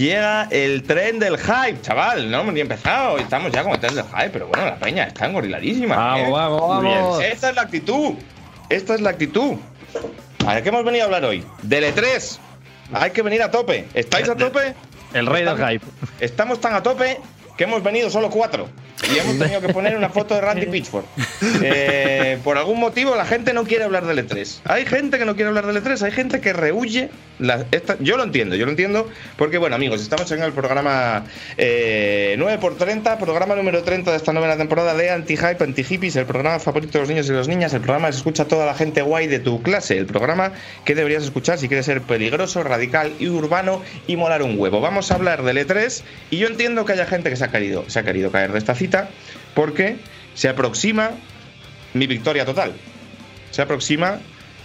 llega el tren del hype, chaval. No hemos ni empezado. Estamos ya con el tren del hype, pero bueno, la peña está engoriladísima. Vamos, ¿eh? vamos, vamos. Esta es la actitud. Esta es la actitud. ¿A qué hemos venido a hablar hoy? Del E3. Hay que venir a tope. ¿Estáis a tope? El rey del hype. Estamos tan a tope que hemos venido solo cuatro. Y hemos tenido que poner una foto de Randy Pitchford. Eh, por algún motivo la gente no quiere hablar del E3. Hay gente que no quiere hablar del E3, hay gente que rehuye. yo lo entiendo, yo lo entiendo. Porque, bueno, amigos, estamos en el programa eh, 9x30, programa número 30 de esta novena temporada de Anti-Hype, Anti-Hippies, el programa favorito de los niños y las niñas, el programa que se escucha a toda la gente guay de tu clase, el programa que deberías escuchar si quieres ser peligroso, radical y urbano y molar un huevo. Vamos a hablar del E3 y yo entiendo que haya gente que se ha querido, se ha querido caer de esta cita porque se aproxima mi victoria total. Se aproxima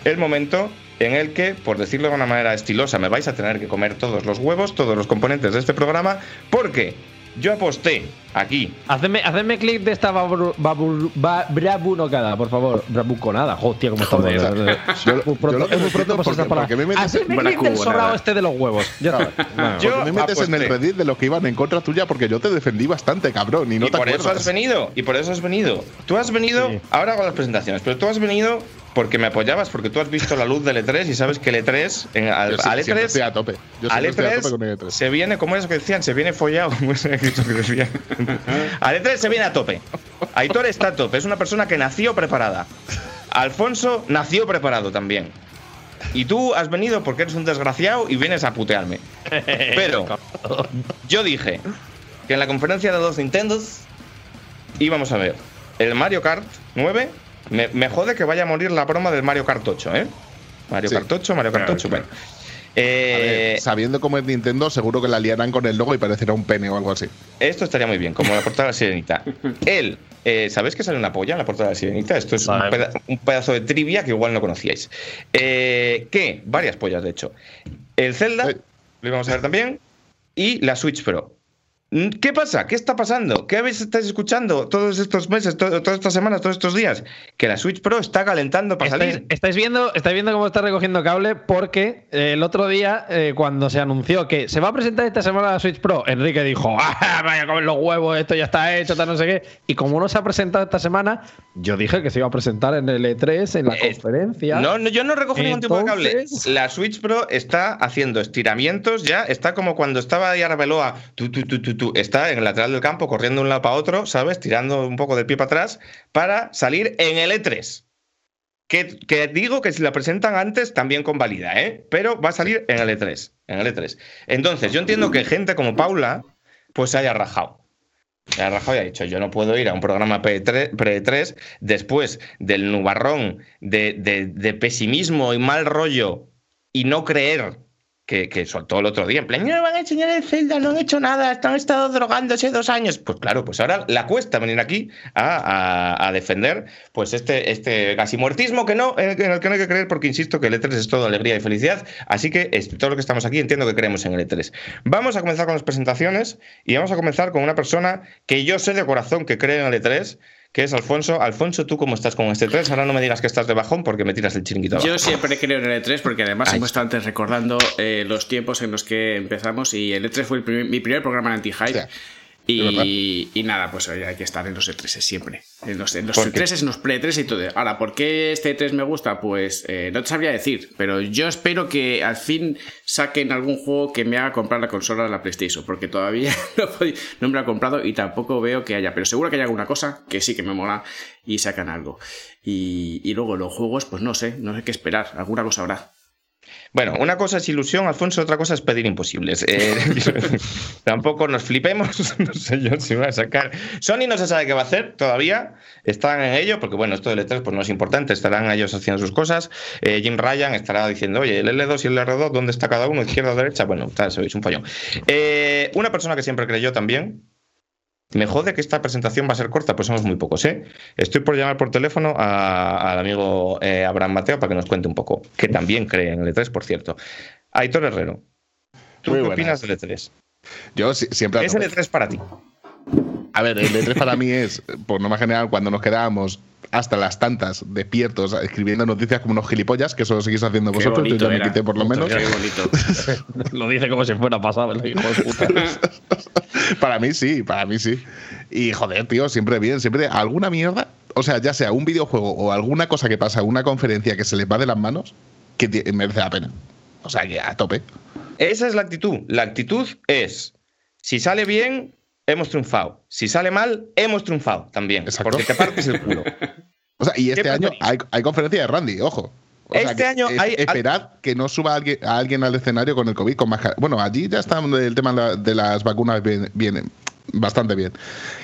el momento en el que, por decirlo de una manera estilosa, me vais a tener que comer todos los huevos, todos los componentes de este programa, porque yo aposté aquí. Hacedme, hacedme clic de esta babru, babur- ba- bravuconada, por favor. Bravuconada. Hostia, cómo está. Joder, yo- Muy pronto, es muy pronto porque- esas palabras. me metes- Hacedme clic del sobrado este de los huevos. Ya está. Bueno. Yo me metes en el aposté. Reddit de los que iban en contra tuya porque yo te defendí bastante, cabrón, y no y te por eso acuerdas. has venido, y por eso has venido. Tú has venido, Sí. ahora hago las presentaciones, pero tú has venido porque me apoyabas, porque tú has visto la luz del E3 y sabes que el E3, en- al, Yo sí- al siempre E3, estoy a tope. Yo al estoy a E3 tope con el E3. se viene, como es lo que decían, se viene follado, como es eso que decían. al E3 se viene a tope. Aitor está a tope, es una persona que nació preparada. Alfonso nació preparado también. Y tú has venido porque eres un desgraciado y vienes a putearme. Pero yo dije que en la conferencia de los Nintendos íbamos a ver el Mario Kart 9. Me, me jode que vaya a morir la broma del Mario Kart 8, ¿eh? Mario Sí. Kart 8, Mario Kart Claro, 8. claro. Bueno. Eh, ver, sabiendo cómo es Nintendo, seguro que la liarán con el logo y parecerá un pene o algo así. esto estaría muy bien, como la portada de la sirenita. Él, eh, ¿sabéis que sale una polla en la portada de la sirenita? Esto es un, Vale. peda- un pedazo de trivia que igual no conocíais. Eh, ¿Qué? Varias pollas, de hecho. El Zelda, lo íbamos a ver también, y la Switch Pro. Mm, ¿Qué pasa? ¿Qué está pasando? ¿Qué habéis estáis escuchando todos estos meses, to- todas estas semanas, todos estos días? Que la Switch Pro está calentando para Estáis, salir. estáis viendo, estáis viendo cómo está recogiendo cable porque eh, el otro día, eh, cuando se anunció que se va a presentar esta semana la Switch Pro, Enrique dijo, ¡Ah, vaya a comer los huevos, esto ya está hecho, tal no sé qué. Y como no se ha presentado esta semana, yo dije que se iba a presentar en el E3, en la Eh, conferencia. No, no, yo no recojo ningún tipo de cable. La Switch Pro está haciendo estiramientos ya. Está como cuando estaba ahí Arbeloa, tú, tú, tú, tú, está en el lateral del campo corriendo de un lado para otro, ¿sabes? Tirando un poco del pie para atrás para salir en el E3. Que, digo que si la presentan antes también convalida, ¿eh? Pero va a salir en el E3. En el E3. Entonces, yo entiendo que gente como Paula, pues se haya rajado. Se haya rajado y ha dicho, yo no puedo ir a un programa pre-3 pre-3 después del nubarrón de, de- de pesimismo y mal rollo y no creer que, que soltó el otro día. En plan, no van a enseñar el Zelda, no han hecho nada, están estado drogándose dos años. Pues claro, pues ahora la cuesta venir aquí a, a- defender pues este, este casi muertismo que no, en el, que- en el que no hay que creer, porque insisto que el E3 es todo alegría y felicidad. Así que es- todo lo que estamos aquí entiendo que creemos en el E3. Vamos a comenzar con las presentaciones y vamos a comenzar con una persona que yo sé de corazón que cree en el E3. Que es Alfonso. Alfonso, ¿tú cómo estás con este 3? Ahora no me digas que estás de bajón porque me tiras el chiringuito abajo. Yo siempre creo en el E3 porque además Ay. hemos estado antes recordando eh, los tiempos en los que empezamos y el E3 fue el primer- mi primer programa en anti-hype. Y, y nada, pues hay que estar en los E3 siempre. En los, en los ¿Por qué? E3, en los pre-3 y todo. Ahora, ¿por qué este E3 me gusta? Pues eh, no te sabría decir, pero yo espero que al fin saquen algún juego que me haga comprar la consola de la PlayStation, porque todavía no, me lo he comprado y tampoco veo que haya, pero seguro que hay alguna cosa que sí que me mola y sacan algo. Y, y luego los juegos, pues no sé, no sé qué esperar, alguna cosa habrá. Bueno, una cosa es ilusión, Alfonso, otra cosa es pedir imposibles. Eh, tampoco nos flipemos, no sé yo si va a sacar. Sony no se sabe qué va a hacer todavía, están en ello, porque bueno, esto del E3 pues no es importante, estarán ellos haciendo sus cosas. Eh, Jim Ryan estará diciendo, oye, el L2 y el R2, ¿dónde está cada uno? ¿Izquierda o derecha? Bueno, tal, un follón. Eh, una persona que siempre creyó también. Me jode que esta presentación va a ser corta, pues somos muy pocos, ¿eh? Estoy por llamar por teléfono a- al amigo eh, Abraham Mateo para que nos cuente un poco, que también cree en el E3, por cierto. Aitor Herrero, ¿tú Muy qué buenas. opinas del E3? Yo si- siempre. ¿Es el tope. E3 para ti? A ver, el E3 para mí es, por norma general, cuando nos quedábamos hasta las tantas despiertos escribiendo noticias como unos gilipollas, que eso lo seguís haciendo Qué vosotros, yo me quité por lo menos. Qué bonito. Lo dice como si fuera pasado, el hijo de puta. Para mí sí, para mí sí. Y joder, tío, siempre bien, siempre alguna mierda. O sea, ya sea un videojuego o alguna cosa que pasa, una conferencia que se les va de las manos, que merece la pena. O sea, que a tope. Esa es la actitud. La actitud es, si sale bien, hemos triunfado. Si sale mal, hemos triunfado también. Exacto. Porque te partes el culo. O sea, y este ¿Qué año hay, hay conferencia de Randy, ojo. O sea, Este año es- hay- Esperad que no suba alguien, a alguien al escenario con el COVID, con mascarilla. Bueno, allí ya está el tema de la- de las vacunas bien, bien- bastante bien.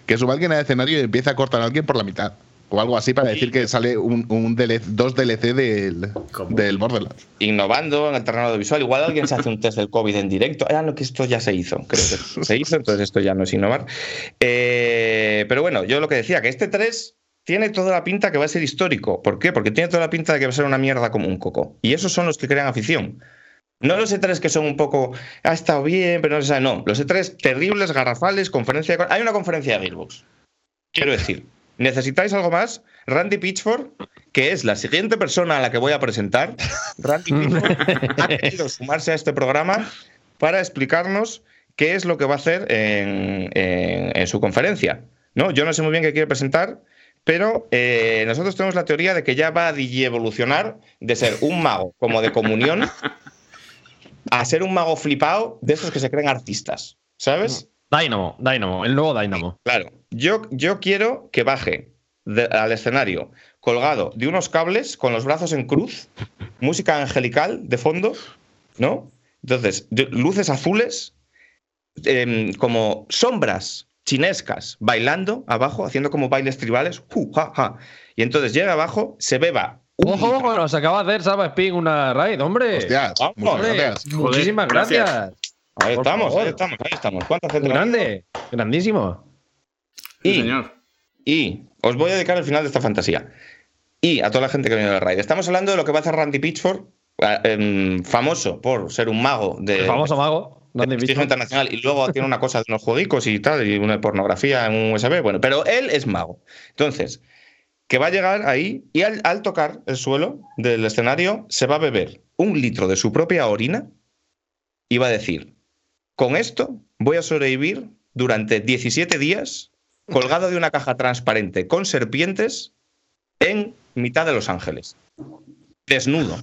Que suba alguien al escenario y empiece a cortar a alguien por la mitad. O algo así para decir que sale un, un DLC, dos DLC del, del Borderlands. Innovando en el terreno audiovisual. Igual alguien se hace un test del COVID en directo. Ah, no, que esto ya se hizo. Creo que se hizo, entonces esto ya no es innovar. Eh, pero bueno, yo lo que decía, que este 3 tiene toda la pinta que va a ser histórico. ¿Por qué? Porque tiene toda la pinta de que va a ser una mierda como un coco. Y esos son los que crean afición. No los E3 que son un poco, ha estado bien, pero no se sabe. No, los E3 terribles, garrafales, conferencia de... Hay una conferencia de Gearbox. Quiero decir, ¿necesitáis algo más? Randy Pitchford, que es la siguiente persona a la que voy a presentar, Randy Pitchford ha querido sumarse a este programa para explicarnos qué es lo que va a hacer en, en- en su conferencia. ¿no? Yo no sé muy bien qué quiere presentar, pero eh, nosotros tenemos la teoría de que ya va a evolucionar de ser un mago como de comunión a ser un mago flipado de esos que se creen artistas. ¿Sabes? Dynamo, Dynamo, el nuevo Dynamo. Claro, yo, yo quiero que baje de- al escenario colgado de unos cables con los brazos en cruz, música angelical de fondo, ¿no? Entonces, de- luces azules, em, como sombras chinescas bailando abajo, haciendo como bailes tribales, ¡ju, ja, ja. y entonces llega abajo, se beba un Ojo, ojo, nos acaba de hacer Saba Spin una raid, hombre. Hostias, vamos, Hombre, gracias. Muchísimas gracias. gracias. Ahí por estamos, favor. ahí estamos, ahí estamos. ¿Cuánta gente Muy nos ha ido? grande, grandísimo. Sí, Y- señor. Y os voy a dedicar el final de esta fantasía. Y a toda la gente que viene del raid. Estamos hablando de lo que va a hacer Randy Pitchford, eh, em, famoso por ser un mago de, El famoso mago. de Randy Pitchford. internacional y luego tiene una cosa de unos jueguicos y tal, y una pornografía en un USB. Bueno, pero él es mago. Entonces, que va a llegar ahí y al, al tocar el suelo del escenario se va a beber un litro de su propia orina y va a decir, con esto voy a sobrevivir durante 17 días colgado de una caja transparente con serpientes en mitad de Los Ángeles. Desnudo.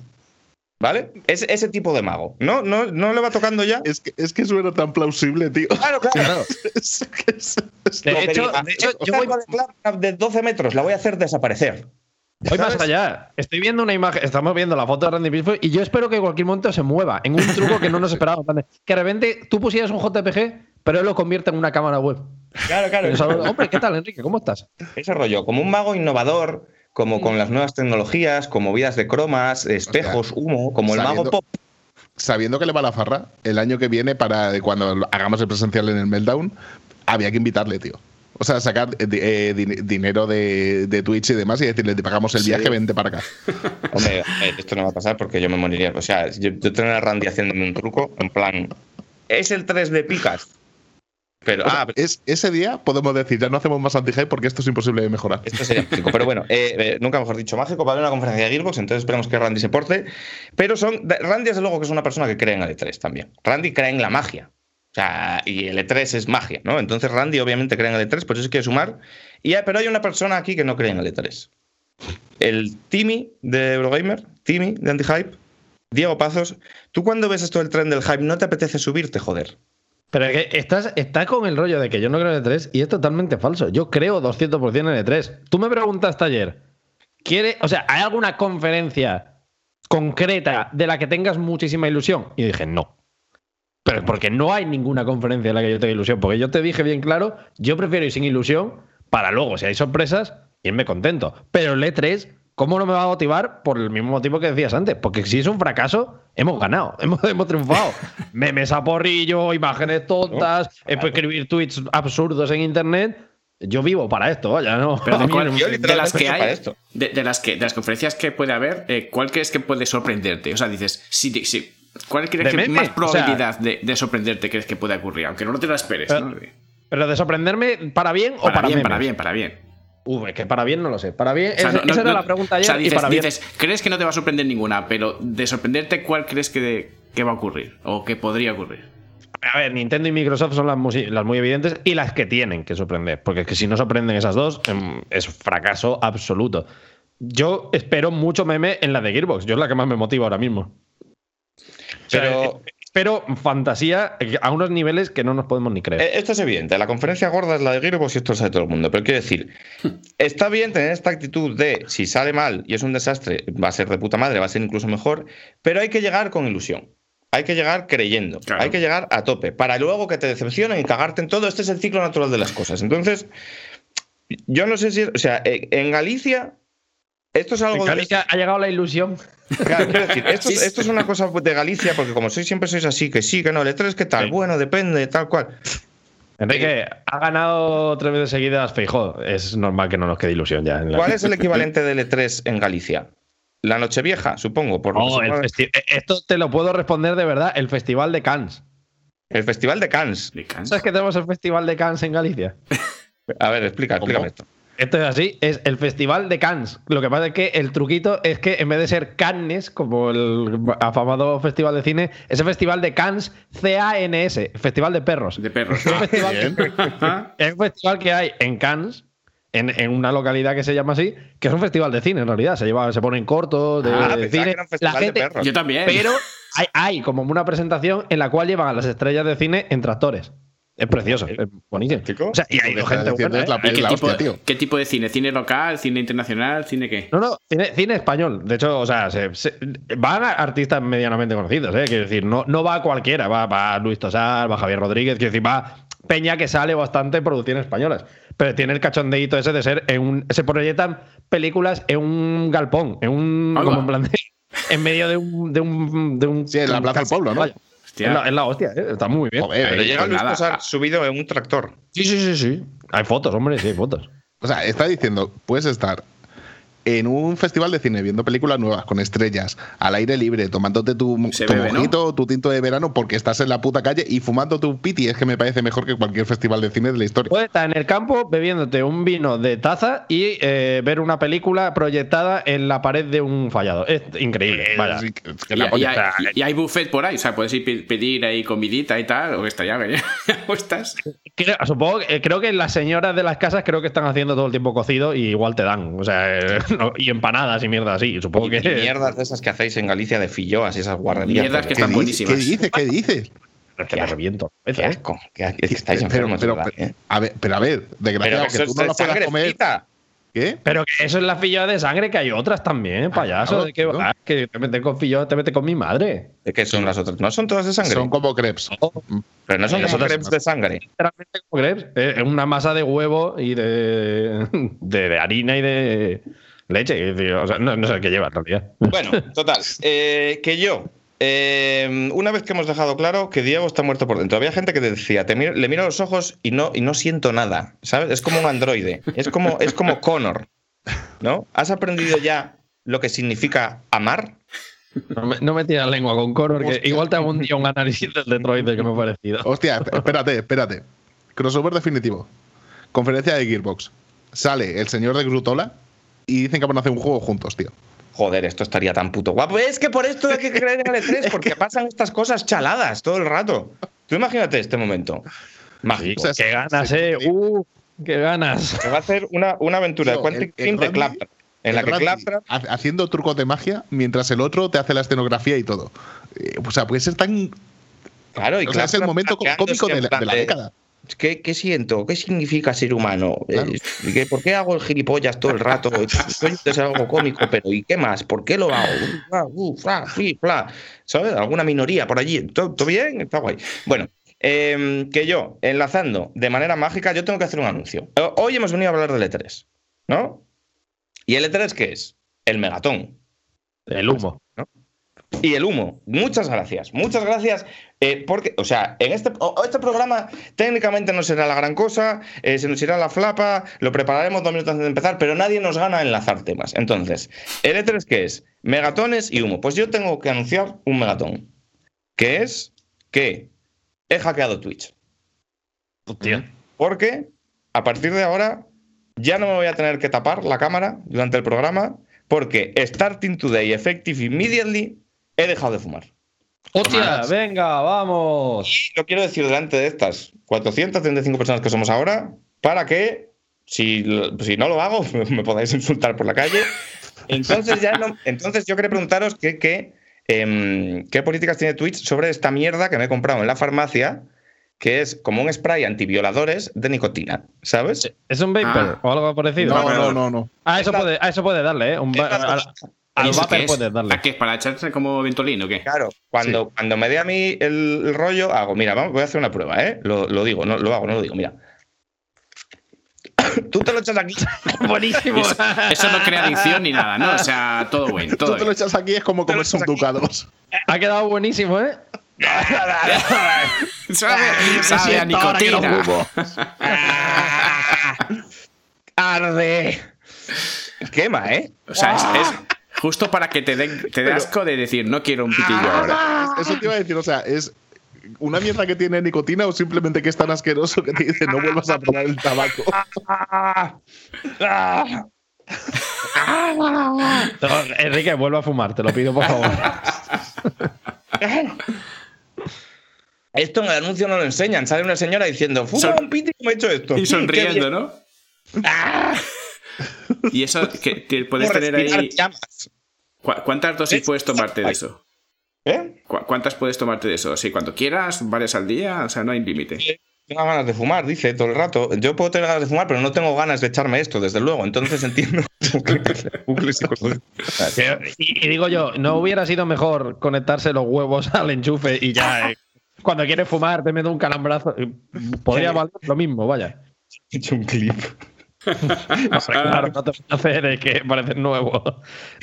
¿Vale? Es ese tipo de mago. ¿No, no, no le va tocando ya? Es que, es que suena tan plausible, tío. Claro, claro. Claro. Es que es- es- De hecho, de hecho, yo voy, plata de 12 metros, la voy a hacer desaparecer. Voy más ¿sabes? allá. Estoy viendo una imagen, estamos viendo la foto de Randy Pitchford y yo espero que en cualquier momento se mueva en un truco que no nos esperábamos. Que de repente tú pusieras un JPG, pero él lo convierte en una cámara web. Claro, claro. Hombre, ¿qué tal, Enrique? ¿Cómo estás? Ese rollo, como un mago innovador, como con las nuevas tecnologías, como vidas de cromas, espejos, humo, como el mago pop. Sabiendo que le va la farra, el año que viene, para cuando hagamos el presencial en el Meltdown, había que invitarle, tío. O sea, sacar eh, eh, din- dinero de, de Twitch y demás y decirle, te pagamos el Sí. viaje, vente para acá. Hombre, eh, esto no va a pasar porque yo me moriría. O sea, yo, yo tener a Randy haciéndome un truco, en plan. Es el 3 de picas. Pero, O sea, ah, pero es, ese día podemos decir, ya no hacemos más anti-hype porque esto es imposible de mejorar. esto sería mágico. Pero bueno, eh, eh, nunca mejor dicho, mágico. Va a haber una conferencia de Gearbox, entonces esperemos que Randy se porte. Pero son. Randy, desde luego, que es una persona que cree en el E3 también. Randy cree en la magia. Sea, y el E3 es magia, ¿no? Entonces Randy obviamente cree en el E3, por eso quiere sumar. Y, hay- pero hay una persona aquí que no cree en el E3. El Timmy de Eurogamer, Timmy de Anti-Hype, Diego Pazos. Tú cuando ves esto del tren del hype, ¿no te apetece subirte, joder? Pero es que estás, está con el rollo de que yo no creo en E3 y es totalmente falso. Yo creo 200% en E3. Tú me preguntaste ayer, ¿quiere, o sea, ¿hay alguna conferencia concreta de la que tengas muchísima ilusión? Y dije, no. Pero porque no hay ninguna conferencia en la que yo tenga ilusión. Porque yo te dije bien claro, yo prefiero ir sin ilusión para luego, si hay sorpresas, irme contento. Pero el E3, ¿cómo no me va a motivar? Por el mismo motivo que decías antes. Porque si es un fracaso, hemos ganado, hemos, hemos triunfado. Memes a porrillo, imágenes tontas, escribir tweets absurdos en internet. Yo vivo para esto, vaya, no. Pero de, cuál- no yo las que hay, esto. de, de las que, de las conferencias que puede haber, eh, ¿cuál crees que puede sorprenderte? O sea, dices, si, te- si- ¿cuál crees que más o probabilidad de, de sorprenderte crees que puede ocurrir? Aunque no te la esperes, Pero- ¿no? Pero de sorprenderme para bien o Para, bien, memes? para bien, para bien. Es que para bien no lo sé. Para bien, O sea, esa, no- no- esa era no- la pregunta o ayer sea, y dices, para bien. dices, crees que no te va a sorprender ninguna, pero de sorprenderte, ¿cuál crees que, que va a ocurrir? O que podría ocurrir. A ver, Nintendo y Microsoft son las, musi- las muy evidentes y las que tienen que sorprender. Porque es que si no sorprenden esas dos, em, es fracaso absoluto. Yo espero mucho meme en la de Gearbox. Yo es la que más me motiva ahora mismo. Pero- eh, espero fantasía a unos niveles que no nos podemos ni creer. Eh, Esto es evidente, la conferencia gorda es la de Gearbox y esto lo sabe todo el mundo. Pero quiero decir, está bien tener esta actitud de si sale mal y es un desastre, va a ser de puta madre, va a ser incluso mejor, pero hay que llegar con ilusión. Hay que llegar creyendo, Claro. hay que llegar a tope, para luego que te decepcionen y cagarte en todo. Este es el ciclo natural de las cosas. Entonces, yo no sé si, o sea, eh, en Galicia, esto es algo En Galicia ha llegado la ilusión. Claro, quiero decir, esto, es una cosa de Galicia, porque como sois siempre sois así, que sí, que no, el E3 que tal, Sí. bueno, depende, tal cual. Enrique, ha ganado tres veces seguidas Feijó. Es normal que no nos quede ilusión ya. en la- ¿Cuál es el equivalente del E3 en Galicia? La Nochevieja, supongo, por Oh, se el festi- eh, Esto te lo puedo responder de verdad. El Festival de Cannes. el Festival de Cannes. ¿Sabes que tenemos el Festival de Cannes en Galicia? A ver, explica, ¿Cómo? explícame esto. Esto es así, es el Festival de Cannes. Lo que pasa es que el truquito es que en vez de ser Cannes, como el afamado festival de cine, es el Festival de Cannes, C-A-N-S, Festival de Perros. De perros. Es un festival, Bien. es un festival que hay en Cannes, en, en una localidad que se llama así, que es un festival de cine en realidad. Se, lleva, se ponen cortos de, Ah, de cine. que era un La de gente- perros. Yo también. pero hay, hay como una presentación en la cual llevan a las estrellas de cine en tractores. Es precioso, es. Chico, O sea, y hay gente buena, la- ¿eh? ¿Y qué, la tipo, hostia, tío. qué tipo de cine? ¿Cine local? ¿Cine internacional? ¿Cine qué? No, no, cine, cine español. De hecho, o sea, se- se- van a artistas medianamente conocidos, ¿eh? Quiero decir, no, no va a cualquiera, va, va Luis Tosar, va Javier Rodríguez, quiero decir, va Peña que sale bastante en producciones españolas. Pero tiene el cachondeíto ese de ser en un. Se proyectan películas en un galpón, en un. Como en plan de- en medio de un. De un, de un Sí, en la Plaza del Pueblo, ¿no? Vaya. Hostia. Es la, es la hostia, ¿eh? está muy bien. Joder, Pero llega Luis. Tosar subido en un tractor. Sí, sí, sí, sí. Hay fotos, hombre, sí, hay fotos. O sea, está diciendo, puedes estar en un festival de cine viendo películas nuevas con estrellas, al aire libre, tomándote tu, Se tu bebe, ¿no? mojito, tu tinto de verano porque estás en la puta calle y fumando tu piti. Es que me parece mejor que cualquier festival de cine de la historia. Puedes estar en el campo bebiéndote un vino de taza y eh, ver una película proyectada en la pared de un fallado. Es increíble. Vaya. Es que- es que Y, la y polla- hay, y hay buffet por ahí, o sea, puedes ir pe- pedir ahí comidita y tal, o estaría bien. ¿O estás? Creo, supongo, que- eh, creo que las señoras de las casas creo que están haciendo todo el tiempo cocido y igual te dan. O sea, eh, no, y empanadas y mierda así. Supongo Y, que. y mierdas de esas que hacéis en Galicia de filloas y esas guarrerías. Mierdas que ¿Qué, están buenísimas. ¿Qué dices? ¿Qué dices? Es que me reviento. Qué asco. qué asco. Es que estáis Pero- enfermos, pero- ¿eh? a ver, pero a ver, desgraciado, que que, tú es no lo puedas comer. frita. ¿Qué? Pero que eso es la filloa de sangre, que hay otras también, payaso. Que te metes con filloa, te metes con mi madre. ¿De qué son las otras? No son todas de sangre. Son como crepes. pero no son Eh, como esas- crepes de sangre. Literalmente como crepes. Eh, Es una masa de huevo y de, de, de harina y de leche. Decir, O sea, no, no sé qué lleva en realidad. Bueno, total. eh, que yo, eh, una vez que hemos dejado claro que Diego está muerto por dentro, había gente que te decía, te miro- le miro a los ojos y no, y no siento nada, ¿sabes? Es como un androide, es como, es como Connor, ¿no? ¿Has aprendido ya lo que significa amar? No me, no me tiras lengua con Connor, que igual te hago un día un análisis del Detroit que me ha parecido. Hostia, espérate, espérate. Crossover definitivo. Conferencia de Gearbox. Sale el señor de Grutola y dicen que van a hacer un juego juntos, tío. Joder, esto estaría tan puto guapo. Es que por esto hay que creer en el E3, porque pasan estas cosas chaladas todo el rato. Tú imagínate este momento. Mágico. O sea, Qué ganas, eh. Uh, qué ganas. Se va a hacer una, una aventura de Quantic Dream de Claptrap. En la que Claptrap ha- Haciendo trucos de magia mientras el otro te hace la escenografía y todo. Eh, O sea, puede ser tan. Claro, y o sea, es el momento cómico de la, plan de la de, década. ¿Qué, qué siento? ¿Qué significa ser humano? Claro. Eh, ¿y qué- ¿Por qué hago el gilipollas todo el rato? Soy es algo cómico, pero ¿y qué más? ¿Por qué lo hago? Ah, fla. ¿Sabes? ¿Alguna minoría por allí? ¿Todo, todo bien? Está guay. Bueno, eh, que yo, enlazando de manera mágica, yo tengo que hacer un anuncio. Eh, Hoy hemos venido a hablar del E3, ¿no? ¿Y el E3 qué es? El megatón. El humo. Y el humo. Muchas gracias. Muchas gracias. eh, porque, o sea, en este, este programa técnicamente no será la gran cosa, eh, se nos irá la flapa, lo prepararemos dos minutos antes de empezar, pero nadie nos gana a enlazar temas. Entonces, ¿el E3 qué es? Megatones y humo. Pues yo tengo que anunciar un megatón, que es que he hackeado Twitch. Hostia. porque a partir de ahora ya no me voy a tener que tapar la cámara durante el programa porque starting today effective immediately he dejado de fumar. ¡Hostia! Venga, vamos. Y lo quiero decir delante de estas 435 personas que somos ahora para que si, si no lo hago me podáis insultar por la calle. Entonces ya no, entonces yo quería preguntaros qué qué em, qué políticas tiene Twitch sobre esta mierda que me he comprado en la farmacia que es como un spray antivioladores de nicotina, ¿sabes? ¿Es un vapor Ah. o algo parecido? No, no, no, no. Ah, eso puede, a eso puede darle, ¿eh? Un ¿A qué? ¿Para echarse como ventolín o qué? Claro, cuando, cuando me dé a mí el, el rollo, hago, mira, vamos, voy a hacer una prueba, ¿eh? Lo, lo digo, no lo hago, no lo digo, mira. Tú te lo echas aquí. Buenísimo. Eso, eso no crea adicción ni nada, ¿no? O sea, todo bueno, todo Tú te lo echas aquí, es como comerse un ducados. ha quedado buenísimo, ¿eh? Sabe, sabe a nicotina. ¡Arde! Quema, ¿eh? O sea, es, es justo para que te te dé asco de decir, no quiero un pitillo ahora. Eso te iba a decir, o sea, es una mierda que tiene nicotina o simplemente que es tan asqueroso que te dice no vuelvas a probar el tabaco. No, Enrique, vuelve a fumar, te lo pido, por favor. Esto en el anuncio no lo enseñan. Sale una señora diciendo, fuma Son- un piti y me he hecho esto. Y sonriendo. ¿no? Y eso, que, que puedes tener ahí. llamas. ¿cu- ¿Cuántas dosis puedes tomarte de eso? ¿Eh? ¿Cu- ¿Cuántas puedes tomarte de eso? Sí, cuando quieras, varias al día, o sea, no hay límite. Tengo ganas de fumar, dice todo el rato. Yo puedo tener ganas de fumar, pero no tengo ganas de echarme esto, desde luego. Entonces entiendo psicológico. Y, y digo yo, ¿no hubiera sido mejor conectarse los huevos al enchufe y ya eh, cuando quieres fumar te meto un calambrazo? Eh, Podría valer lo mismo, vaya. He hecho un clip. Hombre, claro, no te vas a hacer es que parece nuevo.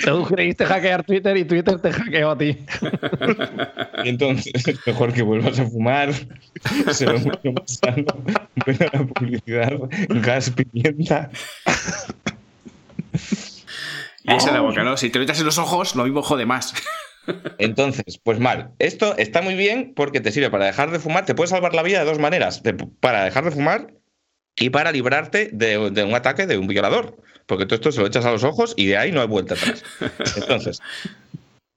Tú creíste hackear Twitter y Twitter te hackeó a ti. Y entonces es mejor que vuelvas a fumar. Se ve mucho más sano. Buena la publicidad. Gas, pimienta. Y es en la boca, ¿no? Si te lo echas en los ojos, lo mismo jode más. Entonces, pues mal. Esto está muy bien porque te sirve para dejar de fumar. Te puede salvar la vida de dos maneras: de- para dejar de fumar y para librarte de, de un ataque de un violador. Porque tú esto se lo echas a los ojos y de ahí no hay vuelta atrás. Entonces,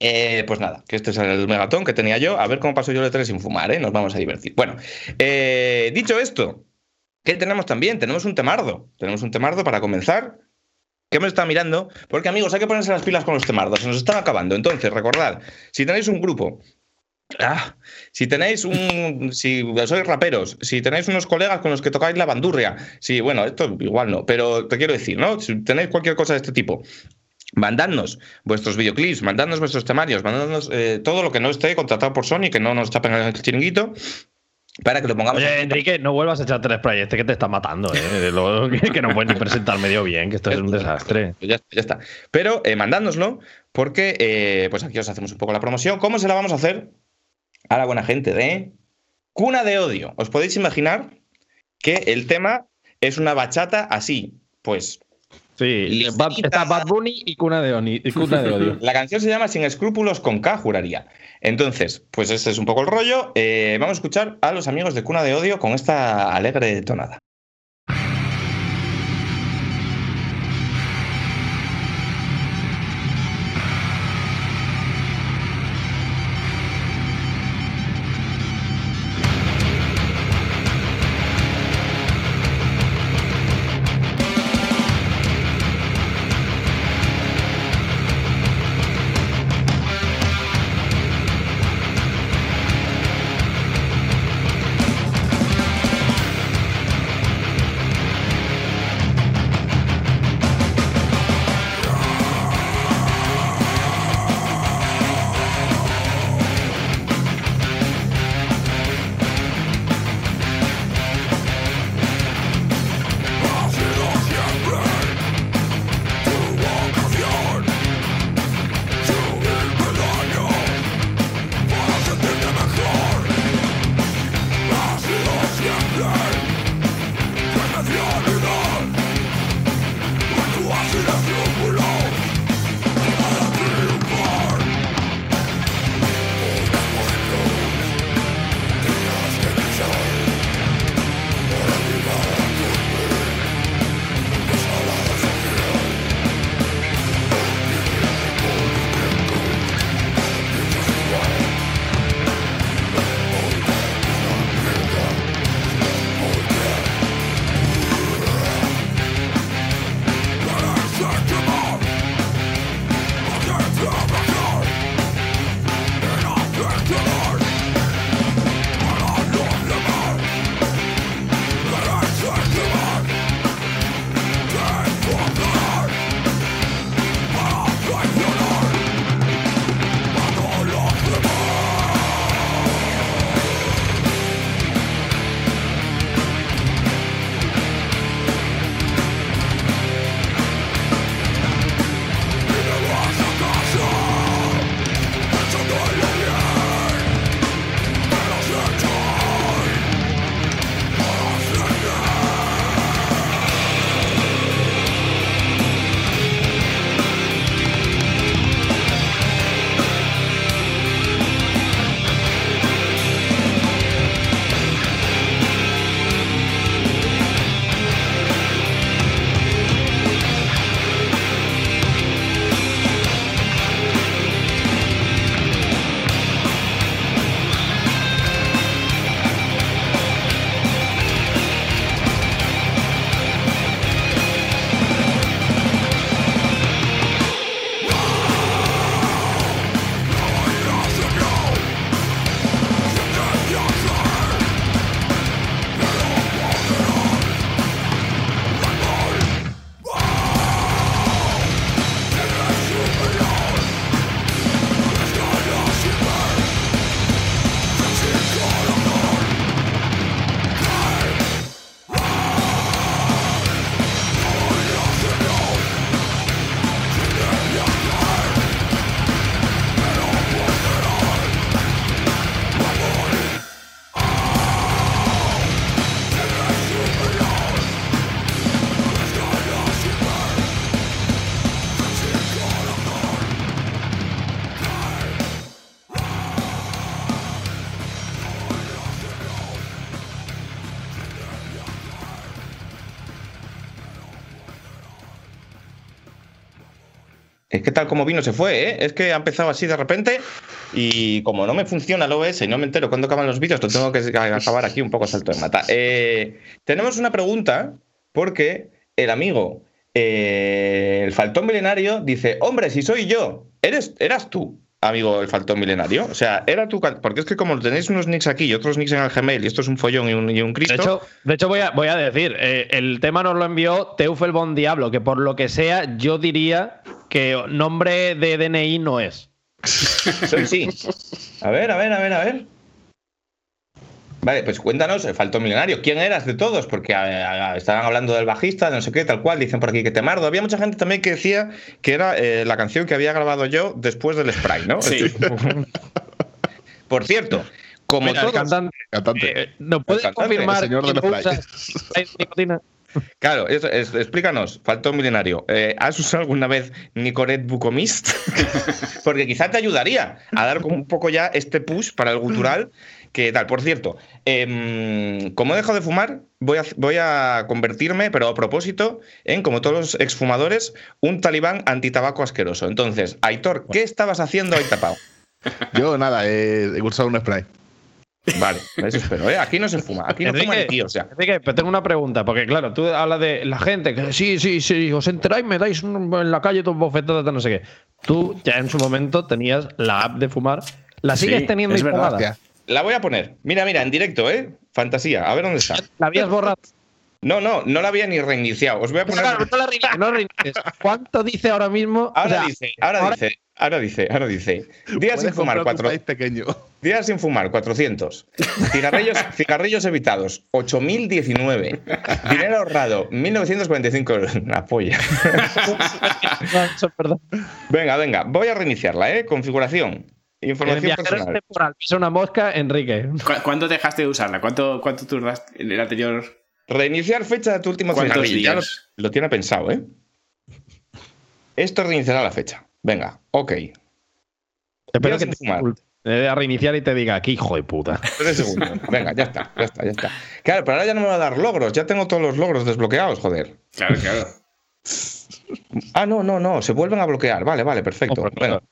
eh, pues nada, que este es el megatón que tenía yo. A ver cómo paso yo el E3 sin fumar, ¿eh? Nos vamos a divertir. Bueno, eh, dicho esto, ¿qué tenemos también? Tenemos un temardo. Tenemos un temardo para comenzar. que me está mirando? Porque, amigos, hay que ponerse las pilas con los temardos. Se nos están acabando. Entonces, recordad, si tenéis un grupo Ah, si tenéis un. Si sois raperos, si tenéis unos colegas con los que tocáis la bandurria, sí, bueno, esto igual no, pero te quiero decir, ¿no? Si tenéis cualquier cosa de este tipo, mandadnos vuestros videoclips, mandadnos vuestros temarios, mandadnos eh, todo lo que no esté contratado por Sony, que no nos tapen el chiringuito, para que lo pongamos. Oye, Enrique, no vuelvas a echarte el spray este que te está matando, ¿eh? Lo- que, que no puedes ni presentar medio bien, que esto es un desastre. Ya está, ya está. Pero eh, mandádnoslo, porque eh, pues aquí os hacemos un poco la promoción. ¿Cómo se la vamos a hacer a la buena gente de Cuna de Odio? ¿Os podéis imaginar que el tema es una bachata así? Pues Sí, está Bad Bunny y Cuna de, Oni- y Cuna de Odio. la canción se llama Sin escrúpulos con K, juraría. Entonces, pues ese es un poco el rollo. Eh, vamos a escuchar a los amigos de Cuna de Odio con esta alegre tonada. Como vino se fue, ¿eh? Es que ha empezado así de repente y como no me funciona el OBS y no me entero cuándo acaban los vídeos, lo tengo que acabar aquí un poco salto de mata. Eh, tenemos una pregunta porque el amigo, eh, el faltón milenario, dice, hombre, si soy yo, eres, eras tú amigo el faltón milenario. O sea, era tu. Porque es que como tenéis unos nicks aquí y otros nicks en el Gmail, y esto es un follón y un, y un Cristo. De hecho, de hecho voy, a, voy a decir, eh, el tema nos lo envió Teufel Diablo, que por lo que sea, yo diría que nombre de DNI no es. sí. A ver, a ver, a ver, a ver. Vale, pues cuéntanos, el faltó milenario. ¿Quién eras de todos? Porque estaban hablando del bajista, de no sé qué, tal cual. Dicen por aquí que te mardo. Había mucha gente también que decía que era eh, la canción que había grabado yo después del spray, ¿no? Sí. por cierto, como Mira, todos. el cantante, Cantante. eh, ¿nos puedes cantante, confirmar el señor de los? Claro, es- es- explícanos, faltó milenario. Eh, ¿Has usado alguna vez Nicoret Bucomist? Porque quizá te ayudaría a dar como un poco ya este push para el gutural. Que tal, por cierto, em, como he dejado de fumar, voy a, voy a convertirme, pero a propósito, en, como todos los exfumadores, un talibán antitabaco asqueroso. Entonces, Aitor, ¿qué estabas haciendo ahí tapado? Yo nada, he, he usado un spray. Vale, eso espero, ¿eh? Aquí no se fuma, aquí no fuma ni tío, o sea. Enrique, pero tengo una pregunta, porque claro, tú hablas de la gente que sí, sí, sí, os enteráis, me dais un- en la calle dos bofetadas, tal, no sé qué. Tú ya en su momento tenías la app de fumar. ¿La sigues Sí, teniendo es verdad, instalada? La voy a poner. Mira, mira, en directo, ¿eh? Fantasía, a ver dónde está. ¿La habías borrado? No, no, no la había ni reiniciado. Os voy a poner. Claro, no la reinicies, no reinicies. ¿Cuánto dice ahora mismo? Ahora O sea, dice, ahora, dice, ahora dice, ahora dice. Días sin fumar, cuatro, pequeño. días sin fumar, 400. Cigarrillos, cigarrillos evitados, 8.019. Dinero ahorrado, 1.945 euros. Una polla. no, eso es verdad. Venga, venga, voy a reiniciarla, ¿eh? Configuración. El Información viajero personal. temporal pisa una mosca, Enrique. ¿Cu- ¿Cuándo dejaste de usarla? ¿Cuánto, cuánto tardaste en el anterior? Reiniciar fecha de tu último ¿Cuántos cigarrillo. Ya lo, días? lo tiene pensado, ¿eh? Esto reiniciará la fecha. Venga, ok. Espero que te fumar. a reiniciar y te diga, aquí, hijo de puta. Tres segundos. Venga, ya está, ya está, ya está. Claro, pero ahora ya no me va a dar logros. Ya tengo todos los logros desbloqueados, joder. Claro, claro. Ah, no, no, no. Se vuelven a bloquear. Vale, vale, perfecto. Claro.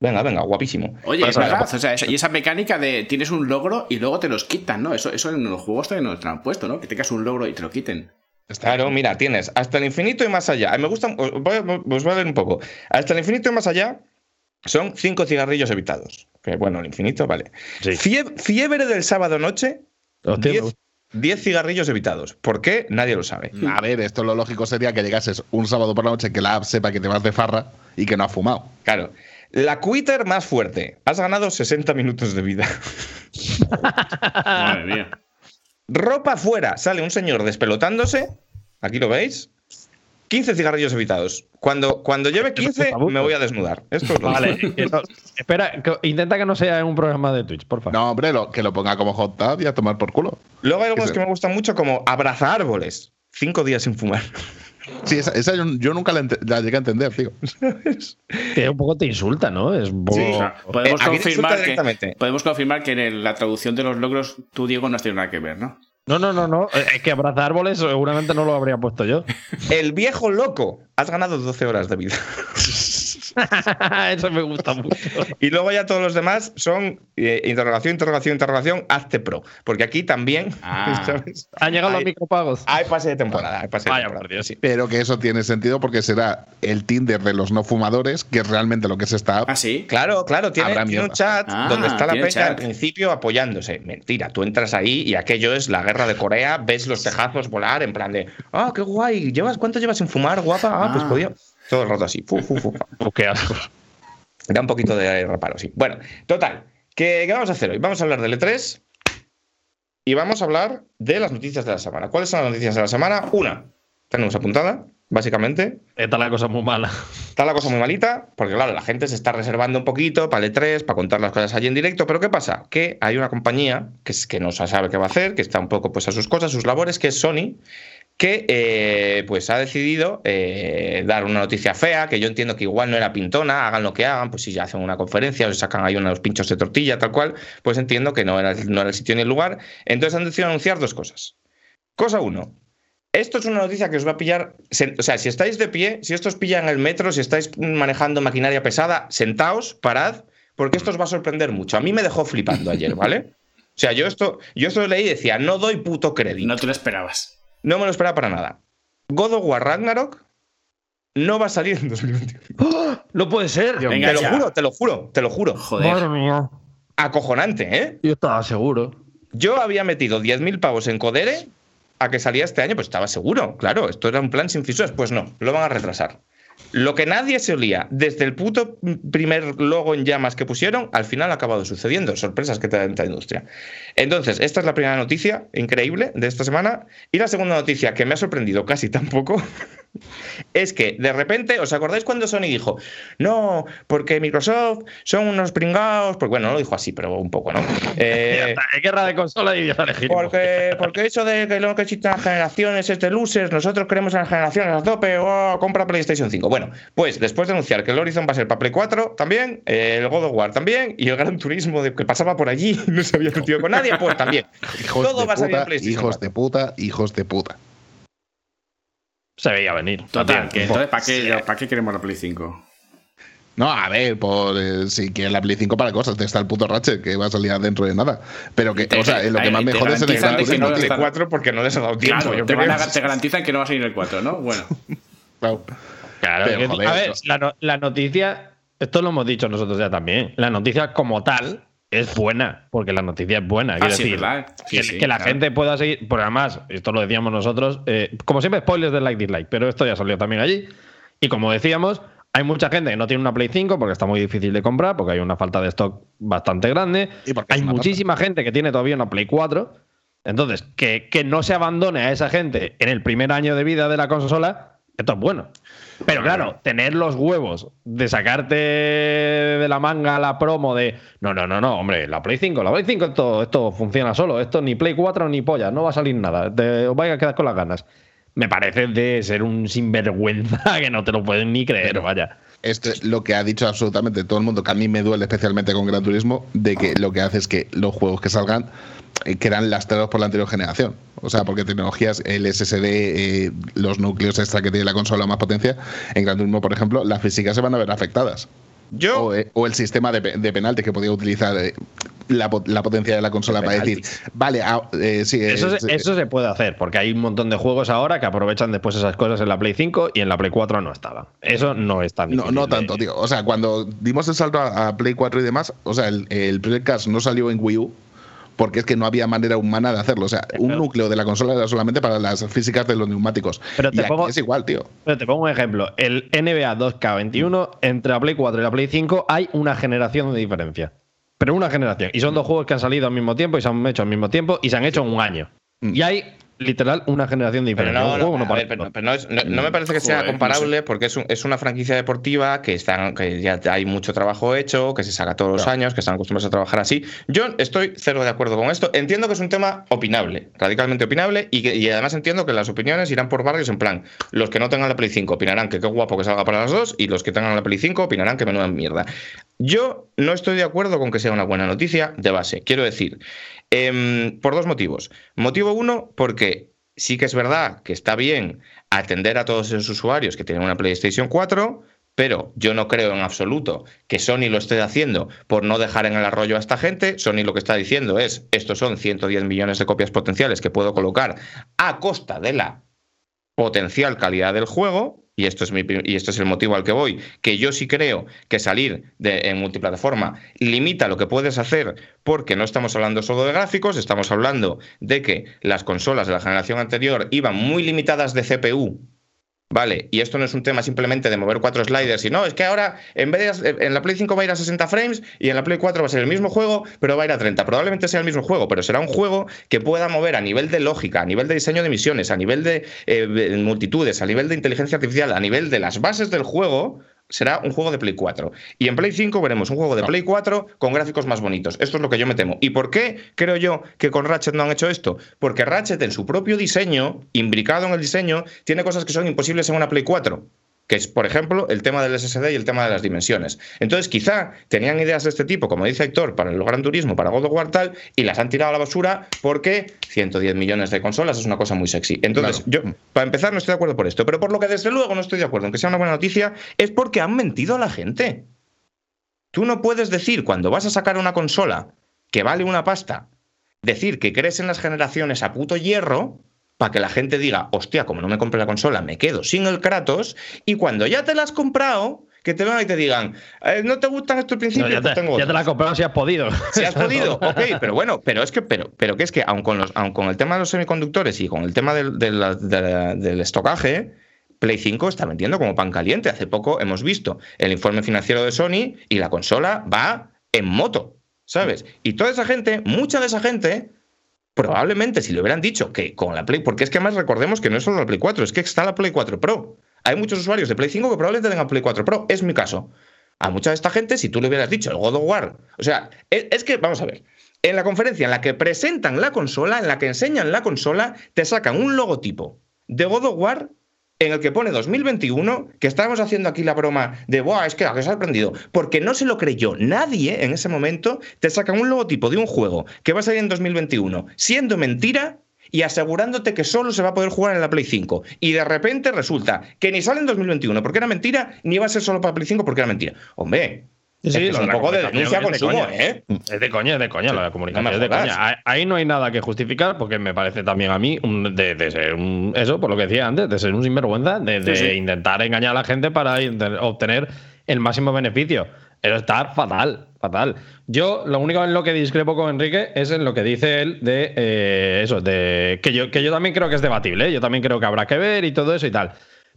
Venga, venga, venga, guapísimo. Oye, es verdad. O sea, y esa mecánica de tienes un logro y luego te los quitan, ¿no? Eso, eso en los juegos todavía no te lo han puesto, ¿no? Que tengas un logro y te lo quiten. Claro, mira, tienes hasta el infinito y más allá. Me gusta, os voy, a- os voy a leer un poco. Hasta el infinito y más allá son cinco cigarrillos evitados. Que bueno, el infinito, vale. Sí. Fie- fiebre del sábado noche, Hostia, me 10 gusta. 10 cigarrillos evitados. ¿Por qué? Nadie lo sabe. A ver, esto lo lógico sería que llegases un sábado por la noche que la app sepa que te vas de farra y que no has fumado. Claro. La quitter más fuerte. Has ganado 60 minutos de vida. Madre mía. Ropa fuera. Sale un señor despelotándose. Aquí lo veis. 15 cigarrillos evitados. Cuando, cuando lleve 15, me voy a desnudar. Esto es lo Vale, que no- espera, que- intenta que no sea en un programa de Twitch, por favor. No, hombre, lo- que lo ponga como hot tub y a tomar por culo. Luego hay algunos que me gustan mucho, como abraza árboles. Cinco días sin fumar. Sí, esa, esa yo, yo nunca la, la llegué a entender, tío. Que un poco te insulta, ¿no? Es un poco. Sí. O sea, podemos, Eh, te confirmar que, podemos confirmar que en el- la traducción de los logros tú, Diego, no has tenido nada que ver, ¿no? No, no, no, no. Es que abrazar árboles seguramente no lo habría puesto yo. El viejo loco. Has ganado 12 horas de vida. Eso me gusta mucho. Y luego ya todos los demás son eh, interrogación, interrogación, interrogación, hazte pro. Porque aquí también Ah. ¿sabes? Han llegado los Hay- micropagos. hay pase de temporada. Hay pase de Vaya, temporada. Dios. Sí. Pero que eso tiene sentido porque será el Tinder de los no fumadores, que es realmente lo que es esta app. Ah, sí. Claro, claro, tiene, un chat Ah, donde está la peña al principio apoyándose. Mentira, tú entras ahí y aquello es la guerra de Corea, ves los tejazos volar en plan de, ah, qué guay, ¿llevas, ¿cuánto llevas sin fumar, guapa? Ah, pues podía. Todo el rato así. Fu, fu, fu. Oh, qué asco. Da un poquito de reparo, sí. Bueno, total. ¿Qué, qué vamos a hacer hoy? Vamos a hablar del E3 y vamos a hablar de las noticias de la semana. ¿Cuáles son las noticias de la semana? Una, tenemos apuntada, básicamente. Está la cosa muy mala. Está la cosa muy malita, porque claro, la gente se está reservando un poquito para el E3, para contar las cosas allí en directo, pero ¿qué pasa? Que hay una compañía que, es, que no sabe qué va a hacer, que está un poco pues, a sus cosas, sus labores, que es Sony, que eh, pues ha decidido eh, dar una noticia fea, que yo entiendo que igual no era pintona, hagan lo que hagan, pues si ya hacen una conferencia o sacan ahí unos pinchos de tortilla, tal cual, pues entiendo que no era, no era el sitio ni el lugar. Entonces han decidido anunciar dos cosas. Cosa uno, Esto es una noticia que os va a pillar. O sea, si estáis de pie, si esto os pilla en el metro, si estáis manejando maquinaria pesada, sentaos, parad, porque esto os va a sorprender mucho. A mí me dejó flipando ayer, ¿vale? O sea, yo esto, yo esto leí y decía, no doy puto crédito. No te lo esperabas. No me lo esperaba para nada. God of War Ragnarok no va a salir en 2021. ¡Oh! No puede ser. te lo juro, te lo juro, te lo juro. Joder. Madre mía. Acojonante, ¿eh? Yo estaba seguro. Yo había metido 10.000 pavos en Codere a que salía este año, pues estaba seguro, claro, esto era un plan sin fisuras, pues no, lo van a retrasar. Lo que nadie se olía desde el puto primer logo en llamas que pusieron, al final ha acabado sucediendo. Sorpresas que te da esta industria. Entonces, esta es la primera noticia increíble de esta semana. Y la segunda noticia que me ha sorprendido casi tampoco es que de repente, ¿os acordáis cuando Sony dijo, no, porque Microsoft son unos pringados? Pues bueno, no lo dijo así, pero un poco, ¿no? Eh, guerra de consola y ya porque, porque eso de que lo que existen las generaciones es de losers, nosotros creemos en las generaciones a tope, o compra PlayStation 5. Bueno, pues después de anunciar que el Horizon va a ser para Play 4 también, el God of War también, y el Gran Turismo de que pasaba por allí no se había metido con nadie, pues también. Hijos Todo de va a salir en puta, PlayStation hijos 4. de puta, hijos de puta. Se veía venir. Total, que entonces, ¿para qué, ¿para qué queremos la Play 5? No, a ver, por, eh, si quieres la Play 5 para cosas, está el puto Ratchet que va a salir dentro de nada. Pero que, o sea, eh, lo que más me te jode es el Gran no Turismo, está- Play 4 porque no les ha dado tiempo. Claro, yo te, creo. van a- te garantizan que no va a salir el 4, ¿no? Bueno. Claro. Claro, Pero, que- joder, a ver, la, no- la noticia, esto lo hemos dicho nosotros ya también, la noticia como tal es buena, porque la noticia es buena. quiero Ah, sí, decir, que, sí, que la claro. gente pueda seguir, porque además, esto lo decíamos nosotros, eh, como siempre, spoilers de like dislike, pero esto ya salió también allí. Y como decíamos, hay mucha gente que no tiene una Play 5 porque está muy difícil de comprar, porque hay una falta de stock bastante grande. Y Hay muchísima gente que tiene todavía una Play 4. Entonces, que, que no se abandone a esa gente en el primer año de vida de la consola, esto es bueno. Pero claro, tener los huevos de sacarte de la manga la promo de no, no, no, no, hombre, la Play 5, la Play 5 esto, esto funciona solo, esto ni Play 4 ni polla, no va a salir nada, te, os vais a quedar con las ganas. Me parece de ser un sinvergüenza que no te lo pueden ni creer, vaya. Esto es lo que ha dicho absolutamente todo el mundo, que a mí me duele especialmente con Gran Turismo, de que lo que hace es que los juegos que salgan quedan lastrados por la anterior generación. O sea, porque tecnologías, el SSD, eh, los núcleos extra que tiene la consola más potencia, en Gran Turismo, por ejemplo, las físicas se van a ver afectadas. Yo, O, eh, o el sistema de, de penalti que podía utilizar eh, la, la potencia de la consola De para decir, vale, ah, eh, sí, eh, Eso, se, eso se puede hacer, porque hay un montón de juegos ahora que aprovechan después esas cosas en la Play 5 y en la Play 4 no estaban. Eso no es tan No, difícil no de- tanto, tío. O sea, cuando dimos el salto a, a Play 4 y demás, o sea, el, el Project Cars no salió en Wii U porque es que no había manera humana de hacerlo. O sea, un núcleo de la consola era solamente para las físicas de los neumáticos. Pero y te aquí pongo- es igual, tío. Pero te pongo un ejemplo. El NBA 2K21, entre la Play 4 y la Play 5 hay una generación de diferencia. Pero una generación. Y son dos juegos que han salido al mismo tiempo y se han hecho al mismo tiempo y se han hecho en un año. Mm. Y hay literal una generación de Pero no, ver, pero, no, es- no- no me parece que sea comparable porque es, un- es una franquicia deportiva que, están, que ya hay mucho trabajo hecho, que se saca todos los años, que están acostumbrados a trabajar así. Yo estoy cero de acuerdo con esto. Entiendo que es un tema opinable, radicalmente opinable, y, que, y además entiendo que las opiniones irán por barrios en plan, los que no tengan la Play 5 opinarán que qué guapo que salga para las dos, y los que tengan la Play 5 opinarán que menuda mierda. Yo no estoy de acuerdo con que sea una buena noticia de base. Quiero decir, em, por dos motivos. Motivo uno, porque sí que es verdad que está bien atender a todos esos usuarios que tienen una PlayStation 4, pero yo no creo en absoluto que Sony lo esté haciendo por no dejar en el arroyo a esta gente. Sony lo que está diciendo es, estos son 110 millones de copias potenciales que puedo colocar a costa de la potencial calidad del juego, y esto es, y esto es el motivo al que voy, que yo sí creo que salir en multiplataforma limita lo que puedes hacer porque no estamos hablando solo de gráficos, estamos hablando de que las consolas de la generación anterior iban muy limitadas de CPU. Vale, y esto no es un tema simplemente de mover cuatro sliders, sino es que ahora en vez de en la Play 5 va a ir a 60 frames y en la Play 4 va a ser el mismo juego, pero va a ir a 30. Probablemente sea el mismo juego, pero será un juego que pueda mover a nivel de lógica, a nivel de diseño de misiones, a nivel de eh, de multitudes, a nivel de inteligencia artificial, a nivel de las bases del juego, será un juego de Play 4. Y en Play 5 veremos un juego de Play 4 con gráficos más bonitos. Esto es lo que yo me temo. ¿Y por qué creo yo que con Ratchet no han hecho esto? Porque Ratchet en su propio diseño, imbricado en el diseño, tiene cosas que son imposibles en una Play 4. Que es, por ejemplo, el tema del SSD y el tema de las dimensiones. Entonces, quizá tenían ideas de este tipo, como dice Héctor, para el Gran Turismo, para God of War tal, y las han tirado a la basura porque 110 millones de consolas es una cosa muy sexy. Entonces, yo, para empezar, no estoy de acuerdo por esto, pero por lo que desde luego no estoy de acuerdo, aunque sea una buena noticia, es porque han mentido a la gente. Tú no puedes decir cuando vas a sacar una consola que vale una pasta, decir que crees en las generaciones a puto hierro para que la gente diga, hostia, como no me compré la consola, me quedo sin el Kratos, y cuando ya te la has comprado, que te vengan y te digan, eh, ¿no te gustan estos principios? ya, Pues tengo ya te la has otros". comprado si has podido. Si has podido, ok, pero bueno, pero es que, pero, pero que es que aun con, los, aun con el tema de los semiconductores y con el tema del, de la- de la- del estocaje, Play 5 está vendiendo como pan caliente. Hace poco hemos visto el informe financiero de Sony y la consola va en moto, ¿sabes? Y toda esa gente, mucha de esa gente, probablemente si le hubieran dicho que con la Play, porque es que además recordemos que no es solo la Play 4, es que está la Play 4 Pro. Hay muchos usuarios de Play 5 que probablemente tengan Play 4 Pro, es mi caso. A mucha de esta gente, si tú le hubieras dicho el God of War, o sea, es, es que, vamos a ver, en la conferencia en la que presentan la consola, en la que enseñan la consola, te sacan un logotipo de God of War en el que pone 2021, que estábamos haciendo aquí la broma de, ¡buah! Es que ha sorprendido, porque no se lo creyó nadie en ese momento, te sacan un logotipo de un juego que va a salir en 2021, siendo mentira y asegurándote que solo se va a poder jugar en la Play 5. Y de repente resulta que ni sale en 2021 porque era mentira, ni va a ser solo para Play 5 porque era mentira. Hombre, es lo un poco de comunicación denuncia a de. ¿eh? Es de coña, es de coña, la comunicación No es de coña. Ahí- no hay nada que justificar porque me parece también a mí un- de, de ser un, eso, por lo que decía antes, de ser un sinvergüenza, de, de Sí, sí. intentar engañar a la gente para obtener el máximo beneficio. Eso está fatal, fatal. Yo lo único en lo que discrepo con Enrique es en lo que dice él de eh, eso, de que yo, que yo también creo que es debatible, ¿eh? yo también creo que habrá que ver y todo eso y tal.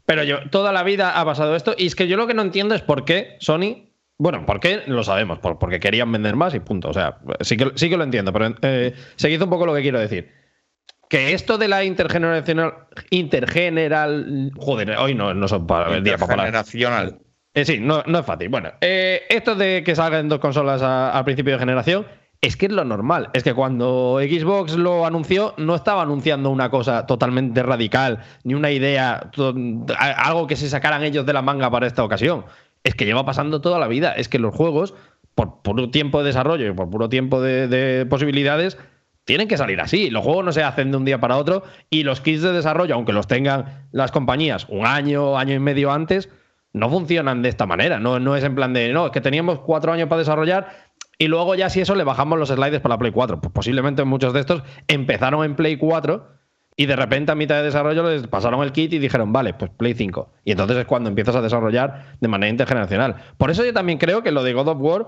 Pero yo, toda la vida ha pasado esto, y es que yo lo que no entiendo es por qué Sony. Bueno, ¿por qué? Lo sabemos, por- porque querían vender más y punto. O sea, sí que, sí que lo entiendo, pero eh, seguid un poco lo que quiero decir. Que esto de la intergeneracional. Intergeneral. Joder, hoy no, no son para el día para hablar. Intergeneracional. Eh, sí, no, no es fácil. Bueno, eh, esto de que salgan dos consolas al principio de generación es que es lo normal. Es que cuando Xbox lo anunció, no estaba anunciando una cosa totalmente radical, ni una idea, algo que se sacaran ellos de la manga para esta ocasión. Es que lleva pasando toda la vida. Es que los juegos, por puro tiempo de desarrollo y por puro tiempo de, de posibilidades, tienen que salir así. Los juegos no se hacen de un día para otro y los kits de desarrollo, aunque los tengan las compañías un año, año y medio antes, no funcionan de esta manera. No, no es en plan de, no, es que teníamos cuatro años para desarrollar y luego ya si eso le bajamos los sliders para la Play 4. Pues posiblemente muchos de estos empezaron en Play 4 y de repente a mitad de desarrollo les pasaron el kit y dijeron, vale, pues Play 5. Y entonces es cuando empiezas a desarrollar de manera intergeneracional. Por eso yo también creo que lo de God of War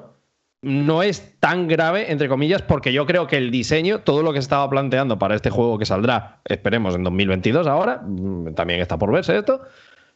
no es tan grave, entre comillas, porque yo creo que el diseño, todo lo que se estaba planteando para este juego que saldrá, esperemos, en 2022 ahora, mm, también está por verse esto,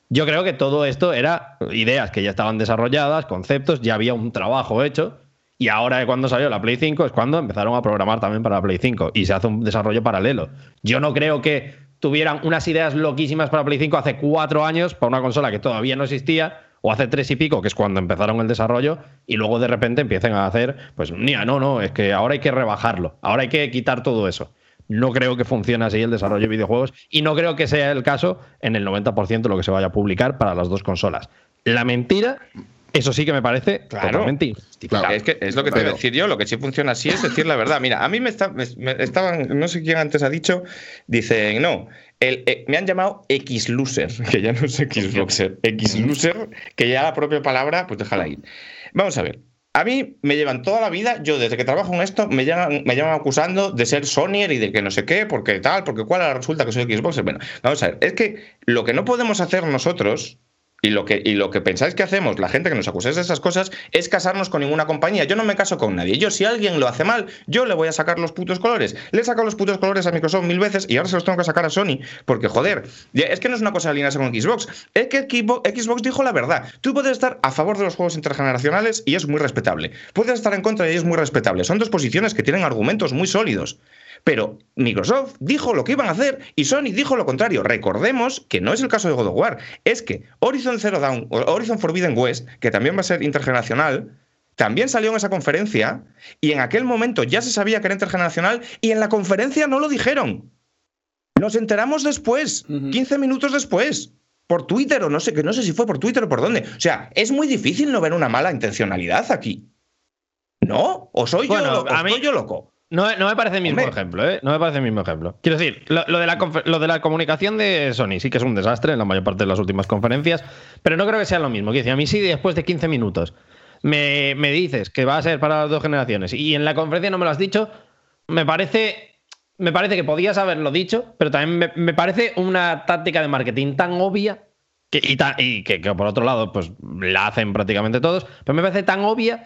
yo creo que todo esto era ideas que ya estaban desarrolladas, conceptos, ya había un trabajo hecho. Y ahora cuando salió la Play 5 es cuando empezaron a programar también para la Play 5 y se hace un desarrollo paralelo. Yo no creo que tuvieran unas ideas loquísimas para Play 5 hace cuatro años para una consola que todavía no existía o hace tres y pico, que es cuando empezaron el desarrollo, y luego de repente empiecen a hacer, pues, mira, no, no, es que ahora hay que rebajarlo, ahora hay que quitar todo eso. No creo que funcione así el desarrollo de videojuegos y no creo que sea el caso en el 90% de lo que se vaya a publicar para las dos consolas. La mentira, eso sí que me parece Claro. totalmente. Claro. Es que es lo que te voy a decir yo, lo que sí funciona así es decir la verdad. Mira, a mí me, está- me- me estaban, no sé quién antes ha dicho, dicen, no, el, eh, me han llamado X-Loser, que ya no es Xboxer, X-Loser, que ya la propia palabra, pues déjala ir. Vamos a ver. A mí me llevan toda la vida, yo desde que trabajo en esto, me llaman, me llaman acusando de ser Sonyer y de que no sé qué, porque tal, porque cuál, ahora resulta que soy Xboxer. Bueno, vamos a ver, es que lo que no podemos hacer nosotros y lo, que, y lo que pensáis que hacemos, la gente que nos acusáis de esas cosas, es casarnos con ninguna compañía. Yo no me caso con nadie. Yo, si alguien lo hace mal, yo le voy a sacar los putos colores. Le he sacado los putos colores a Microsoft mil veces y ahora se los tengo que sacar a Sony. Porque, joder, es que no es una cosa de alinearse con Xbox. Es que Xbox dijo la verdad. Tú puedes estar a favor de los juegos intergeneracionales y es muy respetable. Puedes estar en contra y es muy respetable. Son dos posiciones que tienen argumentos muy sólidos. Pero Microsoft dijo lo que iban a hacer y Sony dijo lo contrario. Recordemos que no es el caso de God of War, es que Horizon Zero Dawn Horizon Forbidden West, que también va a ser intergeneracional, también salió en esa conferencia y en aquel momento ya se sabía que era intergeneracional y en la conferencia no lo dijeron. Nos enteramos después, Ujú. 15 minutos después. por Twitter o no sé, que no sé si fue por Twitter o por dónde. O sea, es muy difícil no ver una mala intencionalidad aquí. ¿No? ¿O soy, Bueno, yo, o a mí- estoy yo loco? No, no me parece el mismo Hombre. ejemplo, ¿eh? No me parece el mismo ejemplo. Quiero decir, lo, lo de la, lo de la comunicación de Sony sí que es un desastre en la mayor parte de las últimas conferencias, pero no creo que sea lo mismo. Quiero decir, a mí sí, después de 15 minutos me, me dices que va a ser para las dos generaciones y en la conferencia no me lo has dicho, me parece, me parece que podías haberlo dicho, pero también me, me parece una táctica de marketing tan obvia que, y, ta- y que, que por otro lado, pues la hacen prácticamente todos, pero me parece tan obvia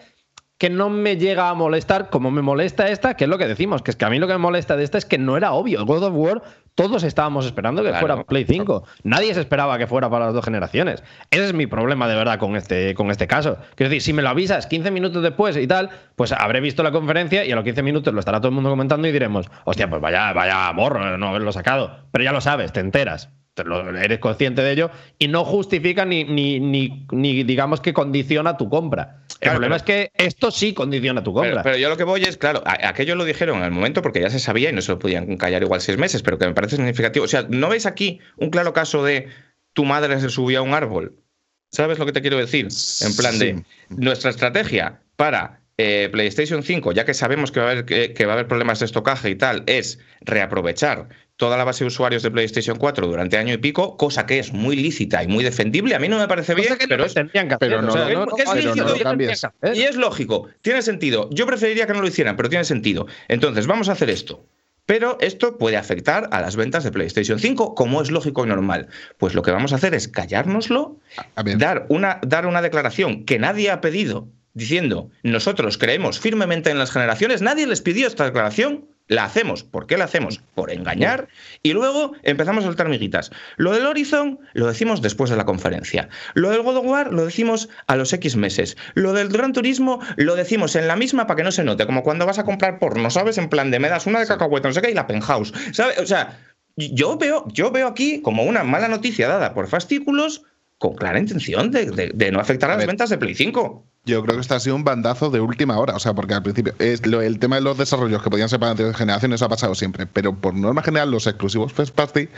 que no me llega a molestar como me molesta esta, que es lo que decimos, que es que a mí lo que me molesta de esta es que no era obvio. God of War, todos estábamos esperando que Claro. fuera Play 5. Nadie se esperaba que fuera para las dos generaciones. Ese es mi problema de verdad con este, con este caso. Quiero decir, si me lo avisas 15 minutos después y tal, pues habré visto la conferencia y a los 15 minutos lo estará todo el mundo comentando y diremos, hostia, pues vaya, vaya morro no haberlo sacado. Pero ya lo sabes, te enteras. Eres consciente de ello y no justifica ni, ni, ni, ni digamos que condiciona tu compra. El Claro, problema pero- es que esto sí condiciona tu compra. Pero, pero yo lo que voy es, claro, aquello lo dijeron en el momento porque ya se sabía y no se lo podían callar igual seis meses, pero que me parece significativo. O sea, ¿no veis aquí un claro caso de tu madre se subió a un árbol? ¿Sabes lo que te quiero decir? En plan de nuestra estrategia para eh, PlayStation 5, ya que sabemos que va, a haber, que, que va a haber problemas de estocaje y tal, es reaprovechar toda la base de usuarios de PlayStation 4 durante año y pico, cosa que es muy lícita y muy defendible. A mí no me parece bien, que pero no es, que pero no o sea, lo- no- que es no- lícito no lo y- es lógico, tiene sentido. Yo preferiría que no lo hicieran, pero tiene sentido. Entonces, vamos a hacer esto. Pero esto puede afectar a las ventas de PlayStation 5, como es lógico y normal. Pues lo que vamos a hacer es callárnoslo, A ver. dar una, dar una declaración que nadie ha pedido, diciendo, nosotros creemos firmemente en las generaciones, nadie les pidió esta declaración, la hacemos. ¿Por qué la hacemos? Por engañar. Y luego empezamos a soltar miguitas. Lo del Horizon lo decimos después de la conferencia. Lo del God of War lo decimos a los X meses. Lo del Gran Turismo lo decimos en la misma para que no se note, como cuando vas a comprar porno, ¿sabes? En plan de me das una de cacahuete, no sé qué, y la penthouse. ¿Sabes? O sea, yo veo, yo veo aquí como una mala noticia dada por fascículos con clara intención de, de- de no afectar a, A las ver. ventas de Play 5. Yo creo que esto ha sido un bandazo de última hora, o sea, porque al principio es lo- el tema de los desarrollos que podían ser para anteriores generaciones ha pasado siempre, pero por norma general los exclusivos first party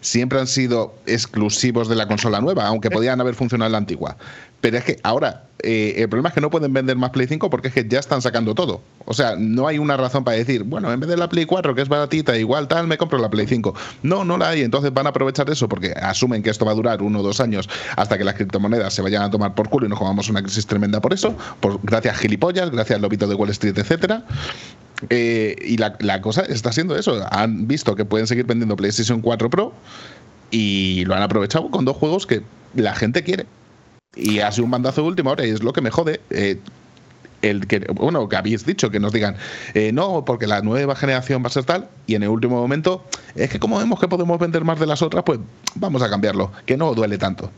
siempre han sido exclusivos de la consola nueva, aunque podían haber funcionado en la antigua. Pero es que ahora eh, el problema es que no pueden vender más Play 5 porque es que ya están sacando todo. O sea, no hay una razón para decir, bueno, en vez de la Play 4 que es baratita, igual tal, me compro la Play 5. No, no la hay. Entonces van a aprovechar eso porque asumen que esto va a durar uno o dos años hasta que las criptomonedas se vayan a tomar por culo y nos comamos una crisis tremenda por eso, por, gracias gilipollas, gracias lobito de Wall Street, etcétera. Eh, y la, la cosa está siendo eso. Han visto que pueden seguir vendiendo PlayStation 4 Pro y lo han aprovechado con dos juegos que la gente quiere. Y ha sido un bandazo de última hora y es lo que me jode. eh, el que, bueno, que habéis dicho, que nos digan, eh, no, porque la nueva generación va a ser tal, y en el último momento, es que como vemos que podemos vender más de las otras, pues vamos a cambiarlo, que no duele tanto.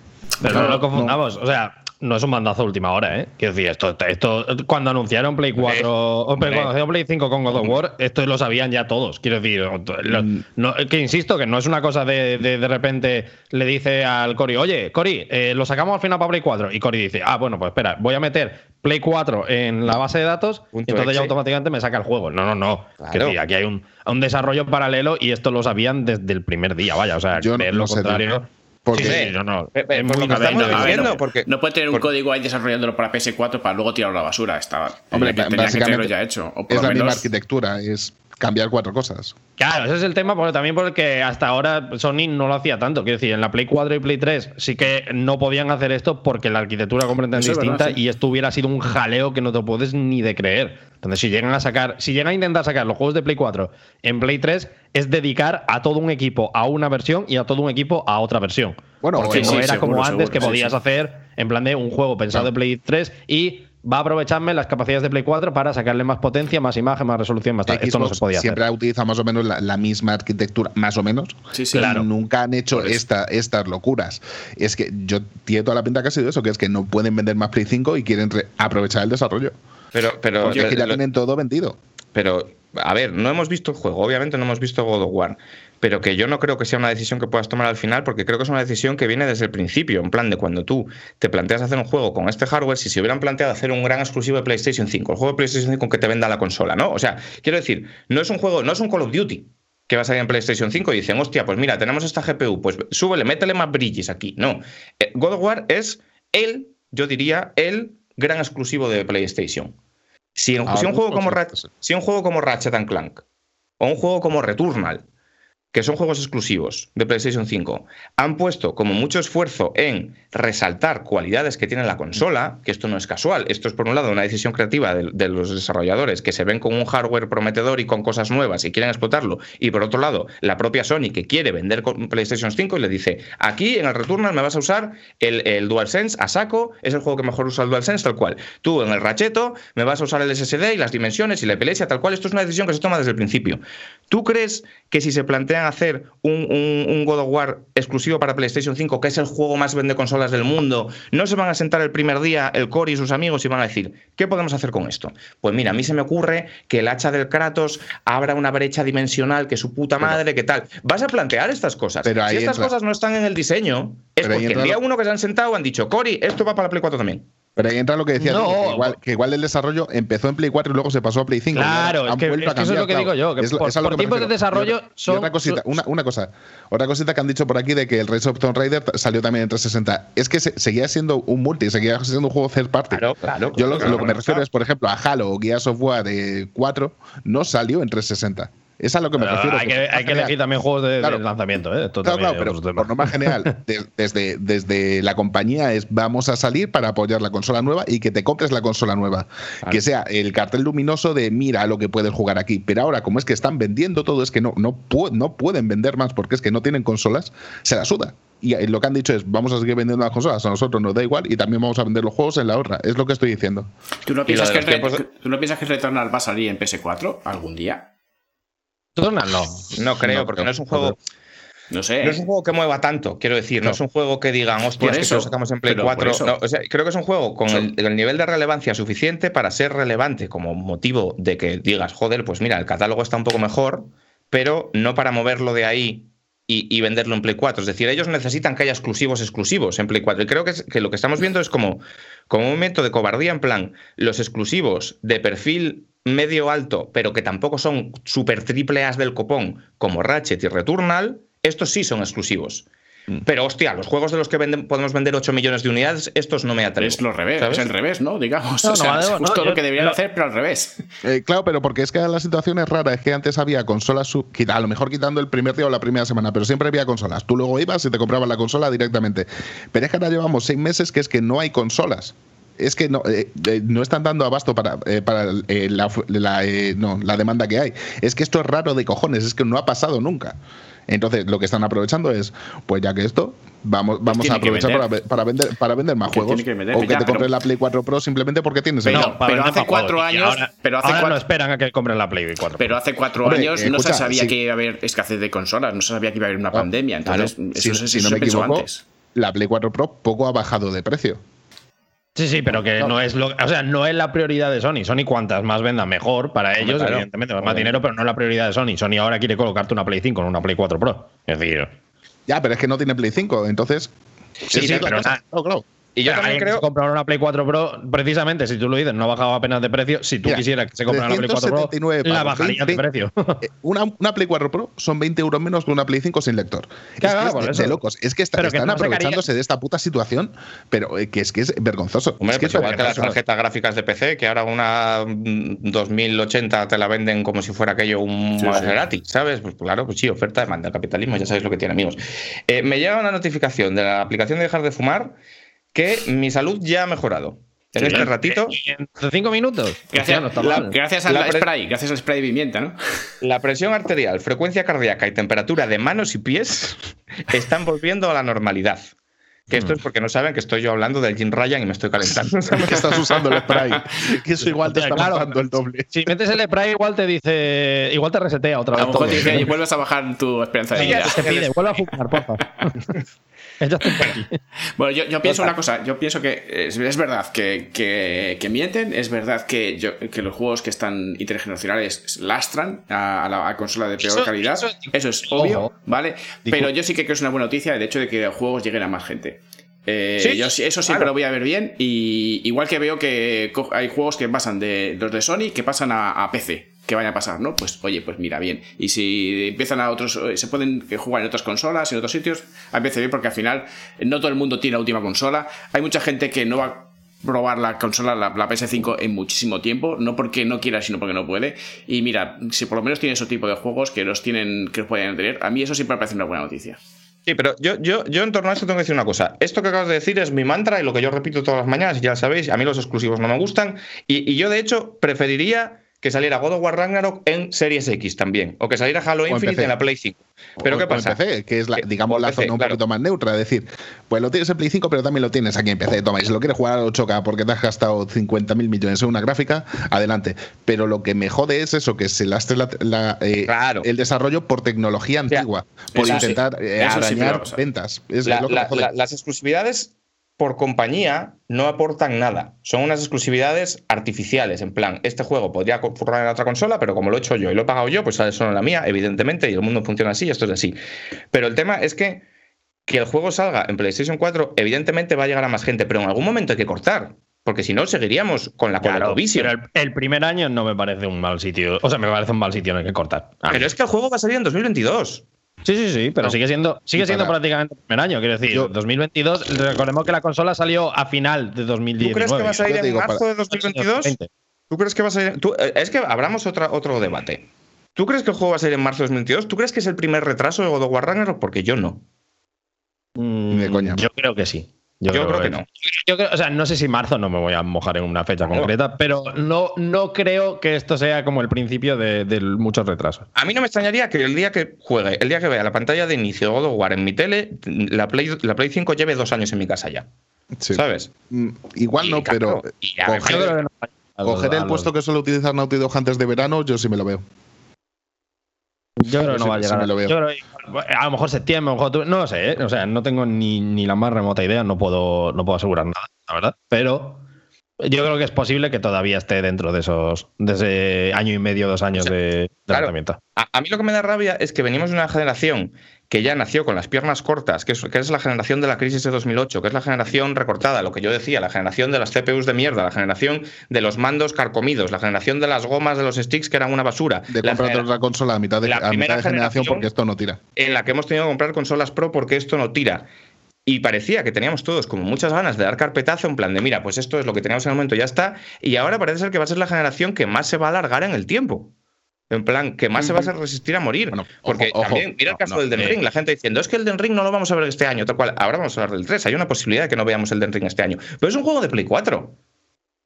Pero no lo confundamos. O sea, no es un mandazo a última hora, ¿eh? Quiero decir, esto, esto cuando anunciaron Play 4, o hombre. cuando anunciaron Play 5 con God of War, esto lo sabían ya todos. Quiero decir, lo- Mm. no- que insisto, que no es una cosa de, de de repente le dice al Cory, oye, Cory, eh, lo sacamos al final para Play 4. Y Cory dice, ah, bueno, pues espera, voy a meter Play 4 en la base de datos y entonces ya automáticamente me saca el juego. No, no, no. Claro. Quiero decir, aquí hay un, un desarrollo paralelo y esto lo sabían desde el primer día, vaya. O sea, Yo ver no lo contrario. Porque- Sí, sí, no, no. Pe- pe- Es por muy lo que estamos noventa, diciendo, noventa. porque- no puede tener un porque- código ahí desarrollándolo para PS4 para luego tirarlo a la basura. Estaba, Hombre, que, tenía que básicamente tenerlo ya hecho. O por es lo la misma arquitectura, es cambiar cuatro cosas. Claro, ese es el tema, porque también porque hasta ahora Sony no lo hacía tanto. Quiero decir, en la Play 4 y Play 3 sí que no podían hacer esto porque la arquitectura completamente es distinta verdad, sí. y esto hubiera sido un jaleo que no te puedes ni de creer. Entonces, si llegan a sacar, si llegan a intentar sacar los juegos de Play 4 en Play 3, es dedicar a todo un equipo a una versión y a todo un equipo a otra versión. Bueno, porque o- no sí, era seguro, como antes seguro, que podías sí. hacer en plan de un juego pensado de Play 3 y va a aprovecharme las capacidades de Play 4 para sacarle más potencia, más imagen, más resolución, más tal. Esto no se podía hacer. siempre ha utilizado más o menos la, la misma arquitectura, más o menos. Sí, sí. Claro. Nunca han hecho Por eso. esta, estas locuras. Es que yo tiene toda la pinta que ha sido eso, que es que no pueden vender más Play 5 y quieren re- aprovechar el desarrollo. Pero, pero, Porque es que ya lo- tienen todo vendido. pero, a ver, no hemos visto el juego, obviamente no hemos visto God of War, pero que yo no creo que sea una decisión que puedas tomar al final, porque creo que es una decisión que viene desde el principio, en plan de cuando tú te planteas hacer un juego con este hardware, si se hubieran planteado hacer un gran exclusivo de PlayStation 5, el juego de PlayStation 5 que te venda la consola, ¿no? O sea, quiero decir, no es un juego, no es un Call of Duty. que va a salir en PlayStation 5 y dicen, hostia, pues mira, tenemos esta GPU, pues súbele, métele más brillis aquí. No, eh, God of War es el, yo diría, el gran exclusivo de PlayStation. Si, un, juego como si un juego como Ratchet and Clank o un juego como Returnal que son juegos exclusivos de PlayStation 5, han puesto como mucho esfuerzo en resaltar cualidades que tiene la consola, que esto no es casual, esto es por un lado una decisión creativa de, los desarrolladores que se ven con un hardware prometedor y con cosas nuevas y quieren explotarlo, y por otro lado la propia Sony que quiere vender con PlayStation 5 y le dice, aquí en el Returnal me vas a usar el, el DualSense a saco, es el juego que mejor usa el DualSense tal cual, tú en el racheto me vas a usar el SSD y las dimensiones y la epilepsia tal cual, esto es una decisión que se toma desde el principio. ¿Tú crees que si se plantean hacer un, God of War exclusivo para PlayStation 5, que es el juego más vende consolas del mundo, no se van a sentar el primer día el Core y sus amigos y van a decir, ¿qué podemos hacer con esto? Pues mira, a mí se me ocurre que el hacha del Kratos abra una brecha dimensional, que su puta madre, que tal. Vas a plantear estas cosas. Pero si estas cosas no están en el diseño, es porque el día uno que se han sentado han dicho, Cory, esto va para la Play 4 también. Pero ahí entra lo que decía, que, igual, el desarrollo empezó en Play 4 y luego se pasó a Play 5. Claro, es que, eso es lo que digo yo. Que por, tiempos de desarrollo son. otra cosita, una, cosa. Otra cosita que han dicho por aquí de que el Rise of Tomb Raider salió también en 360. Es que seguía siendo un multi, seguía siendo un juego third party. Claro, claro. Yo lo, que me refiero es, por ejemplo, a Halo o Gears of War de 4 no salió en 360. Es a lo que me refiero. Hay que, hay que elegir también juegos de, lanzamiento, ¿eh? claro, claro, pero por norma general, desde, desde la compañía es vamos a salir para apoyar la consola nueva y que te compres la consola nueva. Que sea el cartel luminoso de mira lo que puedes jugar aquí. Pero ahora, como es que están vendiendo todo, es que no, no, no pueden vender más porque es que no tienen consolas, se la suda. Y lo que han dicho es, vamos a seguir vendiendo las consolas, a nosotros nos da igual y también vamos a vender los juegos en la otra. Es lo que estoy diciendo. ¿Tú no piensas, que, ¿tú no piensas que Returnal va a salir en PS4 algún día? No. No creo, porque no es un juego. No sé. No es un juego que mueva tanto, quiero decir. No, es un juego que digan, hostia, es que lo sacamos en Play 4. creo que es un juego con el, nivel de relevancia suficiente para ser relevante como motivo de que digas, joder, pues mira, el catálogo está un poco mejor, pero no para moverlo de ahí y, venderlo en Play 4. Es decir, ellos necesitan que haya exclusivos exclusivos en Play 4. Y creo que, que lo que estamos viendo es como, como un momento de cobardía en plan, los exclusivos de perfil medio alto, pero que tampoco son super triple As del copón, como Ratchet y Returnal, estos sí son exclusivos. Mm. Pero hostia, los juegos de los que podemos vender 8 millones de unidades, estos no me atreven. Es lo revés, es el revés, ¿no? Digamos. o sea, es justo lo que deberían hacer, pero al revés. Eh, claro, pero porque es que la situación es rara. Es que antes había consolas, a lo mejor quitando el primer día o la primera semana, pero siempre había consolas. Tú luego ibas y te comprabas la consola directamente. Pero es que ahora llevamos seis meses que es que no hay consolas es que no, eh, eh, no están dando abasto para, eh, para la, la, demanda que hay. Es que esto es raro de cojones, es que no ha pasado nunca. Entonces, lo que están aprovechando es, pues ya que esto, vamos, pues vamos a aprovechar para, vender, para vender más juegos. o que te compres la Play 4 Pro simplemente porque tienes pero, no, pero hace cuatro años. pero hace no esperan a que compren la Play 4 Pero hace cuatro años no se sabía que iba a haber escasez de consolas, no se sabía que iba a haber una ah, pandemia. Entonces, eso, si, no me equivoco, antes. la Play 4 Pro poco ha bajado de precio. Sí, sí, pero que no. es lo, o sea, no es la prioridad de Sony. Sony cuantas más venda mejor para ellos, evidentemente, más dinero, pero no es la prioridad de Sony. Sony ahora quiere colocarte una Play 5 con una Play 4 Pro. Es decir, ya, pero es que no tiene Play 5, entonces Sí, sí, pero nada. claro. Y yo también creo. comprar una Play 4 Pro, precisamente, si tú lo dices, no ha bajado apenas de precio. Si tú quisieras que se comprara una Play 4 Pro, la bajaría de precio. Eh, una, una, Play 4 Pro son 20 euros menos que una Play 5 sin lector. Claro, es, que es de, locos. Es que están aprovechándose de esta puta situación, pero eh, que es que es vergonzoso. Hombre, es que pues igual que las tarjetas gráficas de PC, que ahora una 2080 te la venden como si fuera aquello un gratis, ¿sabes? Pues claro, pues sí, oferta, demanda, capitalismo, ya sabéis lo que tiene, amigos. Eh, me llega una notificación de la aplicación de dejar de fumar que mi salud ya ha mejorado. En este ratito. En cinco minutos. Gracias, gracias al spray, gracias al spray de pimienta, ¿no? La presión arterial, frecuencia cardíaca y temperatura de manos y pies están volviendo a la normalidad. Que esto es porque no saben que estoy yo hablando del Jim Ryan y me estoy calentando. que estás usando el spray. Que eso igual te está bajando el doble. Si metes el spray, igual te dice. Igual te resetea otra vez. A lo mejor te dice, y vuelves a bajar tu esperanza de vida. Te pide, vuelve a fumar, porfa. bueno, yo, pienso una cosa, yo pienso que es, verdad que, mienten, es verdad que, que los juegos que están intergeneracionales lastran a, la consola de peor calidad, eso, es obvio, ¿vale? Pero yo sí que creo que es una buena noticia el hecho de que los juegos lleguen a más gente. Eh, yo eso siempre lo voy a ver bien. Y igual que veo que hay juegos que pasan de los de Sony que pasan a, PC. que vaya a pasar, ¿no? Pues oye, pues mira, bien. Y si empiezan a otros, eh, se pueden jugar en otras consolas, en otros sitios, a veces bien porque al final no todo el mundo tiene la última consola. Hay mucha gente que no va a probar la consola, la, PS5 en muchísimo tiempo, no porque no quiera, sino porque no puede. Y mira, si por lo menos tiene ese tipo de juegos que los tienen, que los pueden tener, a mí eso siempre me parece una buena noticia. Sí, pero yo, yo, yo en torno a esto tengo que decir una cosa. Esto que acabas de decir es mi mantra y lo que yo repito todas las mañanas, y ya sabéis, a mí los exclusivos no me gustan. y yo, de hecho, preferiría que saliera God of War Ragnarok en Series X también, o que saliera Halo Infinite en, la Play 5. Pero ¿qué pasa? En PC, que es la, digamos la zona un poquito más neutra, es decir, pues lo tienes en Play 5, pero también lo tienes aquí en PC. Toma, y si lo quieres jugar a 8K porque te has gastado 50 mil millones en una gráfica, adelante. Pero lo que me jode es eso, que se lastre la, eh, el desarrollo por tecnología antigua, por intentar eh, arañar ventas. las exclusividades por compañía no aportan nada. Son unas exclusividades artificiales. En plan, este juego podría ocurrir en otra consola, pero como lo he hecho yo y lo he pagado yo, pues sale solo en la mía, evidentemente, y el mundo funciona así y esto es así. Pero el tema es que que el juego salga en PlayStation 4, evidentemente va a llegar a más gente, pero en algún momento hay que cortar. Porque si no, seguiríamos con la claro, Pero el, primer año no me parece un mal sitio. O sea, me parece un mal sitio en el que cortar. Pero es que el juego va a salir en 2022. Sí, sí, sí, pero sigue siendo, sigue siendo prácticamente el primer año. Quiero decir, 2022, recordemos que la consola salió a final de 2019. ¿Tú crees que va a salir en marzo de 2022? ¿Tú crees que va a salir? Eh, es que abramos otra, otro debate. ¿Tú crees que el juego va a salir en marzo de 2022? ¿Tú crees que es el primer retraso de God of War Ragnarok? Porque yo no. Mm, yo creo que sí. Yo, creo, que, no. Yo o sea, no sé si marzo, no me voy a mojar en una fecha concreta, pero no, no creo que esto sea como el principio de, muchos retrasos. A mí no me extrañaría que el día que juegue, el día que vea la pantalla de inicio de God of War en mi tele, la Play, la Play 5 lleve dos años en mi casa ya. ¿Sabes? Mm, igual no, pero coger, el puesto que suele utilizar Naughty Dog antes de verano, yo sí me lo veo. Yo creo que no va a llegar. a lo mejor septiembre, no lo sé, ¿eh? o sea, no tengo ni, ni, la más remota idea, no puedo, no puedo asegurar nada, la verdad. Pero yo creo que es posible que todavía esté dentro de esos de ese año y medio, dos años de, tratamiento. A, mí lo que me da rabia es que venimos de una generación que ya nació con las piernas cortas, que es, que es, la generación de la crisis de 2008, que es la generación recortada, lo que yo decía, la generación de las CPUs de mierda, la generación de los mandos carcomidos, la generación de las gomas de los sticks que eran una basura. De comprar otra consola a mitad de, la mitad de generación porque esto no tira. En la que hemos tenido que comprar consolas Pro porque esto no tira. Y parecía que teníamos todos como muchas ganas de dar carpetazo en plan de, mira, pues esto es lo que teníamos en el momento, ya está. Y ahora parece ser que va a ser la generación que más se va a alargar en el tiempo. En plan, que más se va a resistir a morir. Porque también, mira el caso del Den eh. Ring, la gente diciendo, es que el Den Ring no lo vamos a ver este año, tal cual. Ahora vamos a hablar del 3, hay una posibilidad de que no veamos el Den Ring este año. Pero es un juego de Play 4.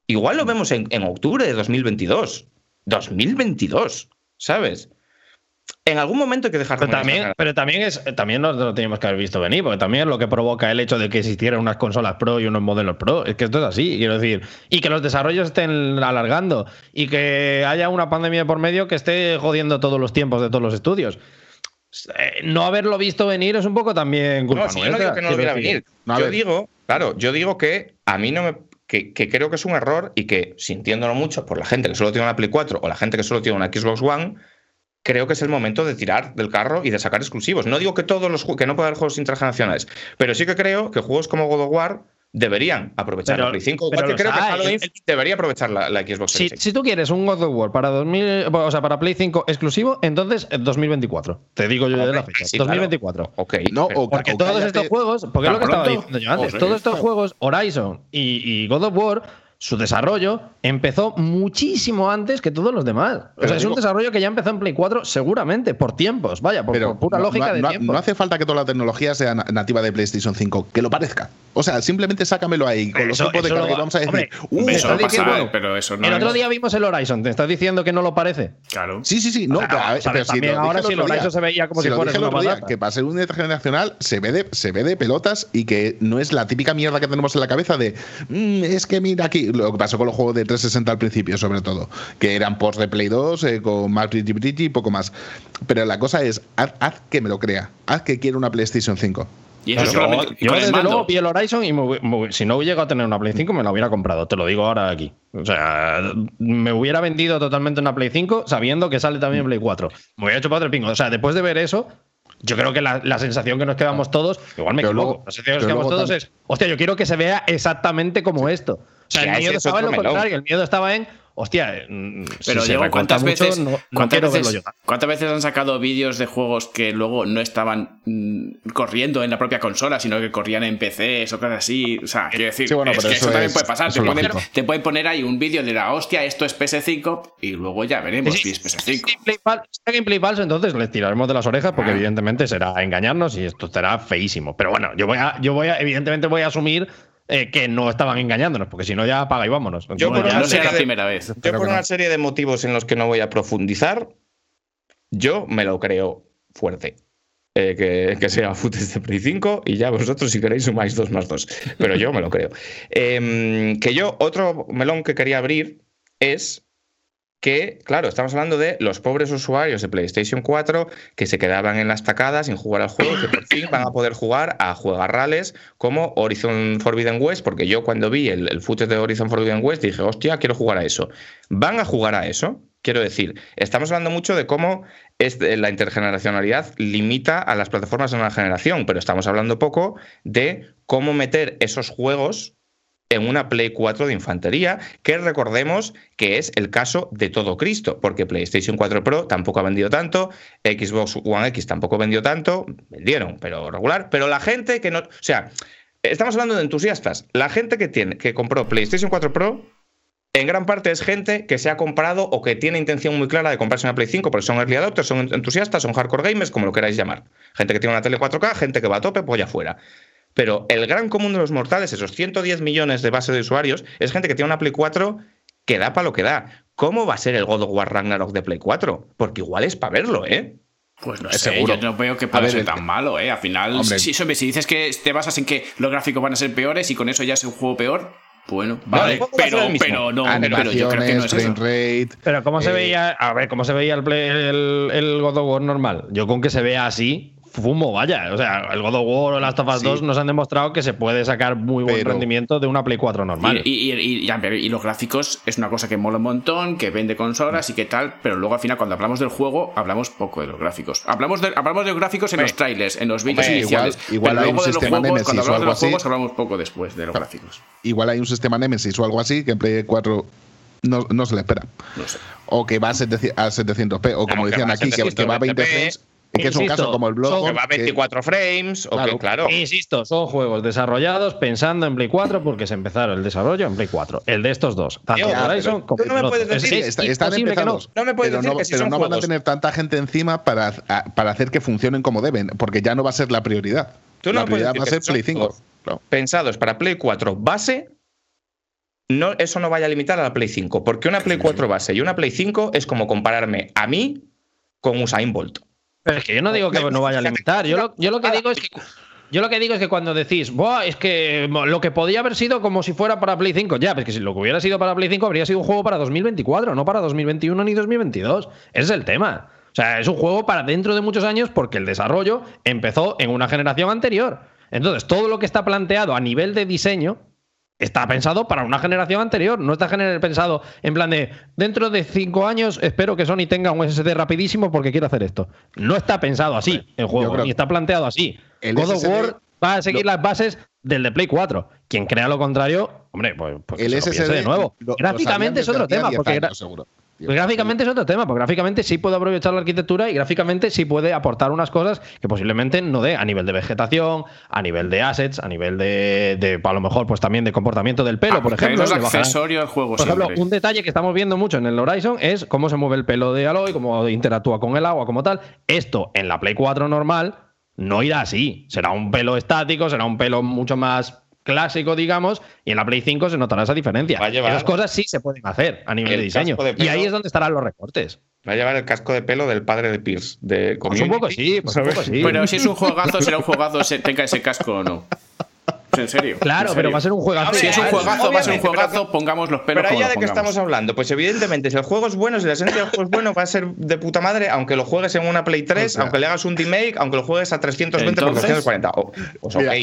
Igual lo vemos en, en octubre de 2022. 2022, ¿sabes? En algún momento hay que dejar pero también pero también es también no lo teníamos que haber visto venir porque también es lo que provoca el hecho de que existieran unas consolas pro y unos modelos pro. Es que esto es así quiero decir y que los desarrollos estén alargando y que haya una pandemia por medio que esté jodiendo todos los tiempos de todos los estudios. Eh, no haberlo visto venir es un poco también culpa no, yo no digo que no lo viera venir. Yo digo claro yo digo que a mí no me que, que, creo que es un error y que sintiéndolo mucho por la gente que solo tiene una Play 4 o la gente que solo tiene una Xbox One creo que es el momento de tirar del carro y de sacar exclusivos. No digo que todos los que no pueda haber juegos intergeneracionales, pero sí que creo que juegos como God of War deberían aprovechar la Play 5. Igual que creo que Halo Infinite debería aprovechar la, Xbox si, si, tú quieres un God of War para 2000, o sea, para Play 5 exclusivo, entonces 2024. Te digo yo de la fecha. 2024. Ok. No, porque todos estos juegos, porque es lo que estaba diciendo yo antes, todos estos juegos, Horizon y, y God of War su desarrollo empezó muchísimo antes que todos los demás. o sea, es un desarrollo que ya empezó en Play 4 seguramente, por tiempos, vaya, por, pura lógica de tiempo. No hace falta que toda la tecnología sea nativa de PlayStation 5, que lo parezca. O sea, simplemente sácamelo ahí, con los tipos de carga vamos a decir. uh, eso pero eso no El otro día vimos el Horizon, ¿te estás diciendo que no lo parece? Claro. Sí, sí, sí. No, pero, también ahora sí el Horizon se veía como si, fuera una día, Que para ser un generacional se ve, de, se ve de pelotas y que no es la típica mierda que tenemos en la cabeza de mm, es que mira aquí, lo que pasó con los juegos de 360 al principio, sobre todo, que eran post de Play 2 eh, con más y poco más. Pero la cosa es, haz, que me lo crea, haz que quiera una PlayStation 5. Y eso solamente yo, desde luego vi el Horizon y si no hubiera llegado a tener una Play 5 me la hubiera comprado, te lo digo ahora aquí. O sea, me hubiera vendido totalmente una Play 5 sabiendo que sale también Play 4. Me hubiera hecho para el pingo. O sea, después de ver eso, yo creo que la, sensación que nos quedamos todos, igual me equivoco, la sensación que nos quedamos todos es, hostia, yo quiero que se vea exactamente como esto. O sea, el miedo estaba en lo contrario, el miedo estaba en, hostia, mm, si Pero se Diego, ¿cuántas mucho, veces, no, no cuántas, veces, cuántas han sacado vídeos de juegos que luego no estaban mm, corriendo en la propia consola, sino que corrían en PC o cosas así? O sea, quiero decir, Sí, bueno, es pero que eso eso también es- puede pasar. Te pueden, lógico. te pueden poner ahí un vídeo de la hostia, esto es PS5 y luego ya veremos Sí, si es sí, PS5. Si es gameplay fal- si es gameplay falso, entonces les tiraremos de las orejas porque Ah. evidentemente será engañarnos y esto será feísimo. Pero bueno, yo voy a, yo voy a, evidentemente voy a asumir eh, que no estaban engañándonos, porque si no ya apaga y vámonos. Yo por una no serie de- primera vez. Yo Pero por que una no. serie de motivos en los que no voy a profundizar, yo me lo creo fuerte. Eh, que, que sea footage de Play 5 y ya vosotros si queréis sumáis 2 más 2. Pero yo me lo creo. Em, que yo, otro melón que quería abrir es que, claro, estamos hablando de los pobres usuarios de PlayStation 4 que se quedaban en la estacada sin jugar al juego, que por fin van a poder jugar a juegarrales como Horizon Forbidden West, porque yo cuando vi el, el footage de Horizon Forbidden West dije, hostia, quiero jugar a eso. ¿Van a jugar a eso? Quiero decir, estamos hablando mucho de cómo de- la intergeneracionalidad limita a las plataformas de una generación, pero estamos hablando poco de cómo meter esos juegos en una Play 4 de infantería, que recordemos que es el caso de todo Cristo, porque PlayStation 4 Pro tampoco ha vendido tanto, Xbox One X tampoco vendió tanto, vendieron, pero regular, pero la gente que no, o sea, estamos hablando de entusiastas, la gente que tiene que compró PlayStation 4 Pro en gran parte es gente que se ha comprado o que tiene intención muy clara de comprarse una Play 5 porque son early adopters, son entusiastas, son hardcore gamers, como lo queráis llamar. Gente que tiene una tele 4K, gente que va a tope, pues ya fuera. Pero el gran común de los mortales, esos 110 millones de base de usuarios, es gente que tiene una Play 4 que da para lo que da. ¿Cómo va a ser el God of War Ragnarok de Play 4? Porque igual es para verlo, ¿eh? Pues no Es sé, seguro. yo no veo que pueda ver, ser tan malo, ¿eh? Al final, si, dices que te basas en que los gráficos van a ser peores y con eso ya es un juego peor, bueno, vale, pero, pero no, pero yo creo que no es eso. rate. Pero ¿cómo se Eh, veía? A ver, ¿cómo se veía el, Play- el, el God of War normal? Yo con que se vea así, fumo, vaya. O sea, el God of War o Last of Us Sí. 2 nos han demostrado que se puede sacar muy buen Pero- rendimiento de una Play 4 normal. Y, los gráficos es una cosa que mola un montón, que vende consolas y que tal, pero luego al final cuando hablamos del juego hablamos poco de los gráficos. Hablamos de, hablamos de los gráficos en los trailers, en los vídeos iniciales. igual- igual pero hay luego un de los sistema juegos, Nemesis cuando o hablamos de algo los así. juegos hablamos poco después de los gráficos. Igual hay un sistema Nemesis o algo así que en Play 4 no, no se le espera. No sé. O que va a, 700 a 700p, o como decían aquí, que, que va a 20 720p. frames. Es que es un Insisto, caso como el blog. son- Que va a 24 frames, o Claro. que, claro. Insisto, son juegos desarrollados pensando en Play 4 porque se empezaron el desarrollo en Play 4 el de estos dos, tanto Tío, Horizon pero como tú no me puedes. Es- decir- es Está- están que no. empezados. No me puedes pero decir no, que si pero son no van a juegos- tener tanta gente encima para, a- para hacer que funcionen como deben, porque ya no va a ser la prioridad. Tú no la prioridad va a ser que Play 5. juegos Claro. pensados para Play 4 base, no, eso no vaya a limitar a la Play 5. Porque una Play 4 base y una Play 5 es como compararme a mí con Usain Bolt. Pero es que yo no digo que no vaya a limitar. Yo lo, que digo es que. Cuando decís, Buah, es que lo que podía haber sido como si fuera para Play 5, ya, pero es que si lo que hubiera sido para Play 5 habría sido un juego para 2024, no para 2021 ni 2022. Ese es el tema. O sea, es un juego para dentro de muchos años porque el desarrollo empezó en una generación anterior. Entonces, todo lo que está planteado a nivel de diseño está pensado para una generación anterior. No está pensado en plan de dentro de cinco años espero que Sony tenga un SSD rapidísimo porque quiero hacer esto. No está pensado así el juego, ni está planteado así. el God of War va a seguir lo- las bases del de Play 4. Quien crea lo contrario, hombre, pues, pues que El SSD de nuevo. gráficamente es otro tema, 10 porque gra- años, seguro. Pues gráficamente es otro tema, porque gráficamente sí puede aprovechar la arquitectura y gráficamente sí puede aportar unas cosas que posiblemente no dé a nivel de vegetación, a nivel de assets, a nivel de, de, a lo mejor, pues también de comportamiento del pelo, Ah, por ejemplo. Es accesorio al juego por ejemplo, siempre. un detalle que estamos viendo mucho en el Horizon es cómo se mueve el pelo de Aloy, cómo interactúa con el agua, como tal. Esto en la Play 4 normal no irá así. Será un pelo estático, será un pelo mucho más clásico, digamos, y en la Play 5 se notará esa diferencia. Esas cosas sí se pueden hacer a nivel el de diseño. y ahí es donde estarán los recortes. Va a llevar el casco de pelo del padre de Pierce. De Pues un poco sí, pues un ¿sabes? poco sí. Pero si es un juegazo, será un juegazo, se- tenga ese casco o no. En serio. claro, en pero serio. va a ser un juegazo. Si es un juegazo, va a ser un pero- juegazo, pongamos los pelos Pero como allá de qué estamos hablando, pues evidentemente si el juego es bueno, si la esencia del juego es bueno, va a ser de puta madre, aunque lo juegues en una Play 3, O sea. aunque le hagas un remake, aunque lo juegues a 320 por Entonces- 240. O- pues Mira,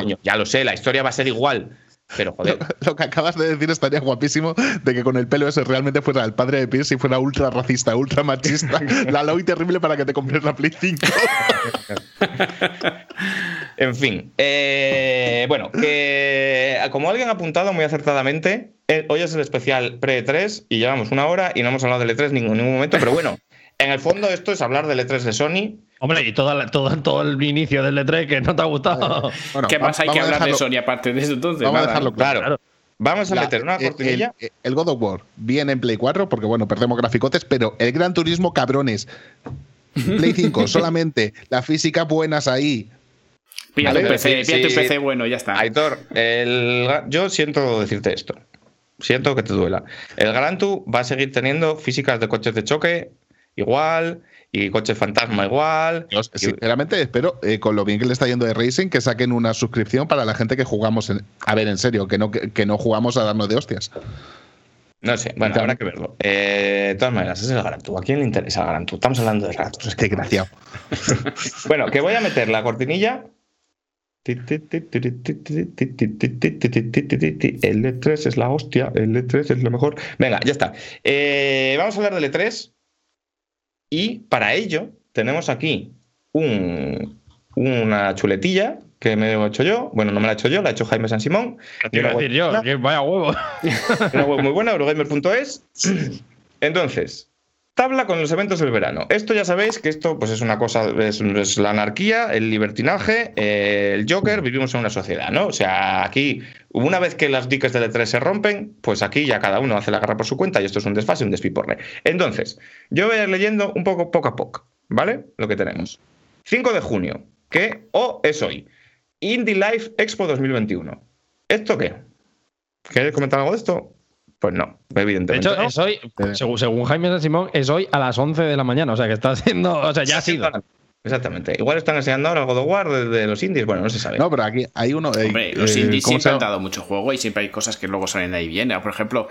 coño, ya lo sé, la historia va a ser igual. Pero joder. Lo, lo que acabas de decir estaría guapísimo de que con el pelo ese realmente fuera el padre de Pierce y fuera ultra racista, ultra machista, la low y terrible para que te compres la Play 5. En fin, eh, bueno, que como alguien ha apuntado muy acertadamente, eh, hoy es el especial pre-3 y llevamos una hora y no hemos hablado del E3 en ningún, ningún momento, pero bueno, en el fondo esto es hablar del E3 de Sony. Hombre, y toda la- todo, todo el inicio del E3 que no te ha gustado. Bueno, ¿Qué más hay que hablar de dejarlo- Sony aparte de eso entonces? Vamos a dejarlo claro. Claro, vamos a La- meter una el- cortinilla. El, el God of War viene en Play 4 porque, bueno, perdemos graficotes, pero el Gran Turismo, cabrones. Play 5, solamente la física buenas ahí. Vale, tu PC, sí, pilla tu sí. PC bueno, ya está. Aitor, el- yo siento decirte esto. Siento que te duela. El Gran va a seguir teniendo físicas de coches de choque igual y coches fantasma igual. Y- sinceramente, espero, eh, con lo bien que le está yendo de Racing, que saquen una suscripción para la gente que jugamos. En, a ver, en serio, que no, que, que no jugamos a darnos de hostias. No sé, bueno, habrá que verlo. Eh, de todas maneras, es el Gran. ¿A quién le interesa el Gran? Estamos hablando del Gran Tour. Es que- Desgraciado. Bueno, que voy a meter la cortinilla. El E3 es la hostia, el E3 es lo mejor. Venga, ya está. Eh, vamos a hablar del E3. Y para ello tenemos aquí un- una chuletilla que me he hecho yo. Bueno, no me la he hecho yo, la ha hecho Jaime San Simón. Te iba a decir yo, que vaya huevo. Una web muy buena, Eurogamer.es. Entonces, tabla con los eventos del verano. Esto ya sabéis que esto pues es una cosa, es, la anarquía, el libertinaje, eh, el Joker, vivimos en una sociedad, ¿no? O sea, aquí, una vez que las diques del E3 se rompen, pues aquí ya cada uno hace la garra por su cuenta y esto es un desfase, un despiporre. Entonces, yo voy a ir leyendo un poco, poco a poco, ¿vale? Lo que tenemos. 5 de junio, que o es hoy. Indie Life Expo 2021. ¿Esto qué? ¿Queréis comentar algo de esto? Pues no, De evidentemente. hecho, no. es hoy, según, según Jaime San Simón, es hoy a las 11 de la mañana. O sea, que está siendo. O sea, ya ha sido. Exactamente. Igual están enseñando ahora God of War de, de los indies. Bueno, no se sabe. No, pero aquí hay uno. eh, Hombre, los eh, indies ¿cómo siempre han dado mucho juego y siempre hay cosas que luego salen de ahí bien. Por ejemplo,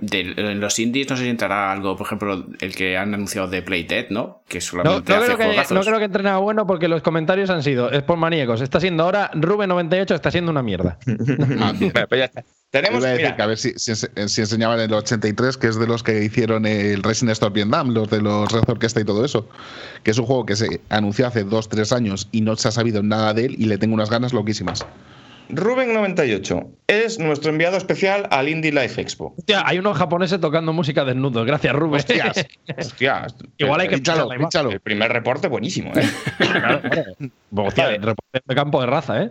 de- en los indies no sé si entrará algo, por ejemplo, el que han anunciado de Playdead, ¿no? Que No, solamente no hace creo que, no creo que entre nada bueno porque los comentarios han sido: es por maníacos. Está siendo ahora Rubén98, está siendo una mierda. Ah, pues ya está. Tenemos, a decir que a ver si, si, si enseñaban el 83, que es de los que hicieron el Resident Evil Vietnam, los de los Red Orquesta y todo eso. Que es un juego que se anunció hace 2-3 años y no se ha sabido nada de él y le tengo unas ganas loquísimas. Rubén98 es nuestro enviado especial al Indie Life Expo. Hostia, hay unos japoneses tocando música desnudos. Gracias, Rubén. Hostias. Hostia, Igual hay que pínchalo. el primer reporte buenísimo, ¿eh? Claro. Hostia, Vale. reporte de campo de raza, ¿eh?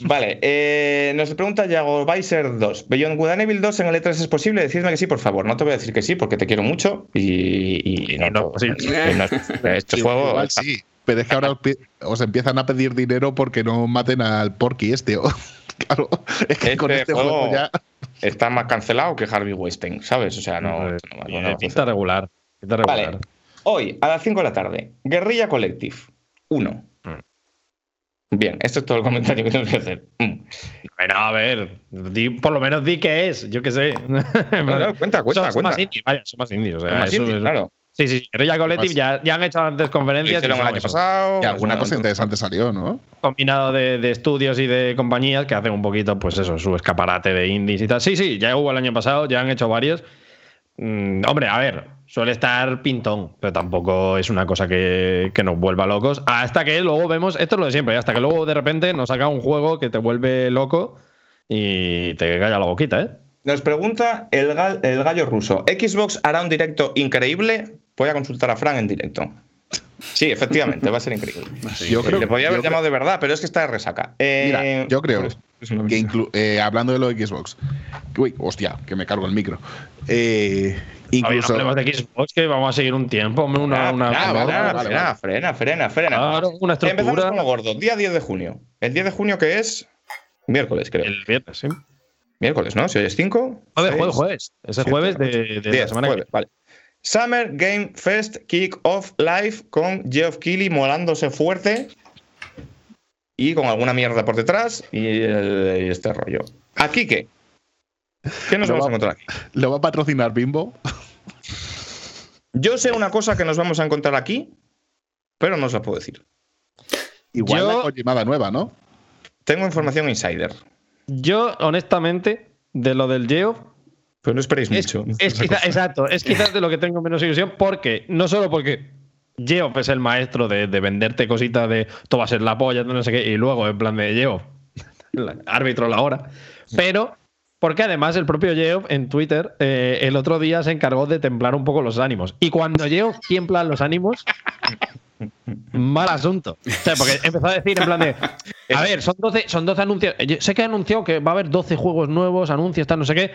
Vale, eh, nos pregunta Yago Weiser 2. ¿Beyond Good and Evil 2 en el E3 es posible? Decidme que sí, por favor. No te voy a decir que sí, porque te quiero mucho y, y no, no, sí. no- este Igual juego. sí, pero es que ahora os pi- os empiezan a pedir dinero porque no maten al Porky este. o- claro, es que con Este este juego, juego- ya. está más cancelado que Harvey Weinstein, ¿sabes? O sea, no. No- no- no- pinta regular. Pinta regular. Vale. Hoy, a las 5 de la tarde, Guerrilla Collective 1. Bien, esto es todo el comentario que tengo que hacer. Mm. Bueno, a ver, di- por lo menos di qué es, yo qué sé. No, no, cuenta, cuenta, son, son cuenta. más indies, vaya, son más indies. O sea, Son más eso indies, es- claro. Sí, sí, Guerrilla Collective ya, ya han hecho antes Lo conferencias. y hicieron el año eso, pasado. Y alguna cosa interesante salió, ¿no? Combinado de, de estudios y de compañías que hacen un poquito, pues eso, su escaparate de indies y tal. Sí, sí, ya hubo el año pasado, ya han hecho varios. Mm, hombre, a ver, suele estar pintón, pero tampoco es una cosa que, que nos vuelva locos. Hasta que luego vemos, esto es lo de siempre, hasta que luego de repente nos saca un juego que te vuelve loco y te calla la boquita, ¿eh? Nos pregunta el, gal- el gallo ruso. ¿Xbox hará un directo increíble? Voy a consultar a Fran en directo. Sí, efectivamente, va a ser increíble. Yo creo Le podía haber yo llamado de verdad, pero es que está de resaca. Eh, Mira, yo creo por eso, es una que inclu- eh, hablando de lo de Xbox. Uy, hostia, que me cargo el micro. Eh, incluso. No de Xbox, que vamos a seguir un tiempo, hombre, una, Ah, una, frena, vale, frena, vale, frena, vale. frena, frena, frena. Claro, una Empezamos estructura. con lo gordo. Día 10 de junio. El 10 de junio que es miércoles, creo. El viernes, sí. Miércoles, ¿no? Si hoy es 5. Joder, jueves, jueves. Ese siete, jueves de, de la 10, semana que jueves, vale. Summer Game Fest Kick Off Live con Geoff Keighley molándose fuerte y con alguna mierda por detrás y, el- y este rollo. ¿Aquí qué? ¿Qué nos Lo vamos a encontrar aquí? ¿Lo va a patrocinar Bimbo? Yo sé una cosa que nos vamos a encontrar aquí, pero no os la puedo decir. Igual Yo- la Kojimada nueva, ¿no? Tengo información insider. Yo, honestamente, de lo del Geoff, Pero no esperéis es, mucho. es quizá- exacto, es quizás de lo que tengo menos ilusión, porque no solo porque Geoff es el maestro de, de venderte cositas de todo va a ser la polla, no sé qué, y luego en plan de Geoff, árbitro la hora, pero porque además el propio Geoff en Twitter eh, el otro día se encargó de templar un poco los ánimos. Y cuando Geoff tiembla los ánimos, mal asunto. O sea, porque empezó a decir en plan de. A ver, son 12, son 12 anuncios. Yo sé que ha anunciado que va a haber 12 juegos nuevos, anuncios, tal, no sé qué.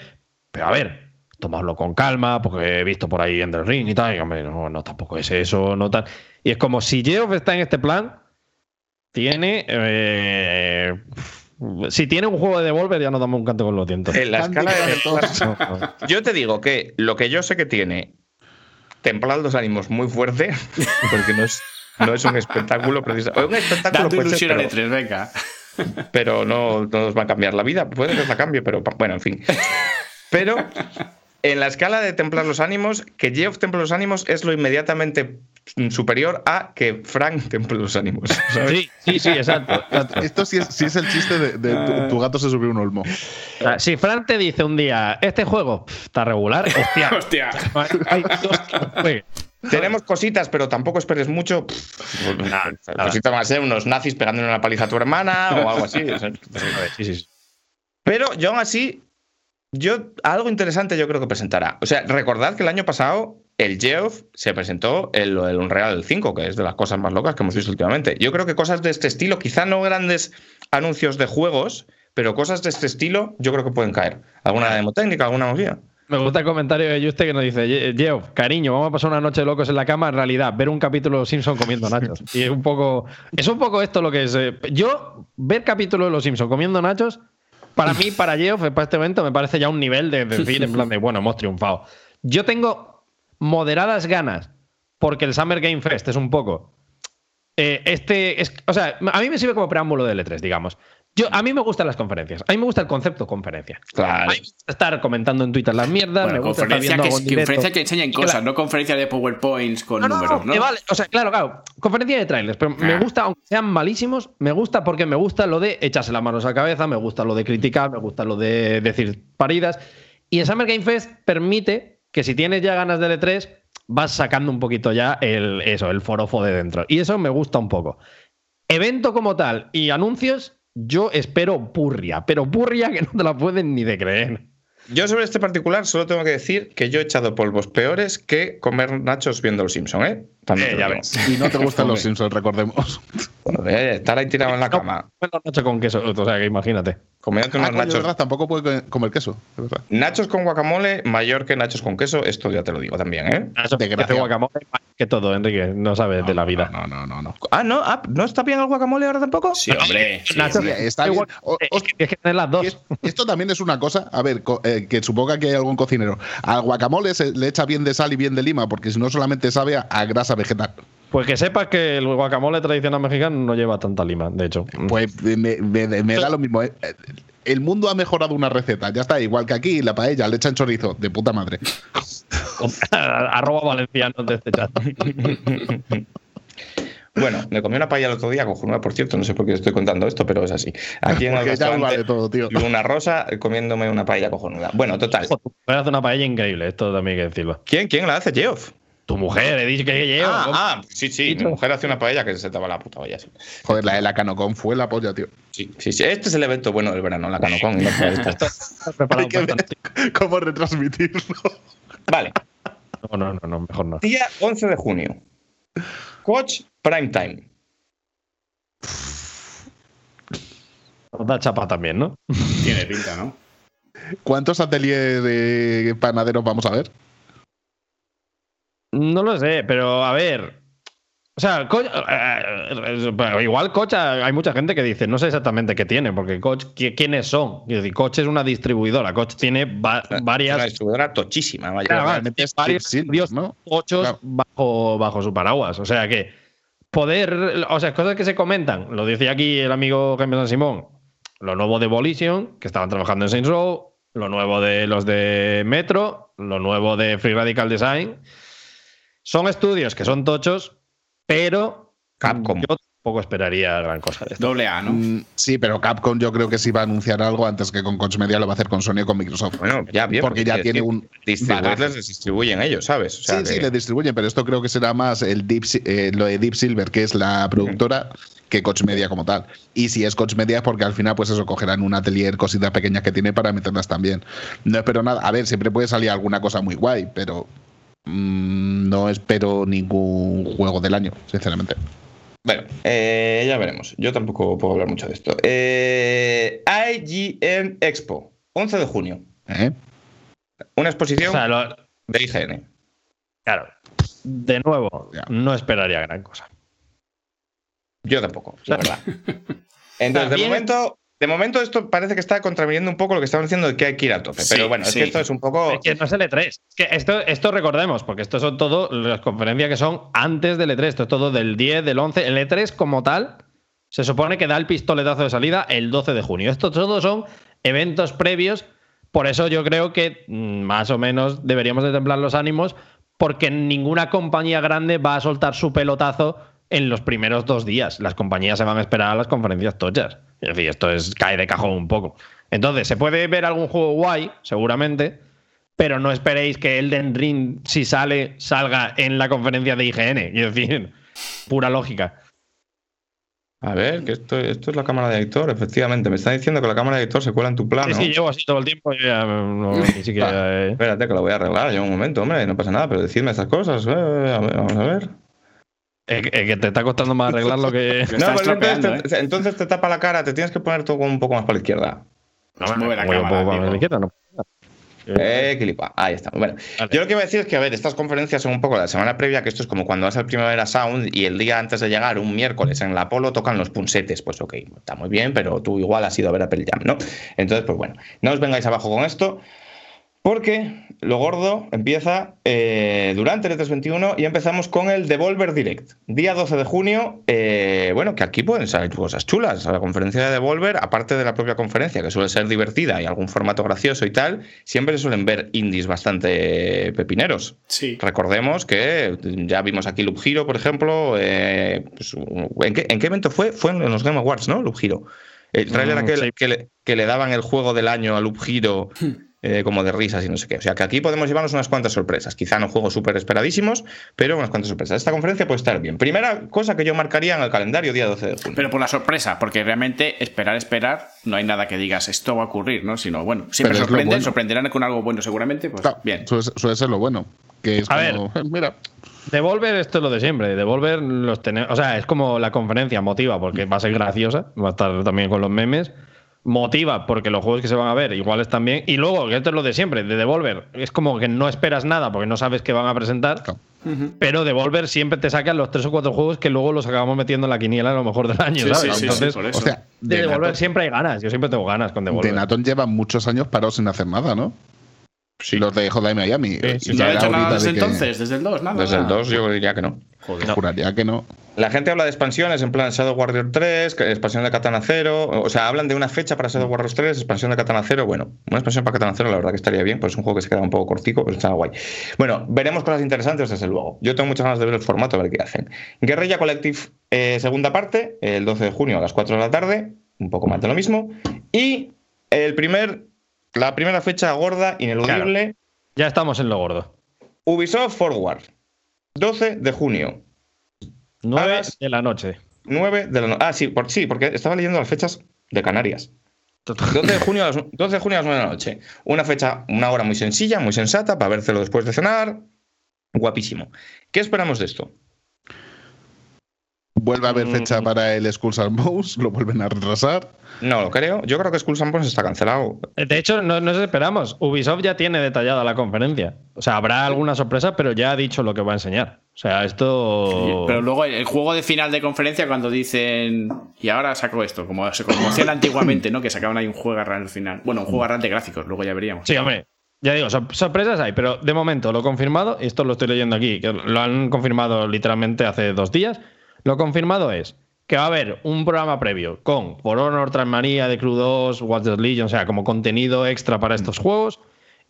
Pero a ver, tomadlo con calma, porque he visto por ahí en el ring y tal. Y hombre, no, no, tampoco es eso, no tal. Y es como si Geoff está en este plan, tiene. eh, si tiene un juego de Devolver, ya nos damos un canto con los dientes. En la escala de. Yo te digo que lo que yo sé que tiene templar los ánimos muy fuerte, porque no es, no es un espectáculo preciso. Un espectáculo Dando puede ser, ilusión pero, E3, venga. pero no, no nos va a cambiar la vida. Puede que os la cambie, pero bueno, en fin. Pero en la escala de templar los ánimos, que Geoff temple los ánimos es lo inmediatamente superior a que Frank temple los ánimos. ¿sabes? Sí, sí, sí, exacto. Esto sí es, sí es el chiste de, de tu, tu gato se subió un olmo. Sea, si Fran te dice un día, este juego está regular, hostia. Hostia. hay dos que lo jueguen. Tenemos cositas, pero tampoco esperes mucho. Pff, Nada, nada. Cositas van a ser unos nazis pegándole una paliza a tu hermana o algo así. o sea, Sí, sí, sí. Pero yo aún así, yo algo interesante yo creo que presentará. O sea, recordad que el año pasado el Geoff se presentó el, el Unreal 5, que es de las cosas más locas que hemos visto últimamente. Yo creo que cosas de este estilo, quizá no grandes anuncios de juegos, pero cosas de este estilo yo creo que pueden caer. ¿Alguna demo técnica, alguna movida? Me gusta el comentario de Juste que nos dice, "Ye- Geoff, cariño, vamos a pasar una noche locos en la cama. En realidad, ver un capítulo de Los Simpsons comiendo nachos. Y es un poco. Es un poco esto lo que es. eh, Yo, ver capítulo de Los Simpsons comiendo nachos, para mí, para Geoff, para este evento, me parece ya un nivel de decir, en plan de, bueno, hemos triunfado. Yo tengo moderadas ganas, porque el Summer Game Fest es un poco. eh, este. Es, o sea, a mí me sirve como preámbulo de L3, digamos. Yo, a mí me gustan las conferencias. A mí me gusta el concepto conferencia. Claro. A mí me gusta estar comentando en Twitter las mierdas. Bueno, me gusta estar conferencia viendo que, conferencia que cosas, no conferencia de PowerPoints con No, números, no, ¿no? que vale. O sea, claro, claro. Conferencia de trailers. Pero me Ah. gusta, aunque sean malísimos, me gusta porque me gusta lo de echarse las manos a la cabeza, me gusta lo de criticar, me gusta lo de decir paridas. Y el Summer Game Fest permite que si tienes ya ganas de E3, vas sacando un poquito ya el, eso, el forofo de dentro. Y eso me gusta un poco. Evento como tal y anuncios, yo espero purria, pero purria que no te la pueden ni de creer. Yo sobre este particular solo tengo que decir que yo he echado polvos peores que comer nachos viendo los Simpson, ¿eh? También Eh, ya ves. Y no te gustan los. Simpsons, recordemos. Joder, estar ahí tirado en la cama, Bueno, Nacho con queso, o sea que imagínate. comiéndote Ah, unos coño, nachos. ¿verdad? Tampoco puede comer queso, verdad. Nachos con guacamole mayor que nachos con queso, esto ya te lo digo también, ¿eh? Nacho De gracia. hace guacamole más que todo, Enrique. No sabes de la vida. No, no, no, no. Ah, no, ah, ¿no está bien el guacamole ahora tampoco? Sí, hombre. sí, está bien. O- es, que, es que tener las dos. Esto también es una cosa, a ver, eh, que suponga que hay algún cocinero. Al guacamole se le echa bien de sal y bien de lima, porque si no solamente sabe a, a grasa vegetal. Pues que sepas que el guacamole tradicional mexicano no lleva tanta lima, de hecho. Pues me, me- me da lo mismo. eh. El mundo ha mejorado una receta, ya está, igual que aquí, la paella, le echan chorizo, de puta madre. Arroba valencianos de este chat. Bueno, me comí una paella el otro día, cojonuda, por cierto, no sé por qué estoy contando esto, pero es así. Aquí en el restaurante vale todo, tío. Luna Rosa comiéndome una paella cojonuda. Bueno, total. Mujer hace una paella increíble, esto también hay que decirlo. ¿Quién, quién la hace, Geoff? Tu mujer, he dicho que llevo. Ah, ah, sí, sí. Mi mujer hace una paella que se te va la puta olla. Sí. Joder, la de la Canocon fue la polla, tío. Sí, sí, sí. Este es el evento bueno del verano, la Canocon. no Hay que ver cómo retransmitirlo. Vale. No, no, no, no, mejor no. Día 11 de junio. Coach Prime Time. Nos da chapa también, ¿no? Tiene pinta, ¿no? ¿Cuántos ateliers de panaderos vamos a ver? No lo sé, pero a ver. O sea, Co- eh, pero igual Coach, hay mucha gente que dice, no sé exactamente qué tiene, porque Coach, ¿qui- ¿quiénes son? Quiero decir, Coach es una distribuidora, Coach tiene va- Una varias distribuidora tochísima, vaya. Claro, realmente es varios estudios ¿no? ochos Claro. bajo, bajo su paraguas. O sea que poder, o sea, cosas que se comentan, lo decía aquí el amigo Jaime San Simón, lo nuevo de Volition, que estaban trabajando en Saints Row, lo nuevo de los de Metro, lo nuevo de Free Radical Design. Son estudios que son tochos, pero Capcom. yo tampoco esperaría gran cosa de esto. Doble A, ¿no? Mm, Sí, pero Capcom yo creo que sí va a anunciar algo antes que con Koch Media lo va a hacer con Sony o con Microsoft. Bueno, ya bien. Porque ya tiene un Distribuirles les distribuyen ellos, ¿sabes? O sea, sí, sí, le distribuyen, pero esto creo que será más el Deep, eh, lo de Deep Silver, que es la productora, que Koch Media como tal. Y si es Koch Media es porque al final, pues eso, cogerán un atelier, cositas pequeñas que tiene para meterlas también. No espero nada. A ver, siempre puede salir alguna cosa muy guay, pero mm, no espero ningún juego del año, sinceramente. Bueno, eh, ya veremos. Yo tampoco puedo hablar mucho de esto. Eh, IGN Expo, 11 de junio. ¿Eh? Una O exposición sea, lo- de IGN. claro, de nuevo, Ya. no esperaría gran cosa. Yo tampoco, la verdad. Entonces, de momento, de momento esto parece que está contraviniendo un poco lo que estaban diciendo de que hay que ir a tope. Sí, pero bueno, es sí. que esto es un poco. Es que no es el E3. Es que esto, esto recordemos, porque esto son todo las conferencias que son antes del E3. Esto es todo del 10, del 11. El E3 como tal se supone que da el pistoletazo de salida el 12 de junio. Estos todos son eventos previos. Por eso yo creo que mm, más o menos deberíamos de templar los ánimos porque ninguna compañía grande va a soltar su pelotazo en los primeros dos días. Las compañías se van a esperar a las conferencias tochas. Es decir, esto es, cae de cajón un poco. Entonces, se puede ver algún juego guay, seguramente, pero no esperéis que Elden Ring, si sale, salga en la conferencia de IGN. Es decir, pura lógica. A ver, que esto, esto es la cámara de editor, efectivamente. Me está diciendo que la cámara de editor se cuela en tu plano. Sí, sí, llevo así todo el tiempo. Yo ya no, ni siquiera. eh. Espérate, que lo voy a arreglar. Lleva un momento, hombre, no pasa nada, pero decidme estas cosas. eh, a ver, vamos a ver. Es que- te está costando más arreglarlo que. No, pero estropeando, entonces, te, entonces te tapa la cara, te tienes que poner todo un poco más para la izquierda. No, mueve la Como yo cámara, para digo. la izquierda, no. Eh. Ahí está. Bueno, Vale. yo lo que iba a decir es que, a ver, estas conferencias son un poco la semana previa, que esto es como cuando vas al Primavera Sound y el día antes de llegar, un miércoles en la Apolo, tocan los punsetes. Pues ok, está muy bien, pero tú igual has ido a ver Apple Jam, ¿no? Entonces, pues bueno, no os vengáis abajo con esto. Porque lo gordo empieza eh, durante el E321 y empezamos con el Devolver Direct. Día 12 de junio, eh, bueno, que aquí pueden salir cosas chulas. La conferencia de Devolver, aparte de la propia conferencia, que suele ser divertida y algún formato gracioso y tal, siempre se suelen ver indies bastante pepineros. Sí. Recordemos que ya vimos aquí Loop Hero, por ejemplo. eh, pues, ¿en, qué, en qué evento fue? Fue en los Game Awards, ¿no? Loop Hero. El trailer Mm, aquel sí. que, le, que le daban el juego del año a Loop Hero. Eh, como de risas y no sé qué. O sea que aquí podemos llevarnos unas cuantas sorpresas. Quizá no juegos súper esperadísimos, pero unas cuantas sorpresas. Esta conferencia puede estar bien. Primera cosa que yo marcaría en el calendario, día 12 de junio. Pero por la sorpresa, porque realmente esperar, esperar, no hay nada que digas esto va a ocurrir, ¿no? Sino, bueno, siempre sorprenden, bueno. sorprenderán con algo bueno seguramente, pues Claro, bien. Suele, suele ser lo bueno. Que es A como, "Eh, mira, Devolver, esto es lo de siempre. Devolver los tenemos. O sea, es como la conferencia motiva porque va a ser graciosa. Va a estar también con los memes. Motiva porque los juegos que se van a ver iguales también. Y luego, que esto es lo de siempre, de Devolver. Es como que no esperas nada porque no sabes qué van a presentar. Pero Devolver siempre te sacan los tres o cuatro juegos que luego los acabamos metiendo en la quiniela a lo mejor del año, Sí, ¿sabes? sí, Entonces, sí, por eso. o sea, de de Devolver siempre hay ganas. Yo siempre tengo ganas con de Devolver. Naton lleva muchos años parados sin hacer nada, ¿no? Sí. Los de Hotline Miami. Sí, sí, Y ¿No ya ha hecho nada desde de que- entonces? ¿Desde el 2? Nada. Desde el nada. 2 yo diría que no. Joder. Juraría que no. La gente habla de expansiones en plan Shadow Warrior 3, que- expansión de Katana 0. O sea, hablan de una fecha para Shadow Warrior 3, expansión de Katana 0. Bueno, una expansión para Katana 0, la verdad que estaría bien, pues es un juego que se queda un poco cortico, pero está guay. Bueno, veremos cosas interesantes desde luego. Yo tengo muchas ganas de ver el formato, a ver qué hacen. Guerrilla Collective, eh, segunda parte, el 12 de junio a las 4 de la tarde, un poco más de lo mismo. Y el primer, la primera fecha gorda, ineludible, Ya estamos en lo gordo. Ubisoft Forward, 12 de junio. 9 Alas. de la noche. 9 de la noche. Ah, sí, por, sí, porque estaba leyendo las fechas de Canarias. 12 de, junio a las, 12 de junio a las 9 de la noche. Una fecha, una hora muy sencilla, muy sensata, para vérselo después de cenar. Guapísimo. ¿Qué esperamos de esto? Vuelve a haber Mm. fecha para el Skulls and Bones, lo vuelven a retrasar. No lo creo. Yo creo que Skulls and Bones está cancelado. De hecho, no nos esperamos. Ubisoft ya tiene detallada la conferencia. O sea, habrá alguna sorpresa, pero ya ha dicho lo que va a enseñar. O sea, esto. Pero luego el, juego de final de conferencia cuando dicen y ahora saco esto, como se como hacían antiguamente, ¿no? Que sacaban ahí un juego al final. Bueno, un juego arran de gráficos, luego ya veríamos. Sí, hombre. Ya digo, sor- sorpresas hay, pero de momento lo confirmado, y esto lo estoy leyendo aquí, que lo han confirmado literalmente hace dos días. Lo confirmado es que va a haber un programa previo con For Honor, Transmanía, The Crew 2, Watch the Legion, o sea, como contenido extra para estos juegos.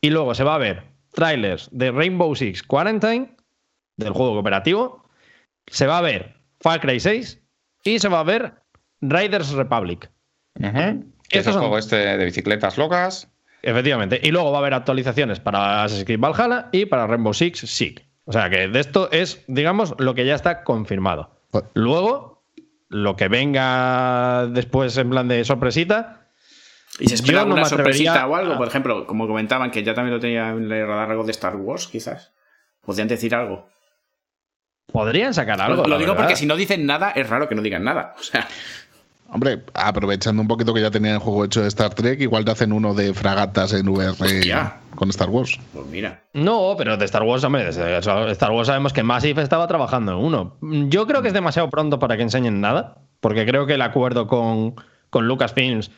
Y luego se va a ver trailers de Rainbow Six Quarantine, del juego cooperativo. Se va a ver Far Cry 6 y se va a ver Riders Republic. Que es el son- juego este de bicicletas locas. Efectivamente. Y luego va a haber actualizaciones para Assassin's Creed Valhalla y para Rainbow Six Siege. O sea que de esto es, digamos, lo que ya está confirmado. Luego, lo que venga después en plan de sorpresita, ¿Y se espera no atrevería sorpresita o algo? a- Por ejemplo, como comentaban, que ya también lo tenía en el radar algo de Star Wars, quizás. ¿Podrían decir algo? podrían sacar algo. lo digo verdad. porque si no dicen nada, es raro que no digan nada. O sea, Hombre, aprovechando un poquito que ya tenían el juego hecho de Star Trek, igual te hacen uno de fragatas en VR Hostia. con Star Wars. pues mira. No, pero de Star Wars, hombre, de Star Wars sabemos que Massive estaba trabajando en uno. Yo creo que es demasiado pronto para que enseñen nada, porque creo que el acuerdo con, con Lucasfilms,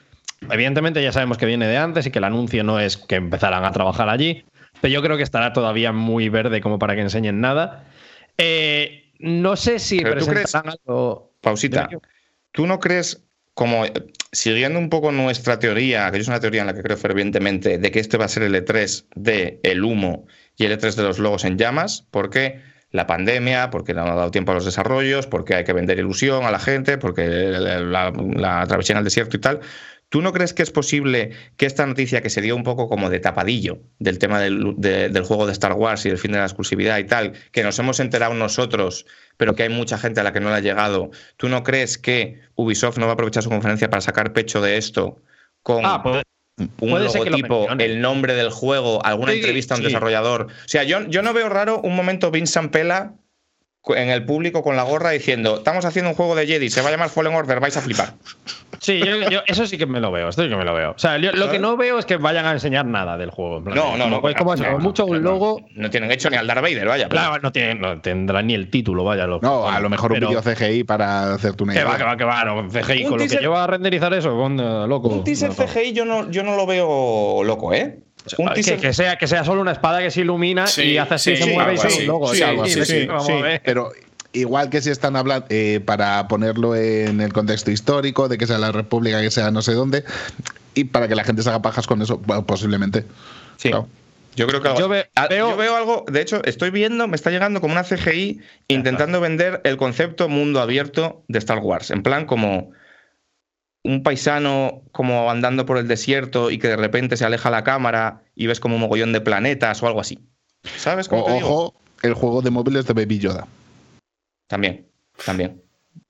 evidentemente ya sabemos que viene de antes y que el anuncio no es que empezaran a trabajar allí, pero yo creo que estará todavía muy verde como para que enseñen nada. Eh, no sé si presentarán algo. Pausita. ¿Tú no crees, como eh, siguiendo un poco nuestra teoría, que es una teoría en la que creo fervientemente, de que este va a ser el E3 de el humo y el E3 de los logos en llamas? Porque la pandemia, porque no ha dado tiempo a los desarrollos, porque hay que vender ilusión a la gente, porque la, la, travesía en el desierto y tal. ¿Tú no crees que es posible que esta noticia que se dio un poco como de tapadillo del tema del, de- del juego de Star Wars y del fin de la exclusividad y tal, que nos hemos enterado nosotros, pero que hay mucha gente a la que no le ha llegado, ¿tú no crees que Ubisoft no va a aprovechar su conferencia para sacar pecho de esto con Ah, puede, un puede logotipo, el nombre del juego, alguna Sí, entrevista a un sí. desarrollador? O sea, yo, yo no veo raro un momento Vincent Pela en el público con la gorra diciendo, estamos haciendo un juego de Jedi, se va a llamar Fallen Order, vais a flipar. Sí, yo, yo- eso sí que me lo veo, esto sí que me lo veo. O sea, yo- lo que no veo es que vayan a enseñar nada del juego. en plan, No, no, como- no. pues, como eso, no, mucho un logo. No, tienen hecho ni al Darth Vader, vaya. Claro, no, tiene, no tendrá ni el título, vaya. Lo, No, a lo mejor un vídeo CGI para hacerte una Que idea. va, que va, que va. No, CGI, Un con lo que teaser- lleva a renderizar eso, con, loco. Un teaser. CGI yo no, yo no lo veo loco, ¿eh? Un Que, teaser que sea, que sea solo una espada que se ilumina Sí, y hace así, sí, se mueve y sale un logo. Sí, Sí, algo sí, así, sí, sí, vamos sí. a ver. Pero igual que si están hablando eh, para ponerlo en el contexto histórico, de que sea la República, que sea no sé dónde, y para que la gente se haga pajas con eso, bueno, posiblemente. Sí. Claro. Yo creo que algo- Yo ve- Ah, veo- yo veo algo, de hecho, estoy viendo, me está llegando como una CGI intentando vender el concepto mundo abierto de Star Wars. En plan, como un paisano como andando por el desierto y que de repente se aleja la cámara y ves como un mogollón de planetas o algo así. ¿Sabes cómo O- te digo? ojo, el juego de móviles de Baby Yoda. También, también.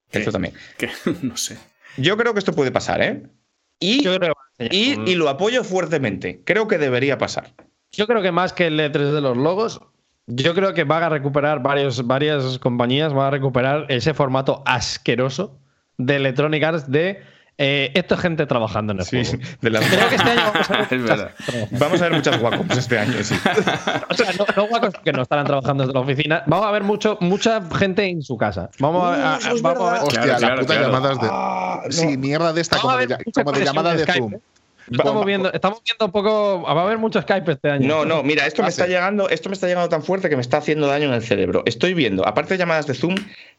¿Qué? Esto también. No sé. Yo creo que esto puede pasar, ¿eh? Y, Yo creo, que y lo apoyo fuertemente. Creo que debería pasar. yo creo que más que el E3 de los logos, yo creo que van a recuperar varios, varias compañías, van a recuperar ese formato asqueroso de Electronic Arts de eh, esto es gente trabajando en el juego. de las- Creo que este año vamos a ver Es verdad. Vamos a ver muchas guacos este año, sí. O sea, no, no guacos que no estarán trabajando desde la oficina. Vamos a ver mucho, mucha gente en su casa. Vamos a, vamos ver. Hostia, Claro, las claro, putas claro. llamadas de. Ah, no. Sí, mierda de esta, Vamos como de, como de llamada de de Skype, Zoom. ¿eh? Estamos viendo, estamos viendo un poco. Va a haber mucho Skype este año. No, no, mira, esto me Ah, está sí. llegando, esto me está llegando tan fuerte que me está haciendo daño en el cerebro. Estoy viendo, aparte de llamadas de Zoom,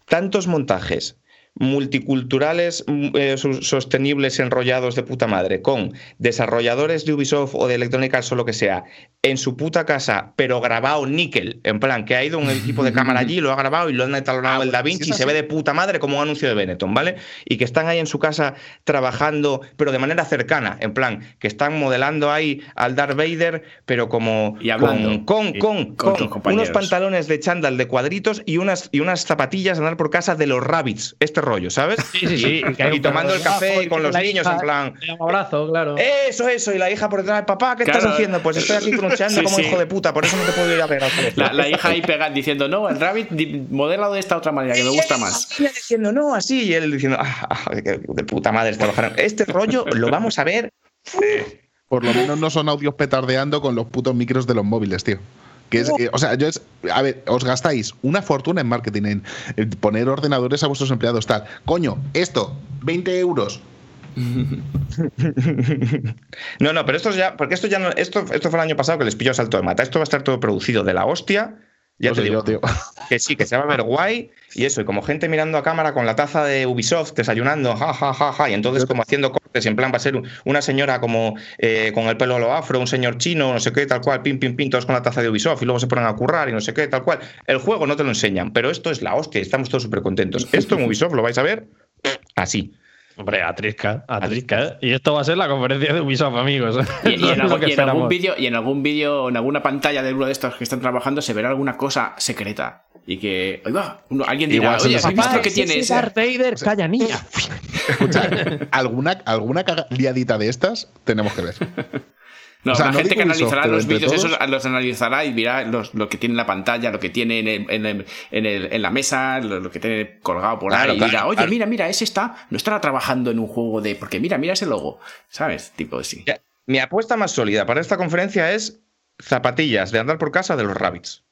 tantos montajes multiculturales mm, eh, sostenibles enrollados de puta madre con desarrolladores de Ubisoft o de Electronic Arts o lo que sea en su puta casa pero grabado níquel en plan que ha ido un equipo de cámara allí lo ha grabado y lo han etalonado Ah, el Da bueno, Vinci y se ve de puta madre como un anuncio de Benetton ¿vale? y que están ahí en su casa trabajando pero de manera cercana en plan que están modelando ahí al Darth Vader pero como Y hablando. con, con, con, unos pantalones de chándal de cuadritos y unas, y unas zapatillas a andar por casa de los rabbits, este rollo, ¿sabes? Sí, sí, sí. Y, tomando el café y con los niños hija, en plan. Un abrazo, claro. Eso, eso, y la hija por detrás, papá, ¿qué estás haciendo? Pues estoy aquí cruncheando Sí, como sí. hijo de puta, por eso no te puedo ir a colegio. La, la hija ahí pegando diciendo, no, el Rabbit modelado de esta otra manera, que me gusta más. Diciendo, no, así, y él diciendo, ah, ah, de, de puta madre, trabajaron. Este rollo lo vamos a ver. Por lo menos no son audios petardeando con los putos micros de los móviles, tío. Que es, eh, o sea, yo es, a ver, os gastáis una fortuna en marketing, en, en poner ordenadores a vuestros empleados, tal. Coño, esto, 20 euros. No, no, pero esto ya, porque esto ya no, esto, esto fue el año pasado que les pilló salto de mata. Esto va a estar todo producido de la hostia. Ya No te digo, yo, tío. que sí, que se va a ver guay y eso, y como gente mirando a cámara con la taza de Ubisoft, desayunando, ja, ja, ja, ja, y entonces como haciendo cortes, en plan va a ser una señora como eh, con el pelo a lo afro, un señor chino, no sé qué, tal cual, pim, pim, pim, todos con la taza de Ubisoft y luego se ponen a currar y no sé qué, tal cual. El juego no te lo enseñan, pero esto es la hostia, estamos todos súper contentos. Esto en Ubisoft lo vais a ver Así. Hombre, atrisca, atrisca. Y esto va a ser la conferencia de Ubisoft, amigos. Y, en, algún, que y en algún vídeo, y en algún vídeo, en alguna pantalla de uno de estos que están trabajando, se verá alguna cosa secreta. Y que, oiga, uno- alguien dirá, Igual se oye, ¿has visto que tiene ese? Darth Vader, calla niña. Escucha, alguna, alguna liadita de estas tenemos que ver. No, O sea, la no gente que analizará los vídeos esos los analizará y verá los- lo que tiene en la pantalla, lo que tiene en, el- en, el- en, el- en la mesa, lo, lo que tiene colgado por Claro, ahí. y dirá, oye, claro. mira, mira, ese está, no estará trabajando en un juego de. Porque mira, mira ese logo. ¿Sabes? Tipo así. Mi apuesta más sólida para esta conferencia es zapatillas de andar por casa de los Rabbits.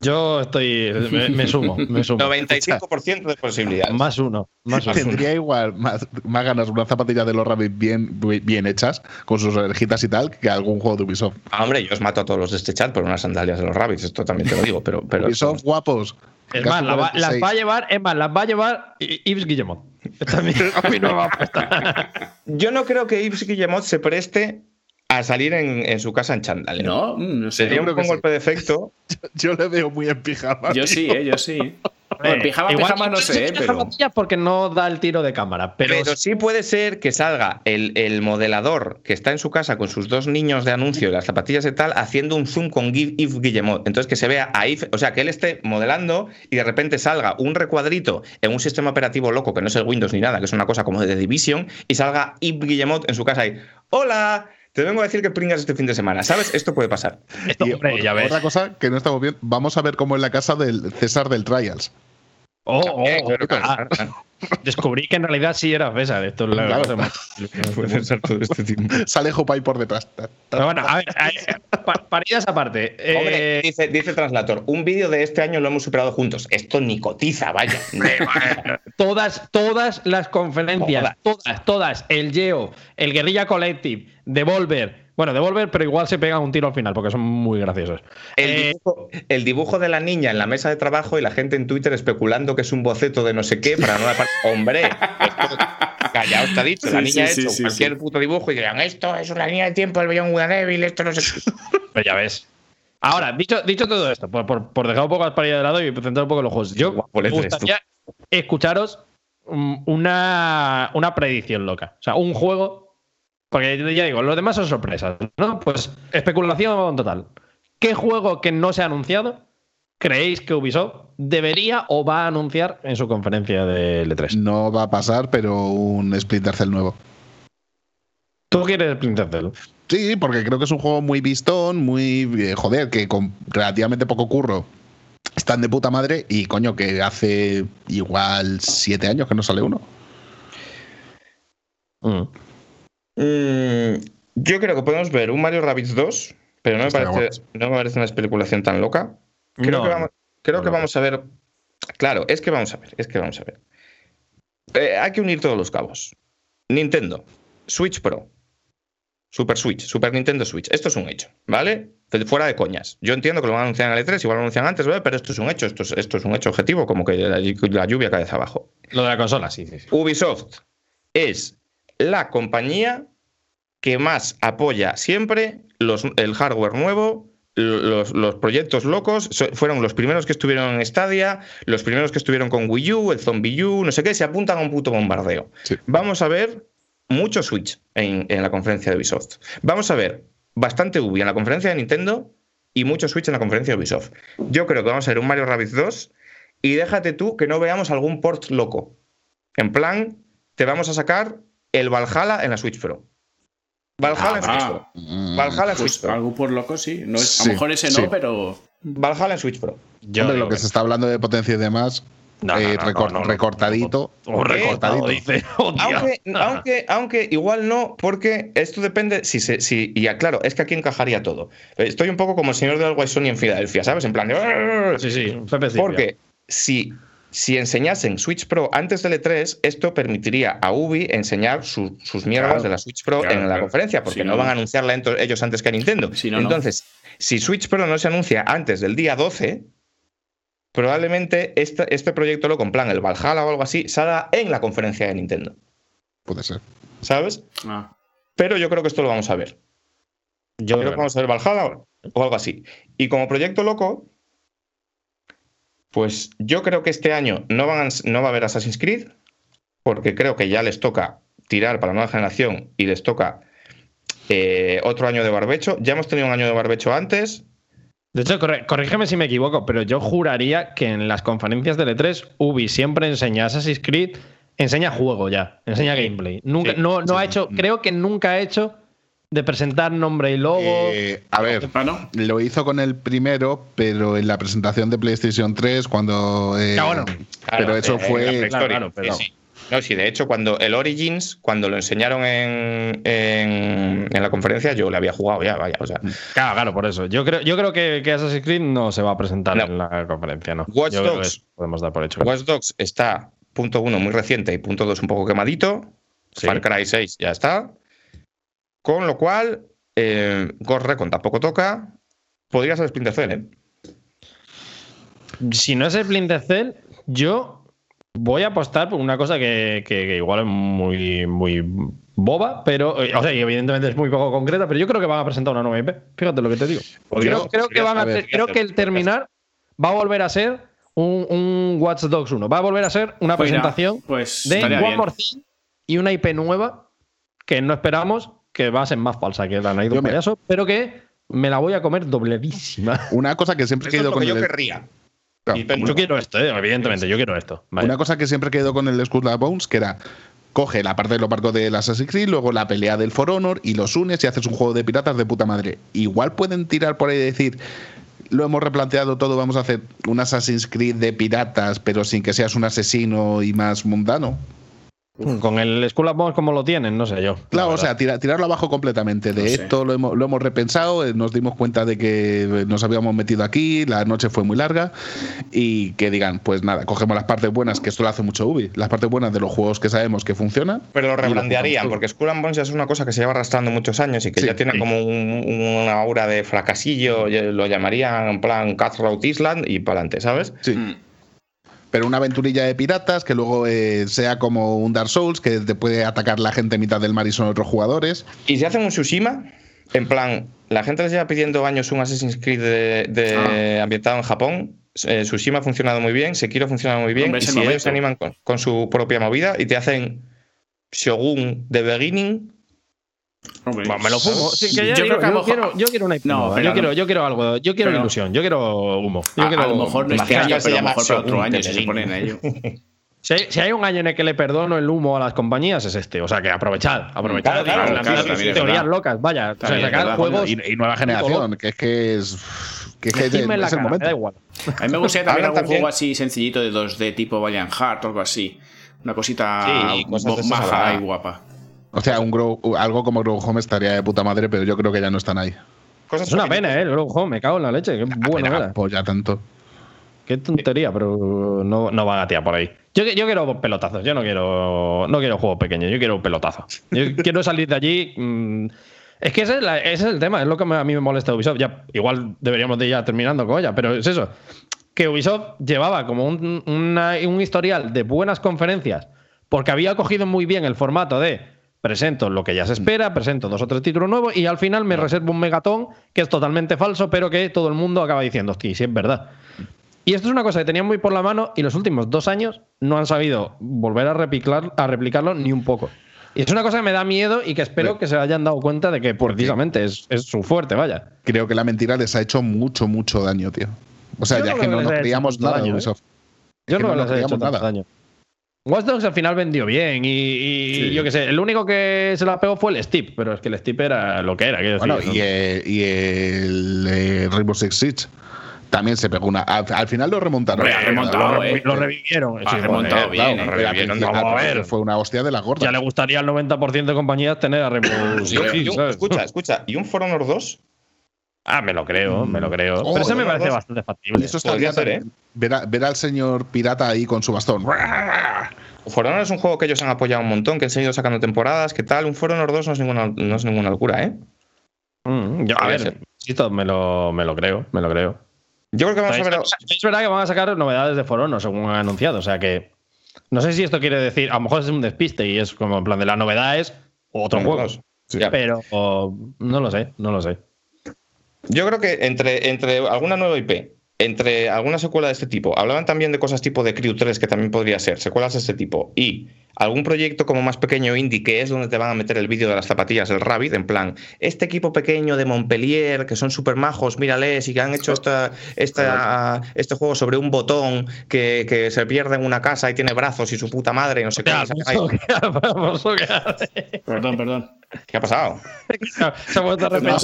Yo estoy. Me, me sumo, me sumo. 95% de posibilidades. Más uno, más uno. Tendría igual más, más ganas una zapatilla de los Rabbit bien, bien hechas, con sus orejitas y tal, que algún juego de Ubisoft. Ah, hombre, yo os mato a todos los de este chat por unas sandalias de los Rabbits, esto también te lo digo, pero. pero Ubisoft guapos. Es más, la va- las 46. va a llevar, es más, las va a llevar I- Yves Guillemot. Esta es mi, mi nueva apuesta. Yo no creo que Yves Guillemot se preste a salir en, en su casa en chándal. ¿eh? No, Mm, no sé. Sería un poco sí. golpe de efecto. Yo le veo muy en pijama. Yo tío. sí, eh, yo sí. Bueno, pijama, Igual pijama no sé, pero. porque no da el tiro de cámara. Pero, Pero, sí puede ser que salga el, el modelador que está en su casa con sus dos niños de anuncio y las zapatillas y tal, haciendo un zoom con Yves Guillemot. Entonces que se vea a Yves, o sea, que él esté modelando y de repente salga un recuadrito en un sistema operativo loco que no es el Windows ni nada, que es una cosa como de The Division, y salga Yves Guillemot en su casa y ¡Hola! Te vengo a decir que pringas este fin de semana. ¿Sabes? Esto puede pasar. esto, Y hombre, otra, ya ves. otra cosa que no estamos bien, vamos a ver cómo en la casa del César del Trials. Oh, oh, oh, claro, claro, claro. Descubrí que en realidad sí era César. Esto es la Claro. cosa más- Puede ser todo este tiempo. Sale Hopay por detrás. Pero bueno, a ver, a ver, pa- paridas aparte. eh, dice, dice Translator, un vídeo de este año lo hemos superado juntos. Esto ni cotiza, vaya. todas, todas las conferencias, todas, todas, el Geo, el Guerrilla Collective, Devolver, bueno, Devolver, pero igual se pegan un tiro al final porque son muy graciosos. El, Eh, dibujo, el dibujo de la niña en la mesa de trabajo y la gente en Twitter especulando que es un boceto de no sé qué para no dar par- Hombre, esto, callaos te ha dicho. la Sí, niña sí, ha hecho sí, cualquier sí. puto dibujo y dirán, esto es una línea de tiempo del Beyond Good Devil, esto no sé qué. Pero ya ves. Ahora, dicho, dicho todo esto, por, por- por dejar un poco las parillas de lado y centrar un poco en los juegos, yo guapo me gustaría escucharos mm, una, una predicción loca. O sea, un juego. Porque ya digo, los demás son sorpresas, ¿no? Pues especulación total. ¿Qué juego que no se ha anunciado creéis que Ubisoft debería o va a anunciar en su conferencia de L3? No va a pasar, pero un Splinter Cell nuevo. ¿Tú quieres Splinter Cell? Sí, porque creo que es un juego muy vistón, muy. eh, joder, que con relativamente poco curro están de puta madre y coño, que hace igual siete años que no sale uno. Mm. Mm, yo creo que podemos ver un Mario Rabbids 2, pero no me, parece, no me parece una especulación tan loca. Creo No. que, vamos, creo No, que vamos a ver. Claro, es que vamos a ver, es que vamos a ver. Eh, hay que unir todos los cabos. Nintendo, Switch Pro, Super Switch, Super Nintendo Switch. Esto es un hecho, ¿vale? Fuera de coñas. Yo entiendo que lo van a anunciar en el E3, igual lo anuncian antes, ¿vale? Pero esto es un hecho, esto es, esto es un hecho objetivo, como que la, la lluvia hacia abajo. Lo de la consola, sí, sí. sí. Ubisoft es la compañía que más apoya siempre los- el hardware nuevo, los, los proyectos locos. Fueron los primeros que estuvieron en Stadia, los primeros que estuvieron con Wii U, el Zombie U, no sé qué, se apuntan a un puto bombardeo. Sí. Vamos a ver mucho Switch en, en la conferencia de Ubisoft. Vamos a ver bastante Ubi en la conferencia de Nintendo y mucho Switch en la conferencia de Ubisoft. Yo creo que vamos a ver un Mario Rabbids 2 y déjate tú que no veamos algún port loco. En plan, te vamos a sacar el Valhalla en la Switch Pro. Valhalla en Switch Ah, Pro. Mm, Valhalla en Switch pues Pro. algo por loco, sí. No es, a lo mejor ese sí. no, pero. Valhalla en Switch Pro. Yo Hombre, lo que que se está hablando de potencia y demás, No, eh, no, no, recor- no, no, no. recortadito. O recortadito. dice. Aunque, aunque, aunque igual no, porque esto depende. Si se, si, y ya, claro, es que aquí encajaría todo. Estoy un poco como el señor de Always Sony en Filadelfia, ¿sabes? En plan de. Sí, sí, Silvia. Porque si, si enseñasen Switch Pro antes del E3, esto permitiría a Ubi enseñar su- sus mierdas Claro. de la Switch Pro Claro, en la claro. conferencia, porque Si no, no, van a anunciarla ellos antes que a Nintendo. Si no, no. Entonces, si Switch Pro no se anuncia antes del día 12, probablemente este, este proyecto lo en plan el Valhalla o algo así, salga en la conferencia de Nintendo. Puede ser. ¿Sabes? Ah, Pero yo creo que esto lo vamos a ver. Yo creo que vamos a ver Valhalla o algo así. Y como proyecto loco, pues yo creo que este año no, van a- no va a haber Assassin's Creed. porque creo que ya les toca tirar para la nueva generación y les toca eh, otro año de barbecho. Ya hemos tenido un año de barbecho antes. De hecho, corrígeme si me equivoco, pero yo juraría que en las conferencias del E3, Ubi siempre enseña Assassin's Creed, enseña juego ya, enseña gameplay. Nunca, Sí, no, no sí. ha hecho, creo que nunca ha hecho de presentar nombre y logo. Eh, a ver, Ah, ¿no? lo hizo con el primero, pero en la presentación de PlayStation 3, cuando. eh, bueno. pero eso eh, fue. claro, pero- Sí, sí. No, sí, de hecho, cuando el Origins, cuando lo enseñaron en, en, en la conferencia, yo le había jugado ya, vaya. O sea, Claro, claro, por eso. Yo creo, yo creo que, que Assassin's Creed no se va a presentar No. en la conferencia, ¿no? Watch Yo Dogs. podemos dar por hecho. Watch Dogs está punto uno muy reciente y punto dos un poco quemadito. Sí. Far Cry 6 ya está. Con lo cual, eh, Ghost Recon tampoco toca. Podría ser Splinter Cell, ¿eh? Si no es el Splinter Cell, yo voy a apostar por una cosa que, que- que igual es muy, muy boba, pero. O sea, y evidentemente es muy poco concreta, pero yo creo que van a presentar una nueva IP. Fíjate lo que te digo. Creo, creo que van a a ver, ter- creo que el terminar va a volver a ser un, un Watch Dogs 1. Va a volver a ser una Pues presentación pues de One bien. More Thing y una IP nueva que no esperamos que va a ser más falsa que la Yo of me- Payaso, pero que me la voy a comer dobledísima. Una cosa que siempre he lo con que yo el. querría. Claro, Y pensó- Yo quiero esto, eh, evidentemente, yo quiero esto. Vale. Una cosa que siempre quedó con el Skull Bones, que era coge la parte de los barcos del Assassin's Creed, luego la pelea del For Honor y los unes y haces un juego de piratas de puta madre. Igual pueden tirar por ahí y decir, lo hemos replanteado todo, vamos a hacer un Assassin's Creed de piratas, pero sin que seas un asesino y más mundano. Con el Skull and Bones como lo tienen, no sé yo. Claro, La o sea, tira- tirarlo abajo completamente. De No esto lo hemos, lo hemos repensado, eh, nos dimos cuenta de que nos habíamos metido aquí, la noche fue muy larga y que digan, pues nada, cogemos las partes buenas, que esto lo hace mucho Ubi, las partes buenas de los juegos que sabemos que funcionan. Pero lo rebrandearían, porque Skull and Bones ya es una cosa que se lleva arrastrando muchos años y que Sí, ya tiene sí. como un- una aura de fracasillo, lo llamarían en plan Cutthroat Island y para adelante, ¿sabes? Sí. Mm. Pero una aventurilla de piratas que luego eh, sea como un Dark Souls, que te puede atacar la gente en mitad del mar y son otros jugadores. Y si hacen un Tsushima, en plan, la gente les lleva pidiendo años un Assassin's Creed de, de- ambientado en Japón. eh, Tsushima ha funcionado muy bien, Sekiro ha funcionado muy bien. Hombre, y si ellos se animan con, con su propia movida y te hacen Shogun The Beginning, Hombre, Bueno, me lo fumo. Sí, que ya yo digo, creo que a lo yo, mejor- quiero, yo quiero una No, pero yo, quiero, yo quiero algo, yo quiero pero- ilusión, yo quiero humo. Yo a, quiero, a lo mejor no este año, pero a lo llama mejor para otro año si se Beginning. ponen a ello. Si hay, si hay un año en el que le perdono el humo a las compañías es este. O sea, que aprovechad, aprovechad. Claro, claro, las- claro, las también es teorías verdad. locas, vaya. O sea, sacar juegos. Y, y nueva generación, que es que es. Que es, que es, Decidme en la es el cara, me momento. da igual. A mí me gustaría también algún también- juego así sencillito de 2D tipo Valiant Heart o algo así. Una cosita Sí, maja y guapa. O sea, un grow- algo como Grow Home estaría de puta madre, pero yo creo que ya no están ahí. cosas Es una pena, ¿eh? El Grow Home, me cago en la leche. Qué bueno Apenas era. apoya tanto. Qué tontería, pero no, no van a tirar por ahí. Yo, yo quiero pelotazos, yo no quiero, no quiero juegos pequeños, yo quiero pelotazos. Yo quiero salir de allí. mm, es que ese es, la- ese es el tema, es lo que me- a mí me molesta de Ubisoft. Ya, igual deberíamos de ir ya terminando con ella, pero es eso. Que Ubisoft llevaba como un, una- un historial de buenas conferencias porque había cogido muy bien el formato de presento lo que ya se espera, presento dos o tres títulos nuevos y al final me reservo un megatón que es totalmente falso, pero que todo el mundo acaba diciendo, hostia, sí es verdad. Y esto es una cosa que tenían muy por la mano y los últimos dos años no han sabido volver a, replicar, a replicarlo ni un poco. Y es una cosa que me da miedo y que espero que se hayan dado cuenta de que precisamente es, es su fuerte, vaya. Creo que la mentira les ha hecho mucho, mucho daño, tío. O sea, Yo ya no que no nos les creíamos nada de daño, ¿eh? Ubisoft. Yo que no, no les he hecho nada. daño. Watch Dogs al final vendió bien y, y Sí. yo qué sé, el único que se la pegó fue el Steep, pero es que el Steep era lo que era. quiero Bueno, decir, y el, y el, eh, Rainbow Six Siege también se pegó una. Al, al final lo remontaron. Remontado, lo, eh. lo revivieron. Ha Sí, remontado joder, bien, claro, eh. Revivieron, vamos a ver. principio fue una hostia de la gorda. Ya le gustaría al 90% de compañías tener a Rainbow Six escucha, escucha, ¿y un For Honor 2? Ah, me lo creo, me lo creo. Oh, Pero ese me parece dos. bastante factible. eso estaría ser. Ver, a- ver al señor pirata ahí con su bastón. For Honor es un juego que ellos han apoyado un montón, que han seguido sacando temporadas, ¿qué tal? Un For Honor 2 no es ninguna, no es ninguna locura, ¿eh? Mm, yo, a ver, ser. insisto, me lo, me lo creo, me lo creo. Yo creo que vamos a ver. Es, es verdad que van a sacar novedades de For Honor, según han anunciado. O sea que. No sé si esto quiere decir. A lo mejor es un despiste y es como en plan de la novedad es otro Honor juego. 2. Ya. Pero o, no lo sé, no lo sé. Yo creo que entre, entre alguna nueva IP, entre alguna secuela de este tipo, hablaban también de cosas tipo de Crew 3, que también podría ser, secuelas de este tipo, y algún proyecto como más pequeño indie, que es donde te van a meter el vídeo de las zapatillas del Rabbit, en plan, este equipo pequeño de Montpellier, que son súper majos, mírales, y que han hecho esta, esta, este juego sobre un botón que, que, se pierde en una casa y tiene brazos y su puta madre, y no sé qué. Perdón, perdón. ¿Qué ha pasado? Se ha vuelto a repetir.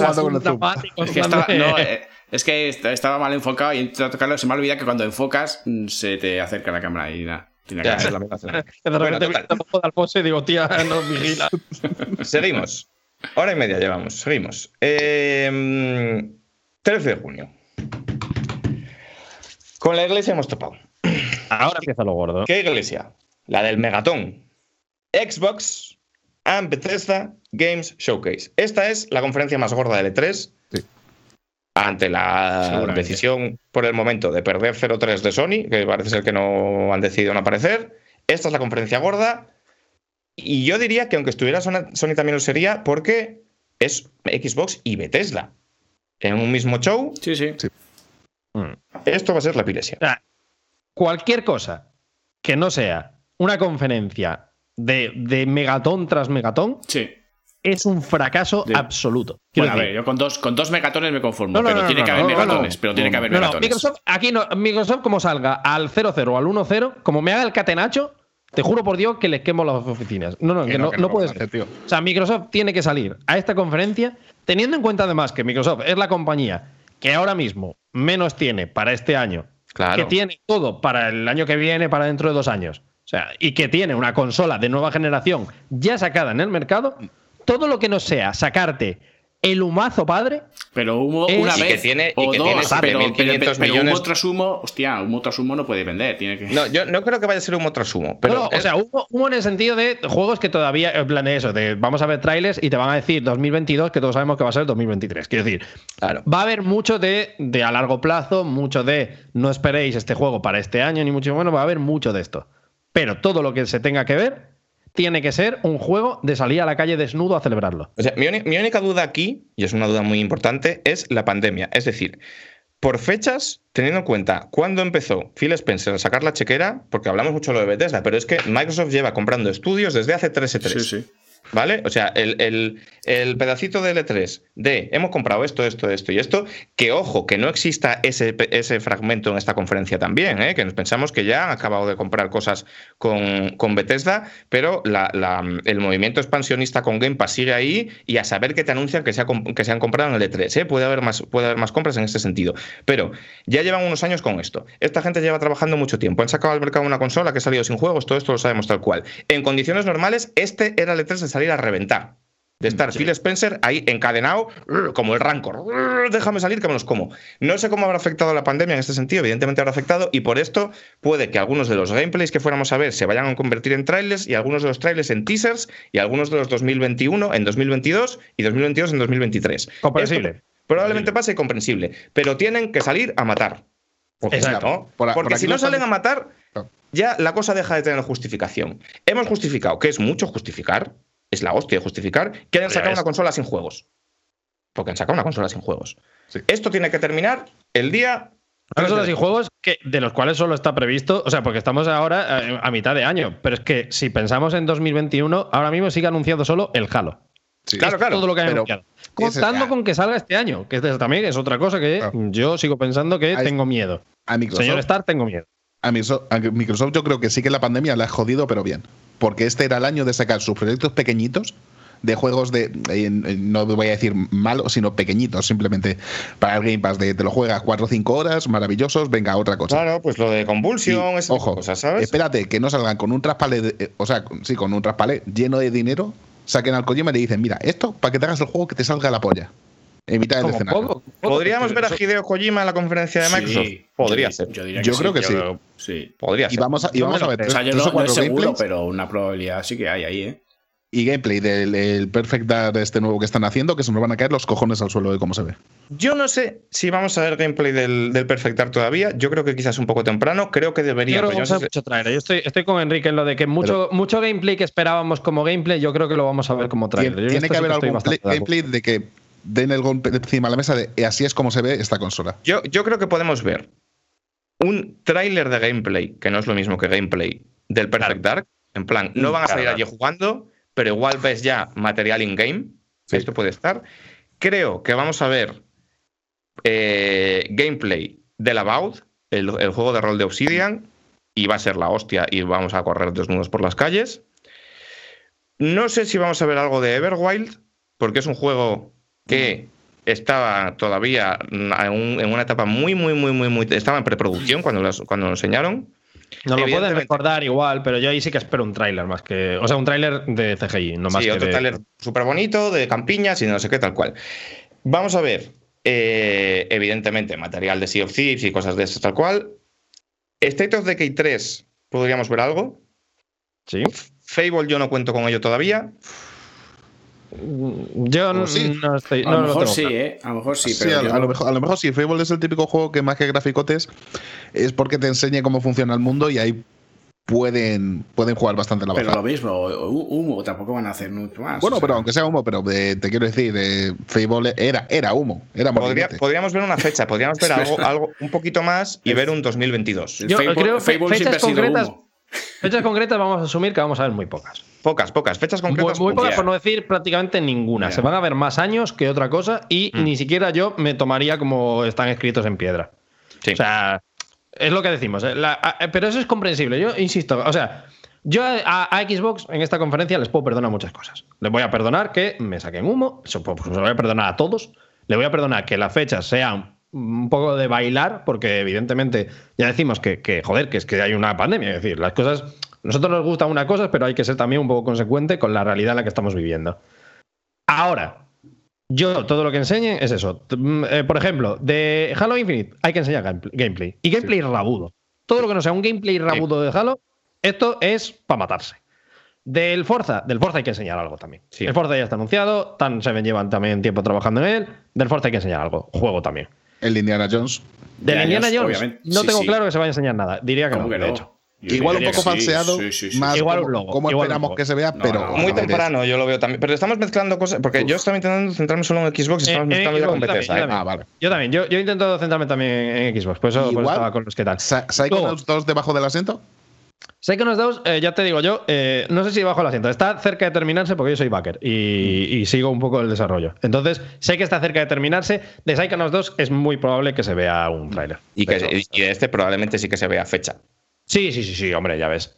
Es que estaba, eh, es que estaba mal enfocado y entre tocarlo se me ha olvidado que cuando enfocas mm, se te acerca la cámara y nada. Tiene que Ya, es la escena. Que de repente Bueno, me de Alfonso y digo, tía, no vigila. Seguimos. Hora y media llevamos. Seguimos. Eh, 13 de junio. Con la iglesia hemos topado. Ahora empieza lo gordo. ¿Qué iglesia? La del Megatón. Xbox and Bethesda Games Showcase. Esta es la conferencia más gorda del E3. Ante la decisión por el momento de perder 0-3 de Sony, que parece ser que no han decidido no aparecer. Esta es la conferencia gorda. Y yo diría que aunque estuviera Sony, también lo sería porque es Xbox y Bethesda. En un mismo show, Sí, sí. Mm. esto va a ser la epilepsia. O sea, cualquier cosa que no sea una conferencia de, de megatón tras megatón Sí. Es un fracaso absoluto. Quiero Bueno, a ver, yo con dos, con dos megatones me conformo, No, no, pero no, tiene que haber megatones, pero tiene que haber no, no, megatones. Microsoft, aquí no, Microsoft como salga al 0-0 o al 1-0, como me haga el catenacho, te juro por Dios que les quemo las oficinas. No, no, que, no, que no lo puede van a ser. hacer, tío. O sea, Microsoft tiene que salir a esta conferencia teniendo en cuenta además que Microsoft es la compañía que ahora mismo menos tiene para este año, Claro. que tiene todo para el año que viene, para dentro de dos años. O sea, y que tiene una consola de nueva generación ya sacada en el mercado, todo lo que no sea sacarte el humazo padre, Pero humo Eh, una y vez que tiene- y o que dos, tiene pero, 7.500 pero, pero millones. humo tras humo, hostia, humo tras humo no puede vender, tiene que... No, yo no creo que vaya a ser un otro sumo. Pero No, no, o es- sea, hubo en el sentido de juegos que todavía, en plan de eso, de vamos a ver trailers y te van a decir 2022 que todos sabemos que va a ser 2023. Quiero decir, claro. va a haber mucho de, de a largo plazo, mucho de no esperéis este juego para este año, ni mucho menos, va a haber mucho de esto. Pero todo lo que se tenga que ver tiene que ser un juego de salir a la calle desnudo a celebrarlo. O sea, mi, única duda aquí, y es una duda muy importante, es la pandemia. Es decir, por fechas, teniendo en cuenta cuándo empezó Phil Spencer a sacar la chequera, porque hablamos mucho de lo de Bethesda, pero es que Microsoft lleva comprando estudios desde hace 3 E3. Sí, sí. ¿Vale? O sea, el, el- pedacito de L3 de hemos comprado esto, esto, esto y esto, que ojo, que no exista ese, ese fragmento en esta conferencia también, ¿eh? que nos pensamos que ya han acabado de comprar cosas con, con Bethesda, pero la- el movimiento expansionista con Game Pass sigue ahí y a saber que te anuncian que se, ha que se han comprado en el E3. ¿eh? Puede, haber más, puede haber más compras en este sentido. Pero ya llevan unos años con esto. Esta gente lleva trabajando mucho tiempo. Han sacado al mercado una consola que ha salido sin juegos, todo esto lo sabemos tal cual. En condiciones normales, este era el E3 de salir a reventar. De estar Phil Spencer ahí encadenado, "Rrr", como el rancor. "Rrr, Déjame salir que me los como. No sé cómo habrá afectado la pandemia en este sentido, evidentemente habrá afectado, y por esto puede que algunos de los gameplays que fuéramos a ver se vayan a convertir en trailers, y algunos de los trailers en teasers, y algunos de los 2021 en 2022 y 2022 en 2023. Comprensible. Esto probablemente pase y comprensible, pero tienen que salir a matar. Porque, Exacto. ¿no? Por a- Porque por aquí si no salen a matar, ya la cosa deja de tener justificación. Hemos justificado, que es mucho justificar, es la hostia de justificar, que hayan sacado es- una consola sin juegos. Porque han sacado una consola sin juegos. Sí. Esto tiene que terminar el día. Consolas y juegos que, de los cuales solo está previsto, o sea, porque estamos ahora eh, a mitad de año, pero es que si pensamos en 2021, ahora mismo sigue anunciado solo el Halo. Sí. Claro, claro, Todo lo que han anunciado. ese Contando ya- con que salga este año, que este también es otra cosa que Claro. yo sigo pensando que Ahí- tengo miedo. A Microsoft, Señor Star, tengo miedo. A Microsoft, yo creo que sí que la pandemia la ha jodido, pero bien. Porque este era el año de sacar sus proyectos pequeñitos de juegos de, eh, no voy a decir malos, sino pequeñitos, simplemente para el Game Pass, de te lo juegas 4 o 5 horas, maravillosos, venga, otra cosa. Claro, pues lo de Convulsion, de cosas, ¿sabes? espérate, que no salgan con un traspalé, de- eh, o sea, sí, con un traspalé lleno de dinero, saquen al Kojima y le dicen, mira, esto para que te hagas el juego que te salga la polla. En mitad del escenario. poco, poco, ¿Podríamos ver a Hideo Kojima en la conferencia de Microsoft? Sí, Podría yo, ser. Yo, diría Yo creo que sí. yo- sí. Podría Y ser. vamos a, y Yo vamos a ver. O sea, yo tres no, o no es seguro, gameplays pero una probabilidad sí que hay ahí, ¿eh? y gameplay del el Perfect Dark este nuevo que están haciendo que se nos van a caer los cojones al suelo de cómo se ve. Yo no sé si vamos a ver gameplay del, del Perfect Dark todavía. Yo creo que quizás un poco temprano. Creo que Yo debería. creo que pero yo vamos a no ver sé trailer. Yo estoy, estoy con Enrique en lo de que mucho, mucho gameplay que esperábamos como gameplay, yo creo que lo vamos a ver como trailer. Tiene, Yo que sí haber algún play- gameplay de que den el golpe encima de la mesa de "Eh, así es como se ve esta consola. Yo, yo creo que podemos ver un tráiler de gameplay, que no es lo mismo que gameplay, del Perfect Dark, En plan, no van a salir allí jugando, pero igual ves ya material in-game. Esto puede estar. Creo que vamos a ver eh, gameplay del About, el, el juego de rol de Obsidian, y va a ser la hostia y vamos a correr desnudos por las calles. No sé si vamos a ver algo de Everwild, porque es un juego que estaba todavía en, un- en una etapa muy, muy, muy, muy, muy. Estaba en preproducción cuando, los- cuando lo enseñaron. Nos lo pueden recordar igual, pero yo ahí sí que espero un tráiler más que. O sea, un tráiler de CGI, no más sí, que otro de- trailer súper bonito, de campiñas y no sé qué, tal cual. Vamos a ver, eh, evidentemente, material de Sea of Thieves y cosas de esas, tal cual. State of Decay 3, podríamos ver algo. Sí. Fable, yo no cuento con ello todavía. Yo no, sí. no estoy. A no lo lo mejor sí, claro. ¿eh? A lo mejor sí, Sí, pero a, yo a lo mejor, a lo mejor sí, Fable es el típico juego que más que graficotes es porque te enseñe cómo funciona el mundo y ahí pueden, pueden jugar bastante la Pero baja. lo mismo, hu- humo tampoco van a hacer mucho más. Bueno, o sea, pero aunque sea humo, pero eh, te quiero decir, eh, Fable era, era humo, era Podría- mordidete. podríamos ver una fecha, podríamos ver algo, un poquito más y ver un 2022. el Yo Fable- creo Fable fechas ha sido concretas- humo. Fechas concretas vamos a asumir que vamos a ver muy pocas. Pocas, pocas, fechas Muy, concretas. muy pocas, pocas. por no decir prácticamente ninguna. Se van a ver más años que otra cosa y Mm. ni siquiera yo me tomaría como están escritos en piedra. Sí. O sea, es lo que decimos. eh, la- a- pero eso es comprensible. Yo insisto, o sea, yo a, a Xbox en esta conferencia les puedo perdonar muchas cosas. Les voy a perdonar que me saquen humo, eso pues, se lo voy a perdonar a todos. Le voy a perdonar que las fechas sean un poco de bailar, porque evidentemente ya decimos que, que, joder, que es que hay una pandemia. Es decir, las cosas. Nosotros nos gustan una cosa, pero hay que ser también un poco consecuente con la realidad en la que estamos viviendo. Ahora, yo todo lo que enseñe es eso. Mm, eh, por ejemplo, de Halo Infinite hay que enseñar gamepl- gameplay. Y gameplay rabudo. Todo lo que no sea un gameplay rabudo de Halo, esto es para matarse. Del Forza, del Forza hay que enseñar algo también. Sí. El Forza ya está anunciado, Tan Seven llevan también tiempo trabajando en él. Del Forza hay que enseñar algo, juego también. El Indiana Jones. Del De Indiana años, Jones, obviamente. no Sí, tengo sí. claro que se vaya a enseñar nada. Diría que ¿Cómo no, que de hecho. Yo Igual un poco falseado, sí, sí, sí. más Igual como, un logo, como igual un esperamos logo. que se vea, No, pero no, Muy temprano, yo lo veo también. Pero estamos mezclando cosas. Porque yo estaba intentando centrarme solo en Xbox y estamos Eh, mezclando eh, ya con yo también, Bethesda. yo ¿eh? también. Ah, vale. Yo también, yo, yo intento centrarme también en Xbox, por eso, por eso Igual, estaba con los que tal. ¿Psychonauts 2 debajo del asiento? Psychonauts 2, eh, ya te digo yo, eh, no sé si bajo el asiento. Está cerca de terminarse porque yo soy backer y, y sigo un poco el desarrollo. Entonces, sé que está cerca de terminarse. De Psychonauts 2 es muy probable que se vea un tráiler. Y, que, De y este probablemente sí que se vea fecha. Sí, sí, sí, sí, hombre, ya ves.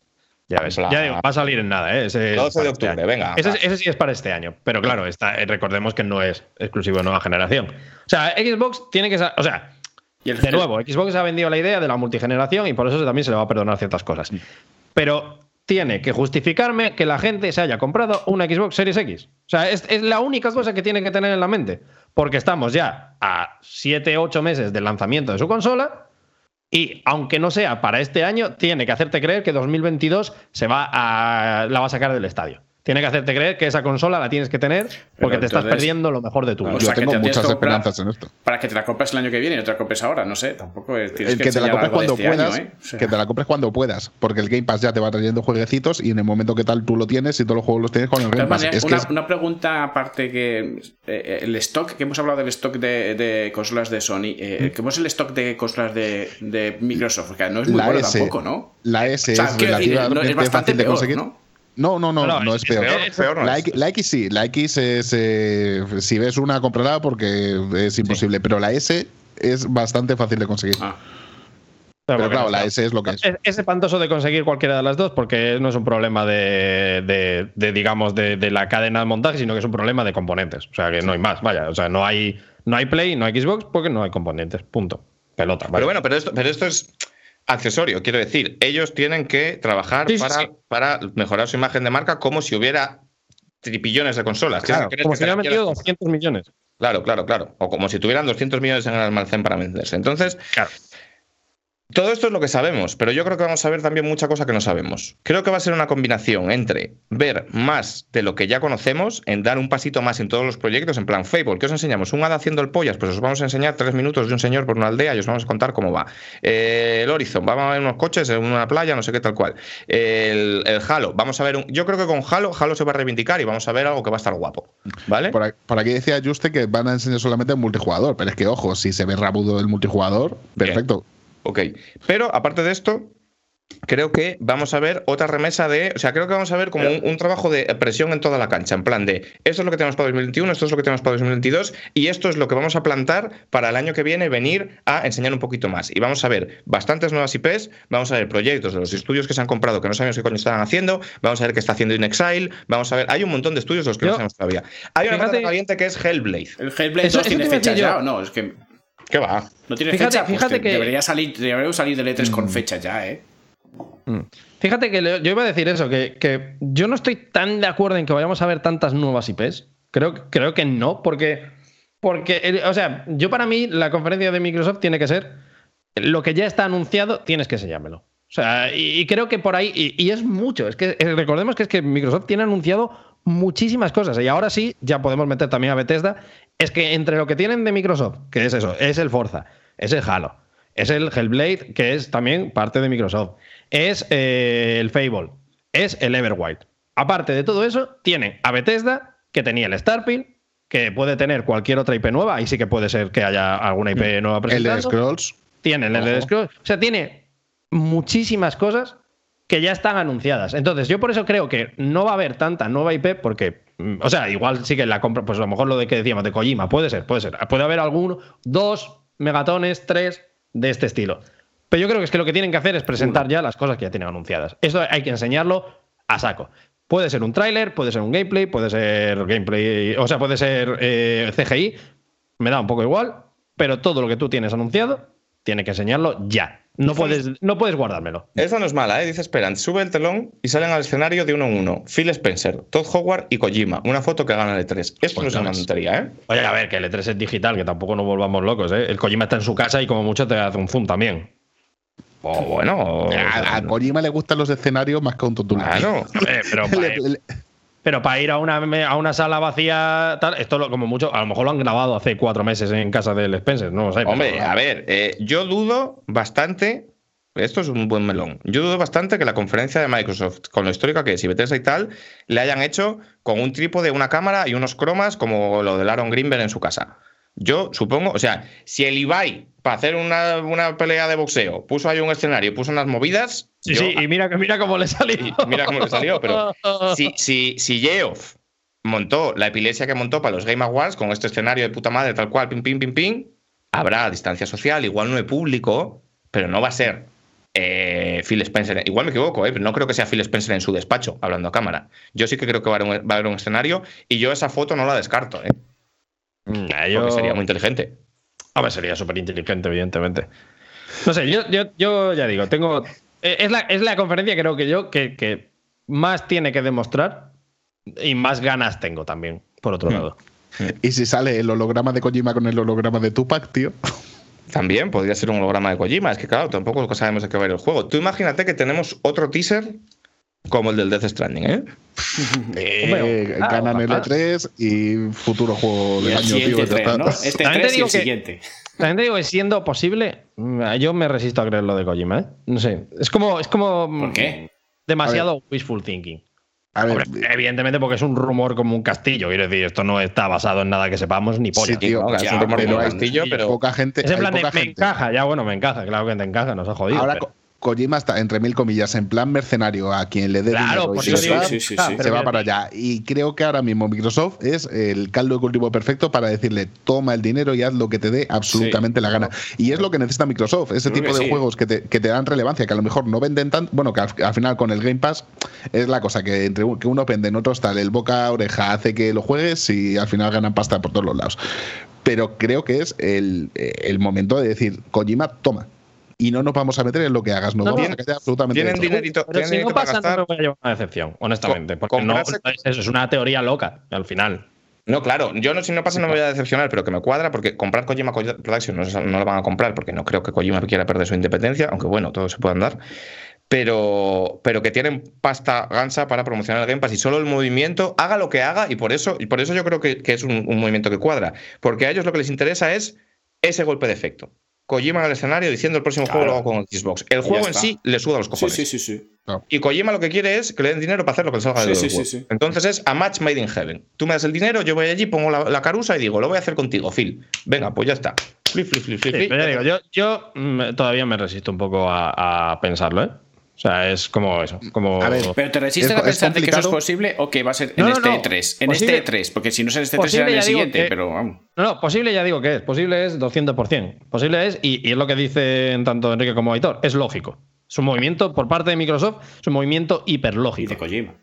Ya ves. Ya digo, va a salir en nada, ¿eh? Ese es 12 de para octubre, venga, Ese, sí es para este año. Pero claro, está, eh, recordemos que no es exclusivo de nueva generación. O sea, Xbox tiene que. O sea, Y el- de nuevo, Xbox ha vendido la idea de la multigeneración y por eso también se le va a perdonar ciertas cosas. Pero tiene que justificarme que la gente se haya comprado una Xbox Series X. O sea, es, es la única cosa que tiene que tener en la mente. Porque estamos ya a 7, 8 meses del lanzamiento de su consola. Y aunque no sea para este año, tiene que hacerte creer que 2022 se va a, la va a sacar del estadio. Tiene que hacerte creer que esa consola la tienes que tener porque Pero te estás perdiendo lo mejor de tu vida. Yo sea, que tengo te muchas que esperanzas en esto. Para que te la compres el año que viene y no te la compres ahora, no sé. Tampoco es- tienes El que te la compres cuando este año, puedas, ¿eh? O sea, que te la compres cuando puedas, porque el Game Pass ya te va trayendo jueguecitos y en el momento que tal tú lo tienes y todos los juegos los tienes con el de Game Pass. maneras, Es que una, es- una pregunta aparte que eh, el stock, que hemos hablado del stock de, de consolas de Sony, eh, ¿cómo es el stock de consolas de, de Microsoft? Porque no es muy la bueno S, tampoco, ¿no? la S O sea, es quiero decir, relativamente no, es bastante fácil de peor, conseguir. ¿no? No, no, no, No, no, es- es peor. peor, peor no la, es. X, la X sí, la X es. eh, si ves una, cómprala porque es imposible. Pero la S es bastante fácil de conseguir. Ah, pero claro, no la S es lo que es. Es, es espantoso de conseguir cualquiera de las dos porque no es un problema de, de- de, digamos, de, de la cadena de montaje, sino que es un problema de componentes. O sea, que no hay más, vaya. O sea, no hay, no hay Play, no hay Xbox porque no hay componentes. Punto. Pelota. vaya. Pero bueno, pero esto, pero esto es accesorio. Quiero decir, ellos tienen que trabajar Sí, para, sí. para mejorar su imagen de marca como si hubiera tripillones de consolas. ¿Qué Claro, como si hubieran metido 200 millones. Claro, claro, claro. O como si tuvieran 200 millones en el almacén para venderse. Entonces, Claro. Todo esto es lo que sabemos, pero yo creo que vamos a ver también mucha cosa que no sabemos. Creo que va a ser una combinación entre ver más de lo que ya conocemos, en dar un pasito más en todos los proyectos, en plan Fable, que os enseñamos? Un hada haciendo el pollas, pues os vamos a enseñar tres minutos de un señor por una aldea y os vamos a contar cómo va. Eh, el Horizon, vamos a ver unos coches en una playa, no sé qué tal cual. El, el Halo, vamos a ver un... Yo creo que con Halo, Halo se va a reivindicar y vamos a ver algo que va a estar guapo, ¿vale? Por aquí decía Juste que van a enseñar solamente el multijugador, pero es que, ojo, si se ve rabudo el multijugador, perfecto. Ok. Pero aparte de esto, creo que vamos a ver otra remesa de. O sea, creo que vamos a ver como un, un, trabajo de presión en toda la cancha. En plan de esto es lo que tenemos para 2021, esto es lo que tenemos para 2022 y esto es lo que vamos a plantar para el año que viene venir a enseñar un poquito más. Y vamos a ver bastantes nuevas IPs, vamos a ver proyectos de los estudios que se han comprado que no sabemos qué coño estaban haciendo, vamos a ver qué está haciendo InXile, vamos a ver. Hay un montón de estudios de los que Yo, no sabemos todavía. Hay una patata caliente que es Hellblade. ¿El Hellblade eso, 2 tiene fecha ya o no? Es que. ¿Qué va? No tiene fíjate, fecha. Pues fíjate que, que, Debería salir, debería salir del E3 mm. con fecha ya, ¿eh? Mm. Fíjate que yo iba a decir eso, que, que, yo no estoy tan de acuerdo en que vayamos a ver tantas nuevas IPs. Creo, creo que no, porque, porque, o sea, yo para mí la conferencia de Microsoft tiene que ser lo que ya está anunciado, tienes que enseñármelo. O sea, y, y creo que por ahí, y, y, es mucho, es que eh, recordemos que es que Microsoft tiene anunciado muchísimas cosas y ahora sí, ya podemos meter también a Bethesda, es que entre lo que tienen de Microsoft, que es eso, es el Forza, es el Halo, es el Hellblade, que es también parte de Microsoft es eh, el Fable, es el Everwild. Aparte de todo eso, tiene a Bethesda, que tenía el Starfield, que puede tener cualquier otra IP nueva, ahí sí que puede ser que haya alguna IP mm. nueva presentada. El de Scrolls. Tiene el de Scrolls. O sea, tiene muchísimas cosas que ya están anunciadas. Entonces, yo por eso creo que no va a haber tanta nueva IP, porque, o sea, igual sí que la compra, pues a lo mejor lo de que decíamos de Kojima, puede ser, puede ser. Puede haber alguno, dos megatones, tres de este estilo. Pero yo creo que es que lo que tienen que hacer es presentar ya las cosas que ya tienen anunciadas. Esto hay que enseñarlo a saco. Puede ser un tráiler, puede ser un gameplay, puede ser gameplay, o sea, puede ser eh, CGI, me da un poco igual, pero todo lo que tú tienes anunciado, tiene que enseñarlo ya. No puedes, no puedes guardármelo. Esa no es mala, ¿eh? Dice Esperant. Sube el telón y salen al escenario de uno en uno. Phil Spencer, Todd Howard y Kojima. Una foto que gana el E3. Esto pues no es una tontería, ¿eh? Oye, a ver, que el E3 es digital, que tampoco nos volvamos locos, ¿eh? El Kojima está en su casa y como mucho te hace un zoom también. O bueno. A, a, Kojima le gustan los escenarios más que a un Claro, eh, pero, para, pero para ir a una, a una sala vacía, tal, esto lo, como mucho, a lo mejor lo han grabado hace cuatro meses en casa del Spencer, no sé. Hombre, pero, a ver, eh, yo dudo bastante. Esto es un buen melón. Yo dudo bastante que la conferencia de Microsoft, con lo histórica que es y Bethesda y tal, le hayan hecho con un trípode, una cámara y unos cromas como lo del Aaron Greenberg en su casa. Yo supongo, o sea, si el Ibai para hacer una, una, pelea de boxeo puso ahí un escenario, puso unas movidas. Sí, yo, sí, y mira, mira cómo le salió. Mira cómo le salió, pero si, si, si Geoff montó la epilepsia que montó para los Game Awards con este escenario de puta madre, tal cual, pim, pim, pim, pim, habrá distancia social, igual no es público, pero no va a ser eh, Phil Spencer. Igual me equivoco, ¿eh? pero no creo que sea Phil Spencer en su despacho, hablando a cámara. Yo sí que creo que va a haber un, va a haber un escenario y yo esa foto no la descarto. ¿eh? Mm, yo... Porque sería muy inteligente. A ver, sería súper inteligente, evidentemente. No sé, yo, yo, yo, ya digo, tengo. Eh, es la, es la conferencia, creo que yo, que, que, más tiene que demostrar y más ganas tengo también, por otro mm. lado. Y si sale el holograma de Kojima con el holograma de Tupac, tío. También podría ser un holograma de Kojima. Es que, claro, tampoco sabemos de qué va a ir el juego. Tú imagínate que tenemos otro teaser como el del Death Stranding, ¿eh? eh ah, ganan el E3 y futuro juego del año, tío. 3, ¿no? Este 3 y el siguiente. También te digo que siendo posible, mm, yo me resisto a creer lo de Kojima, ¿eh? No sé. Es como. Es como ¿Por qué? Demasiado wishful thinking. A ver, Hombre, evidentemente porque es un rumor como un castillo. Quiero decir, esto no está basado en nada que sepamos ni por Sí, tío, ¿no? es un rumor como un castillo, pero. Poca gente. Ese plan de, me gente. encaja, ya bueno, me encaja, claro que te encaja, nos ha jodido. Ahora, pero... Kojima está, entre mil comillas, en plan mercenario a quien le dé claro, dinero pues y sí, está, sí, sí, se va para allá. Y creo que ahora mismo Microsoft es el caldo de cultivo perfecto para decirle toma el dinero y haz lo que te dé absolutamente la gana. Y es lo que necesita Microsoft, ese Creo tipo de juegos que te, que te dan relevancia, que a lo mejor no venden tanto, bueno, que al, al final con el Game Pass es la cosa, que entre que uno vende, en otros tal, el boca a oreja hace que lo juegues y al final ganan pasta por todos los lados. Pero creo que es el, el momento de decir, Kojima, toma, y no nos vamos a meter en lo que hagas. Nos No, vamos no. a quedar absolutamente Tienen dinerito, Pero tienen si no dinerito para pasa, no gastar. me voy a llevar una decepción, honestamente. Porque no, eso es una teoría loca, al final. No, claro, yo no, si no pasa no me voy a decepcionar, pero que me cuadra porque comprar Kojima Production no, no lo van a comprar porque no creo que Kojima quiera perder su independencia, aunque bueno, todo se puede andar. Pero, pero que tienen pasta gansa para promocionar el Game Pass y solo el movimiento haga lo que haga y por eso, y por eso yo creo que, que es un, un movimiento que cuadra. Porque a ellos lo que les interesa es ese golpe de efecto. Kojima en el escenario diciendo el próximo Claro. juego lo hago con Xbox. El juego en sí le suda los Sí, cojones. sí, sí, sí. Y Kojima lo que quiere es que le den dinero para hacer lo que le salga Sí, de sí, sí, sí. Entonces es a match made in heaven. Tú me das el dinero, yo voy allí, pongo la, la carusa y digo, lo voy a hacer contigo, Phil. Venga, pues ya está. Flip, flip, flip, flip, Sí, flip. pero ya digo, yo, yo mm, todavía me resisto un poco a, a pensarlo, ¿eh? O sea, es como eso. Como... A ver, Pero te resistes Es- a pensar de que eso es posible o que va a ser en No, no, este no. E3. En Posible- este E3, porque si no es en este E3 será en el siguiente, que- pero vamos. No, no, posible ya digo que es. Posible es 200%. Posible es, y, y es lo que dicen tanto Enrique como Aitor, es lógico. Es un movimiento por parte de Microsoft, es un movimiento Y hiperlógico. de Kojima.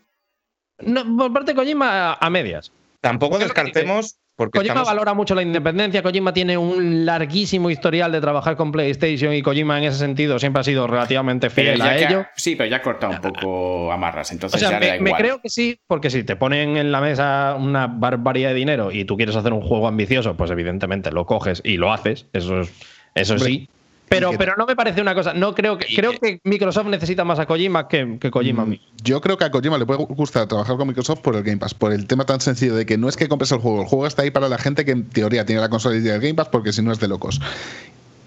No, por parte de Kojima a, a medias. Tampoco descartemos, porque Kojima estamos- valora mucho la independencia. Kojima tiene un larguísimo historial de trabajar con PlayStation y Kojima en ese sentido siempre ha sido relativamente fiel a ello. sí, pero ya ha cortado un poco amarras, O entonces sea, ya le da me, creo que sí, porque si te ponen en la mesa una barbaridad de dinero y tú quieres hacer un juego ambicioso, pues evidentemente lo coges y lo haces. Eso es, eso Hombre, sí. Pero, que- pero no me parece una cosa. No creo que Y creo que- Microsoft necesita más a Kojima que, que Kojima a mí. Yo creo que a Kojima le puede gustar trabajar con Microsoft por el Game Pass, por el tema tan sencillo de que no es que compres el juego, el juego está ahí para la gente que en teoría tiene la consola y tiene el Game Pass, porque si no es de locos.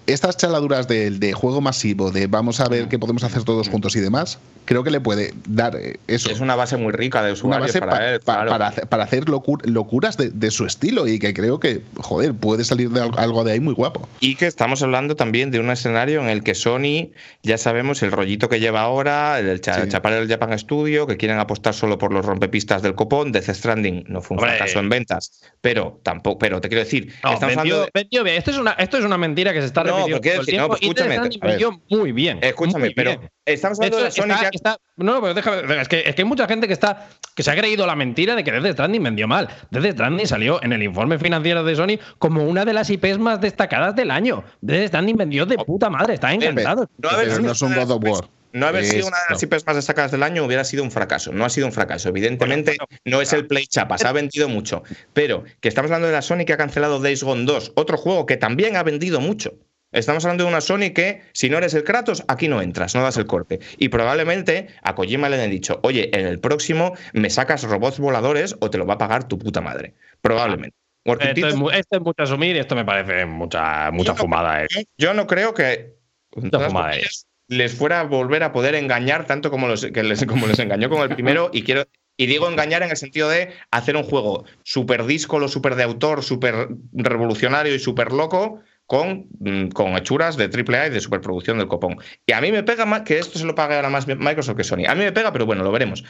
Estas chaladuras de, de juego masivo, de vamos a ver qué podemos hacer todos juntos y demás, creo que le puede dar eh, eso. es una base muy rica de una usuarios base para pa- él. claro. para, hacer, para hacer locu- locuras de, de su estilo y que creo que, joder, puede salir de al- algo de ahí muy guapo. Y que estamos hablando también de un escenario en el que Sony, ya sabemos el rollito que lleva ahora, el cha- Sí. chapar el Japan Studio, que quieren apostar solo por los rompepistas del copón. Death Stranding no fue un Hombre. fracaso en ventas, pero tampoco, pero te quiero decir, No, estamos vendió- hablando de- vendió bien. Esto es, una, esto es una mentira que se está No, repitiendo pero quiero decir- no, pero Death escúchame, muy bien. Escúchame, muy pero bien. estamos De hablando hecho, de Sony está- que- está- no, pero déjame. Es que, es que hay mucha gente que está que se ha creído la mentira de que Death Stranding vendió mal. Death Stranding salió en el informe financiero de Sony como una de las IPs más destacadas del año. Death Stranding vendió de puta madre. Está encantado. No haber Pero no es un de God of las War. No haber sido una de las. IPs más destacadas del año hubiera sido un fracaso. No ha sido un fracaso. Evidentemente, no es el Play Chapa, se ha vendido mucho. Pero que estamos hablando de la Sony que ha cancelado Days Gone 2, otro juego que también ha vendido mucho. Estamos hablando de una Sony que, si no eres el Kratos, aquí no entras, no das el corte. Y probablemente a Kojima le han dicho, oye, en el próximo me sacas robots voladores o te lo va a pagar tu puta madre. Probablemente. Esto es, esto es mucho asumir y esto me parece mucha, mucha Yo no- fumada. eh. yo, no creo que fumada comillas, les fuera a volver a poder engañar tanto como, los, que les, como les engañó con el primero. Y quiero. Y digo engañar en el sentido de hacer un juego súper díscolo, súper de autor, súper revolucionario y súper loco, con, mm, con hechuras de AAA y de superproducción del copón. Y a mí me pega más, que esto se lo pague ahora más Microsoft que Sony. A mí me pega, pero bueno, lo veremos.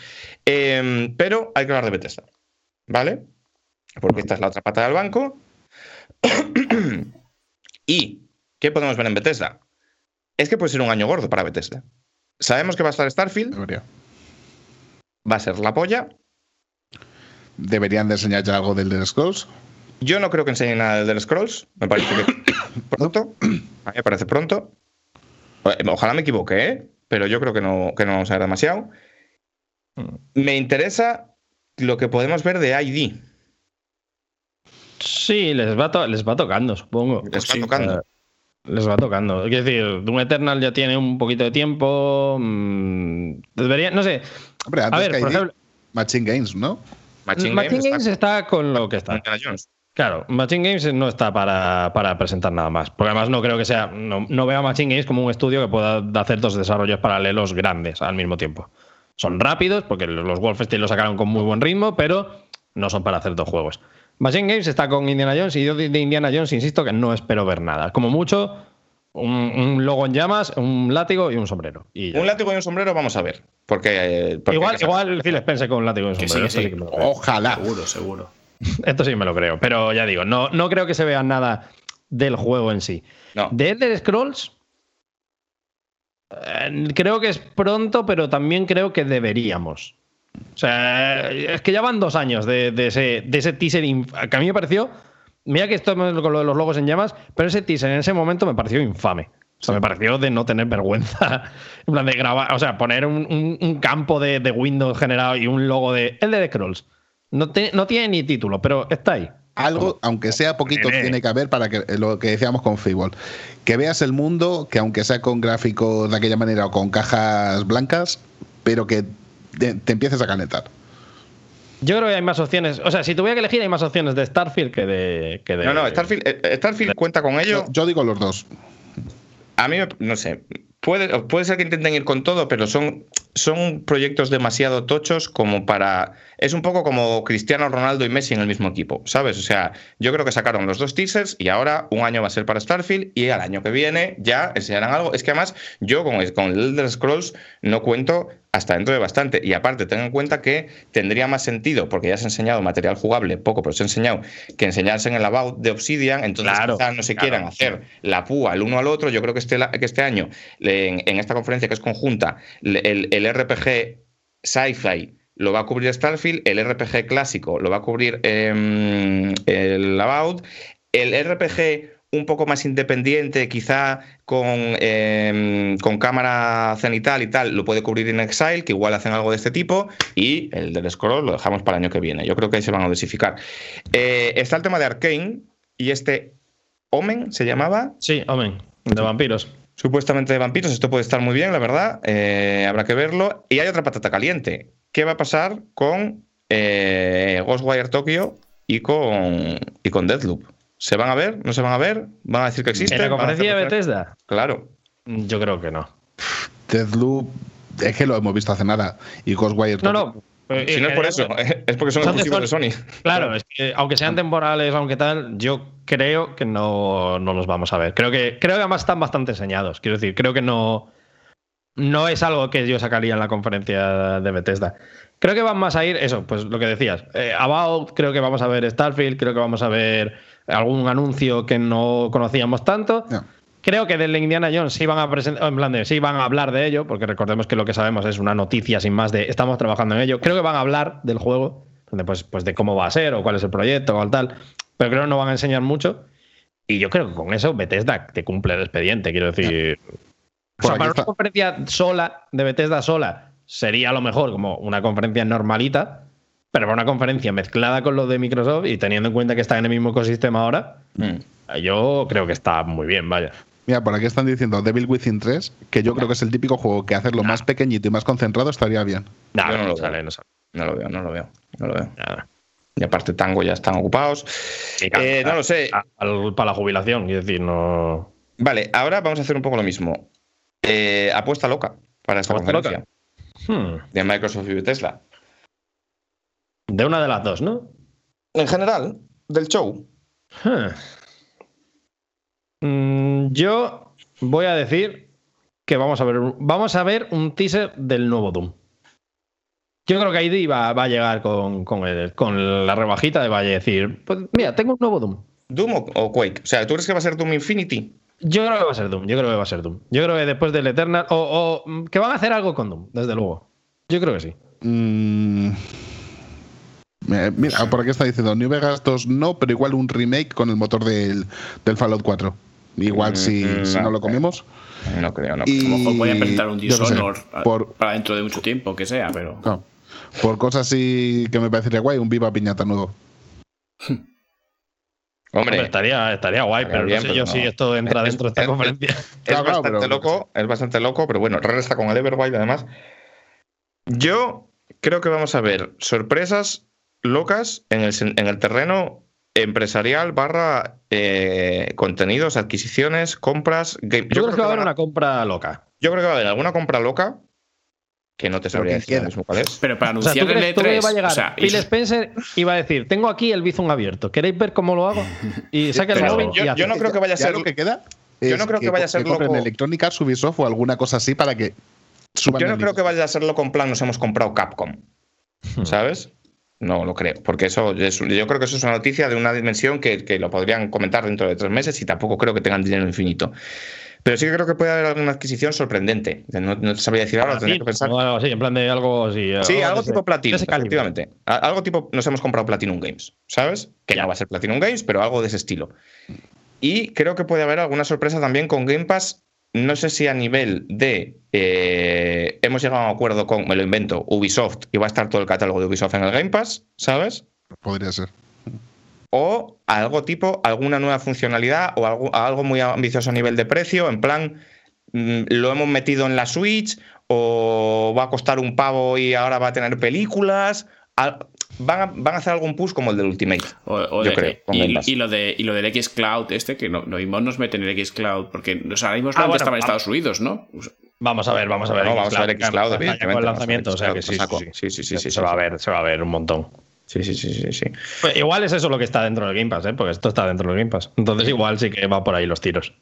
Em, pero hay que hablar de Bethesda. ¿Vale? Porque esta es la otra pata del banco. ¿Y qué podemos ver en Bethesda? Es que puede ser un año gordo para Bethesda. Sabemos que va a estar Starfield, Debería. va a ser la polla. Deberían de enseñar ya algo del Elder Scrolls. Yo no creo que enseñen nada del Scrolls. Me parece que pronto. A mí me parece pronto. Eh, Ojalá me equivoque, ¿eh? Pero yo creo que no, que no vamos a ver demasiado. Me interesa lo que podemos ver de ID. Sí, les va, to- les va tocando, supongo. Les va Sí, tocando. les va tocando. Es decir, Doom Eternal ya tiene un poquito de tiempo. mm, debería, no sé. Hombre, A antes ver, que por ID, ejemplo, Machine Games, ¿no? Machine, Machine Games Games está con lo que está Jones. Claro, Machine Games no está para, para presentar nada más. Porque además no creo que sea. No, no veo a Machine Games como un estudio que pueda hacer dos desarrollos paralelos grandes al mismo tiempo. Son rápidos, porque los Wolfenstein lo sacaron con muy buen ritmo, pero no son para hacer dos juegos. Machine Games está con Indiana Jones y yo de Indiana Jones insisto que no espero ver nada. Como mucho, un, un logo en llamas, un látigo y un sombrero. Y. Un látigo y un sombrero, vamos a ver. Porque. eh, porque igual, igual Phil Spencer con un látigo y un Que sombrero. sí, Esto que sí sí. que me lo creo. Ojalá. Seguro, seguro. Esto sí me lo creo, pero ya digo, no, no creo que se vea nada del juego en sí. No. De Elder Scrolls, eh, creo que es pronto, pero también creo que deberíamos. O sea, es que ya van dos años de, de ese, de ese teaser que a mí me pareció. Mira que esto es con lo de los logos en llamas, pero ese teaser en ese momento me pareció infame. O sea, me pareció de no tener vergüenza. En plan de grabar, o sea, poner un, un- un campo de, de Windows generado y un logo de Elder Scrolls. No, te- no tiene ni título, pero está ahí. Algo, aunque sea poquito, Nene. tiene que haber para que lo que decíamos con Fable. Que veas el mundo, que aunque sea con gráficos de aquella manera o con cajas blancas, pero que te, te empieces a calentar. Yo creo que hay más opciones. O sea, si tuviera que elegir, hay más opciones de Starfield que de. Que de No, no, Starfield, eh, Starfield cuenta con ello. Yo, yo digo los dos. A mí, me- no sé. Puede, puede ser que intenten ir con todo, pero son, son proyectos demasiado tochos como para. Es un poco como Cristiano Ronaldo y Messi en el mismo equipo, ¿sabes? O sea, yo creo que sacaron los dos teasers y ahora un año va a ser para Starfield y al año que viene ya enseñarán algo. Es que además, yo con, con Elder Scrolls no cuento hasta dentro de bastante. Y aparte, ten en cuenta que tendría más sentido, porque ya se ha enseñado material jugable, poco, pero se ha enseñado, que enseñarse en el About de Obsidian, entonces quizás no se quieran hacer la púa el uno al otro. Yo creo que este, que este año, en, esta conferencia que es conjunta, el, el RPG Sci-Fi lo va a cubrir Starfield, el RPG clásico lo va a cubrir em, el About, el RPG un poco más independiente, quizá con, em, con cámara cenital y tal, lo puede cubrir en Exile, que igual hacen algo de este tipo, y el del Scroll lo dejamos para el año que viene. Yo creo que ahí se van a dosificar. Eh, está el tema de Arkane, y este Omen se llamaba. Sí, Omen, de vampiros. Supuestamente de vampiros, esto puede estar muy bien, la verdad, eh, habrá que verlo. Y hay otra patata caliente. ¿Qué va a pasar con eh, Ghostwire Tokyo y con, y con Deathloop? ¿Se van a ver? ¿No se van a ver? ¿Van a decir que existen? ¿En la conferencia de Bethesda? Claro. Yo creo que no. Deathloop, es que lo hemos visto hace nada. Y Ghostwire. No, no. Si no es por eso, es porque son exclusivos de Sony. Claro, es que aunque sean temporales, aunque tal, yo creo que no, no los vamos a ver. Creo que, creo que además están bastante enseñados. Quiero decir, creo que no, no es algo que yo sacaría en la conferencia de Bethesda. Creo que van más a ir, eso, pues lo que decías. Eh, About, creo que vamos a ver Starfield, creo que vamos a ver algún anuncio que no conocíamos tanto. Creo que del Indiana Jones sí van a presentar, en plan de sí van a hablar de ello, porque recordemos que lo que sabemos es una noticia sin más de estamos trabajando en ello. Creo que van a hablar del juego, pues, pues de cómo va a ser o cuál es el proyecto o tal, pero creo que no van a enseñar mucho. Y yo creo que con eso Bethesda te cumple el expediente, quiero decir. O sea, para una conferencia sola, de Bethesda sola, sería a lo mejor como una conferencia normalita, pero para una conferencia mezclada con lo de Microsoft y teniendo en cuenta que está en el mismo ecosistema ahora, mm. yo creo que está muy bien, vaya. Mira, por aquí están diciendo Devil Within 3, que yo creo que es el típico juego que hacerlo más pequeño y más concentrado estaría bien. No, no, lo sale, no sale. No lo veo, no lo veo. No lo veo. Y aparte Tango ya están ocupados. Eh, no lo sé. para la jubilación, es decir, no. Vale, ahora vamos a hacer un poco lo mismo. Eh, apuesta loca para esta conferencia. Hmm. De Microsoft y Tesla. De una de las dos, ¿no? En general, del show. Mm, yo voy a decir que vamos a ver, vamos a ver un teaser del nuevo Doom. Yo creo que ID va, va a llegar con, con, la rebajita de Valle decir, pues mira, tengo un nuevo Doom. ¿Doom o, Quake? O sea, ¿tú crees que va a ser Doom Infinity? Yo creo que va a ser Doom, yo creo que va a ser Doom. Yo creo que después del Eternal, o, que van a hacer algo con Doom, desde luego. Yo creo que sí. Mm, Mira, por aquí está diciendo New Vegas 2 no, pero igual un remake con el motor del, del Fallout 4. Igual mm, si, si, no lo comemos. No creo, no. a lo mejor voy a presentar un Dishonor por, para dentro de mucho tiempo, que sea, pero. por cosas así que me parecería guay, un Viva Piñata nuevo. Hombre, estaría, estaría guay, pero no sé yo si esto entra dentro de esta conferencia. Es, bastante loco, es bastante loco, pero bueno, Rare está con el Everwild además. Yo creo que vamos a ver sorpresas locas en el, en el terreno empresarial barra eh, contenidos, adquisiciones, compras. Game. Yo, creo, que va a haber una compra loca. Yo creo que va a haber alguna compra loca que no te sabría decir mismo cuál es. Pero para anunciar o sea, el E3, va a llegar o sea, Phil Spencer y va a decir, tengo aquí el Bizum abierto, ¿queréis ver cómo lo hago? Y saca el móvil yo, yo, no creo que vaya a ser lo que queda. Yo no creo que, vaya a ser loco. en Electronic Arts, Ubisoft o alguna cosa así para que suban Yo no creo que vaya a ser loco en plan nos hemos comprado Capcom. Hmm. ¿Sabes? No lo creo, porque eso yo creo que eso es una noticia de una dimensión que, lo podrían comentar dentro de tres meses y tampoco creo que tengan dinero infinito. Pero sí que creo que puede haber alguna adquisición sorprendente. No, te sabría decir ahora, tendría que pensar. algo así, en plan de algo así. Sí, algo, tipo Platinum, efectivamente. Algo tipo, nos hemos comprado Platinum Games, ¿sabes? Que ya. no va a ser Platinum Games, pero algo de ese estilo. Y creo que puede haber alguna sorpresa también con Game Pass no sé si a nivel de eh, hemos llegado a un acuerdo con, me lo invento, Ubisoft y va a estar todo el catálogo de Ubisoft en el Game Pass, ¿sabes? Podría ser. O algo tipo, alguna nueva funcionalidad o algo, algo muy ambicioso a nivel de precio, en plan, mm, lo hemos metido en la Switch o va a costar un pavo y ahora va a tener películas. Van a, van a hacer algún push como el del Ultimate. O, o yo de- creo. y, lo de, y lo del X Cloud este, que no, mismo nos meten en el X Cloud, porque o sea, ahora mismo Ah, bueno, estaba en vamos. Estados Unidos, ¿no? Vamos a ver, vamos a ver. No, vamos a ver Xcloud, Xcloud, evidentemente, Con el vamos a ver lanzamiento, o sea que sí, Xcloud, sí. Sí, sí, sí, sí, Se sí. va a ver, se va a ver un montón. Sí, sí, sí, sí, sí. Pues igual es eso lo que está dentro del Game Pass, ¿eh? porque esto está dentro del Game Pass. Entonces igual sí que va por ahí los tiros.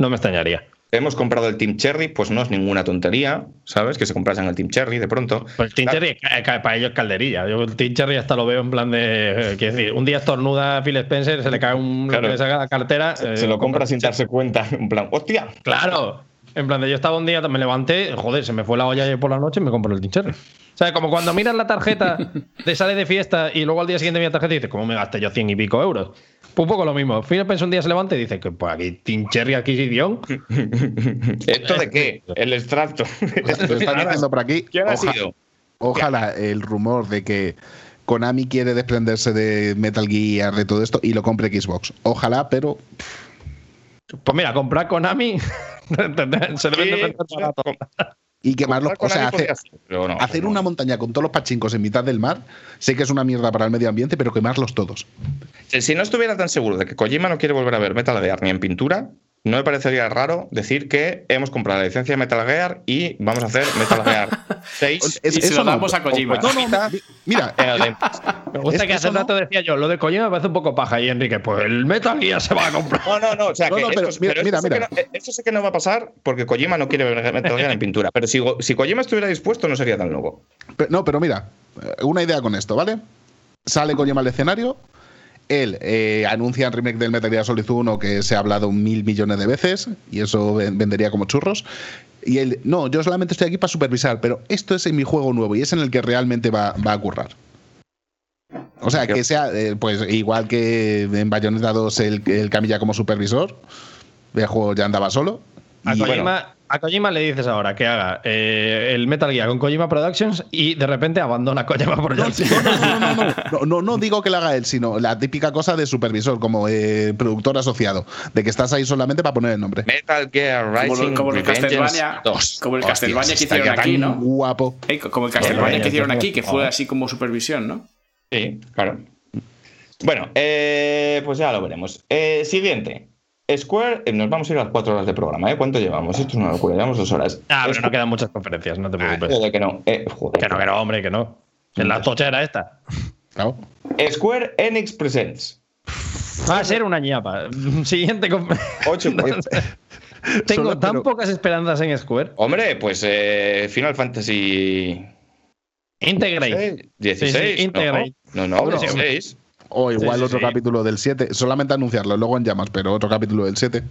No me extrañaría. Hemos comprado el Team Cherry, pues no es ninguna tontería, ¿sabes? Que se comprasen el Team Cherry de pronto. Pues el Team Claro. Cherry, para ellos es calderilla. Yo el Team Cherry hasta lo veo en plan de. eh, Quiero decir, un día estornuda a Phil Spencer, se le cae un. Claro. le saca la cartera. eh, Se lo compra sin darse cuenta, en plan, ¡hostia! Claro. En plan de yo estaba un día, me levanté, joder, se me fue la olla ayer por la noche y me compré el Team Cherry. O sea, como cuando miras la tarjeta, te sale de fiesta y luego al día siguiente miras la tarjeta y dices, ¿cómo me gasté yo 100 y pico euros? Pues un poco lo mismo. Phil Spencer un día se levanta y dice que pues aquí Team Cherry adquisición. ¿Esto de qué? El extracto. Lo están diciendo por aquí. ¿Quién ha Oja- sido? Ojalá el rumor de que Konami quiere desprenderse de Metal Gear, de todo esto, y lo compre Xbox. Ojalá, pero Pues mira, comprar Konami se deben de barato. y quemarlos. O sea, hacer, no, hacer no. una montaña con todos los pachincos en mitad del mar, sé que es una mierda para el medio ambiente, pero quemarlos todos. Si no estuviera tan seguro de que Kojima no quiere volver a ver Metal Gear ni en pintura, no me parecería raro decir que hemos comprado la licencia de Metal Gear y vamos a hacer Metal Gear 6 Es- y se eso lo no, damos a Kojima. No, no, mi- mira. Me gusta Es- que hace no- rato decía yo, lo de Kojima me parece un poco paja y Enrique, pues el Metal Gear se va a comprar. No, no, no. O sea, No, que no, pero esto, mira, pero mira, sé mira. que no- esto sé que no va a pasar porque Kojima no quiere ver Metal Gear en pintura. Pero si, si Kojima estuviera dispuesto, no sería tan loco. No, pero mira, eh, una idea con esto, ¿vale? Sale Kojima al escenario, él eh, anuncia el remake del Metal Gear Solid 1 que se ha hablado mil millones de veces y eso ven- vendería como churros. Y él, no, yo solamente estoy aquí para supervisar, pero esto es en mi juego nuevo y es en el que realmente va, va a currar. O sea, que sea, eh, pues igual que en Bayonetta 2 el, el Camilla como supervisor, el juego ya andaba solo. A y Kojima, a Kojima le dices ahora que haga eh, el Metal Gear con Kojima Productions y de repente abandona Kojima Productions. No, no, no, no, no, no, no digo que lo haga él, sino la típica cosa de supervisor, como eh, productor asociado, de que estás ahí solamente para poner el nombre. Metal Gear Como, Rising lo- como el Revengeance Castlevania, 2. como el Hostia, Castlevania que hicieron aquí, ¿no? Guapo. Como el Castlevania que hicieron aquí, que fue así como supervisión, ¿no? Sí, claro. Bueno, eh, pues ya lo veremos. Eh, siguiente. Square, eh, nos vamos a ir a las cuatro horas de programa, ¿eh? ¿Cuánto llevamos? Esto es una locura, llevamos dos horas. Ah, pero no Square- quedan muchas conferencias, no te Ah, preocupes. que no. Eh, joder. Que no, que no, hombre, que no. En la tochera esta. Claro. Square Enix Presents. Va a ser una ñapa. Siguiente conferencia. Ocho- Tengo Solo, tan pero- pocas esperanzas en Square. Hombre, pues eh, Final Fantasy Integrate. 16. Sí, sí, Integrate. No, no, no sí, 16. O igual sí, otro sí. capítulo del 7, solamente anunciarlo, luego en llamas, pero otro capítulo del 7.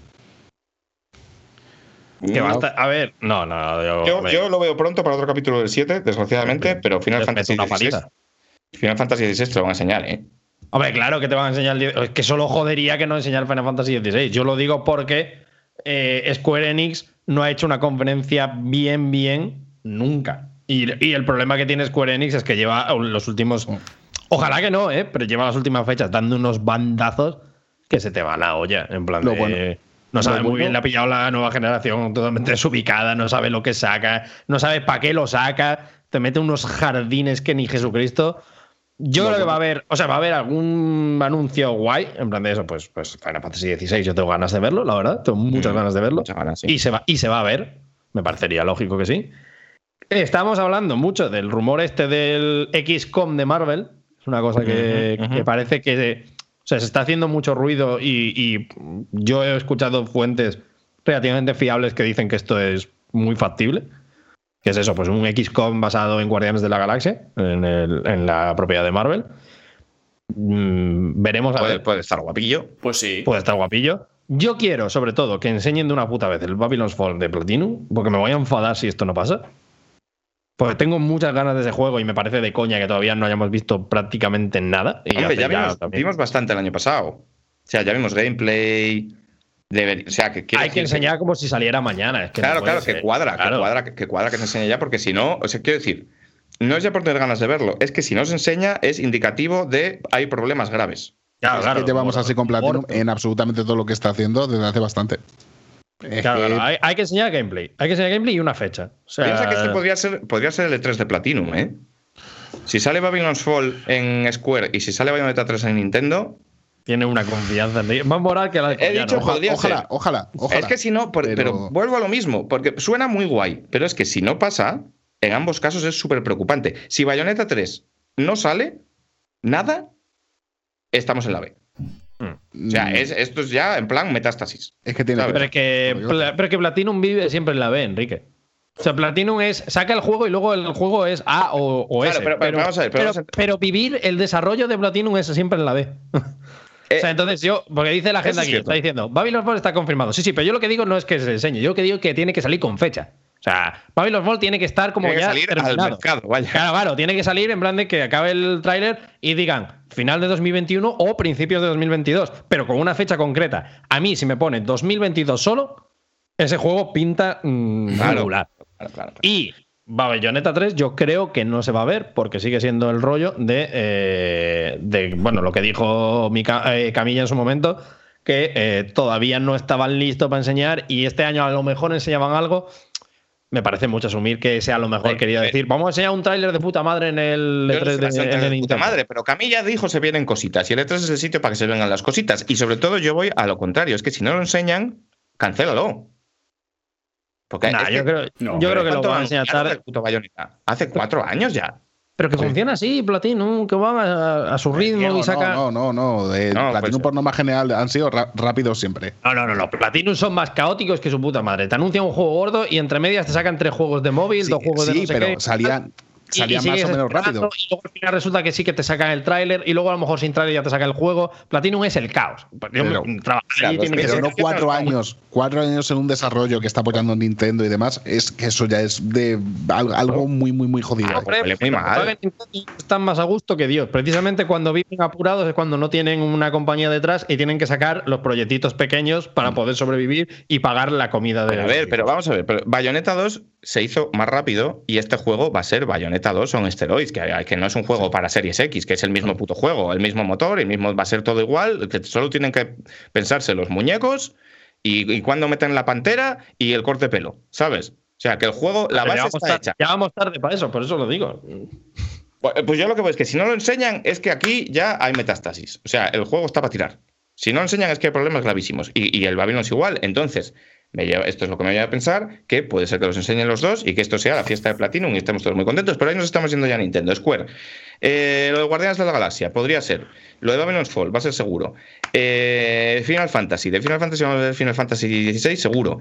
Que va a No. estar- a ver, no, no. Yo, Yo, lo veo pronto para otro capítulo del 7, desgraciadamente, pero Final Fantasy meto una 16. paliza. Final Fantasy 16 te lo van a enseñar, ¿eh? Hombre, claro que te van a enseñar. Es que solo jodería que no enseñar Final Fantasy XVI. Yo lo digo porque eh, Square Enix no ha hecho una conferencia bien, bien nunca. Y, y el problema que tiene Square Enix es que lleva los últimos. Ojalá que no, ¿eh? Pero lleva las últimas fechas dando unos bandazos que se te va la olla. En plan, de- bueno. no sabe muy bueno. bien, le ha pillado la nueva generación totalmente desubicada, no sabe lo que saca, no sabe para qué lo saca, te mete unos jardines que ni Jesucristo. Yo creo que va a haber, o sea, va a haber algún anuncio guay, en plan de eso, pues, pues Final Fantasy XVI, yo tengo ganas de verlo, la verdad, tengo muchas Mm, ganas de verlo. muchas ganas, sí. y, se va, y se va a ver, me parecería lógico que sí. Estamos hablando mucho del rumor este del XCOM de Marvel, es una cosa que, que parece que o sea, se está haciendo mucho ruido y, y yo he escuchado fuentes relativamente fiables que dicen que esto es muy factible. ¿Qué es eso? Pues un XCOM basado en Guardianes de la Galaxia, en, el- en la propiedad de Marvel. Mm, veremos a Puede, ver. puede estar guapillo. Pues sí. Puede estar guapillo. Yo quiero, sobre todo, que enseñen de una puta vez el Babylon's Fall de Platinum, porque me voy a enfadar si esto no pasa. Porque tengo muchas ganas de ese juego y me parece de coña que todavía no hayamos visto prácticamente nada. Y Hombre, ya vimos, bastante el año pasado. O sea, ya vimos gameplay. deber- o sea, que quiero Hay que enseñar como si saliera mañana. es que no Claro, claro, que cuadra, Claro. que cuadra, que, que cuadra que se enseñe ya, porque si no, o sea, quiero decir, no es ya por tener ganas de verlo, es que si no se enseña es indicativo de hay problemas graves. Claro, es claro, que llevamos así con Platinum en absolutamente todo lo que está haciendo desde hace bastante. Es Claro, que- claro, hay, hay que enseñar gameplay. Hay que enseñar gameplay y una fecha. O sea, Piensa que este podría ser, podría ser el E3 de Platinum, ¿eh? Si sale Babylon's Fall en Square y si sale Bayonetta 3 en Nintendo, Tiene una confianza en ti. Más moral que la de He dicho- Ojalá, ojalá, ser. ojalá, ojalá. Es que si no, por- pero... Pero- vuelvo a lo mismo, porque suena muy guay, pero es que si no pasa, en ambos casos es súper preocupante. Si Bayonetta 3 no sale, nada, estamos en la B. O sea, Mm, es, esto es ya en plan metástasis. es que tiene. Pero es que, pero es que Platinum vive siempre en la B, Enrique. O sea, Platinum es. Saca el juego y luego el juego es A o, o Claro, S. pero- pero vamos a ver, pero pero, vamos a- pero vivir el desarrollo de Platinum es siempre en la B. Eh, o sea, entonces yo, porque dice la gente es aquí, cierto. está diciendo, Babylon Fall está confirmado. Sí, sí, pero yo lo que digo no es que se enseñe, yo lo que digo es que tiene que salir con fecha. O sea, Babylon Fall tiene que estar como Tiene que ya salir al mercado, vaya. Claro, claro, tiene que salir en plan de que acabe el tráiler y digan final de 2021 o principios de 2022, pero con una fecha concreta. A mí, si me pone 2022 solo, ese juego pinta mm, Claro. regular. Claro. Y Bayonetta 3 yo creo que no se va a ver porque sigue siendo el rollo de, eh, de bueno, lo que dijo Mika- eh, Camilla en su momento, que eh, todavía no estaban listos para enseñar y este año a lo mejor enseñaban algo. Me parece mucho asumir que sea lo mejor Sí, quería sí. decir, vamos a enseñar un tráiler de puta madre en el Yo E3 no sé de, el de puta madre, pero Camilla dijo se vienen cositas y el E3 es el sitio para que se vengan las cositas. Y sobre todo yo voy a lo contrario, es que si no lo enseñan, cancélalo. Porque Nah, yo que- creo, no, yo creo que lo ¿cuánto van a enseñar tarde. Hace cuatro años ya. Pero que funciona así, Platinum, que van a, a su ritmo Diego, y sacan. No, no, no. no. Eh, No, Platinum pues- por norma general han sido rápidos siempre. No, no, no, no. Platinum son más caóticos que su puta madre. Te anuncian un juego gordo y entre medias te sacan tres juegos de móvil, Sí, dos juegos de sí, no sé pero qué. salían, Y- y salían más o menos rápido. Y luego al final resulta que sí que te sacan el tráiler y luego a lo mejor sin tráiler ya te saca el juego. Platinum es el caos. Yo Pero- Claro, que no cuatro años. Cuatro años en un desarrollo que está apoyando Nintendo y demás, es que eso ya es de al- algo muy, muy, muy jodido. Ah, muy mal. Están más a gusto que Dios. Precisamente cuando viven apurados es cuando no tienen una compañía detrás y tienen que sacar los proyectitos pequeños para poder sobrevivir y pagar la comida de. A ver, pero vamos a ver, pero Bayonetta 2 se hizo más rápido y este juego va a ser Bayonetta 2 on steroids, que, que no es un juego para Series X, que es el mismo puto juego, el mismo motor, el mismo va a ser todo igual, que solo tienen que pensarse los muñecos y, y cuándo meten la pantera y el corte pelo, ¿sabes? O sea, que el juego, la Pero base está hecha. ya vamos tarde para eso, por eso lo digo. Pues pues yo lo que veo es que si no lo enseñan es que aquí ya hay metástasis. O sea, el juego está para tirar. Si no lo enseñan es que hay problemas gravísimos. Y, y el Babylon es igual. Entonces, me lleva- esto es lo que me lleva a pensar que puede ser que los enseñen los dos y que esto sea la fiesta de Platinum y estemos todos muy contentos. Pero ahí nos estamos yendo ya a Nintendo. Square. Eh, lo de Guardianes de la Galaxia podría ser. Lo de Babylon's Fall va a ser seguro. Eh, Final Fantasy. De Final Fantasy vamos a ver Final Fantasy XVI seguro.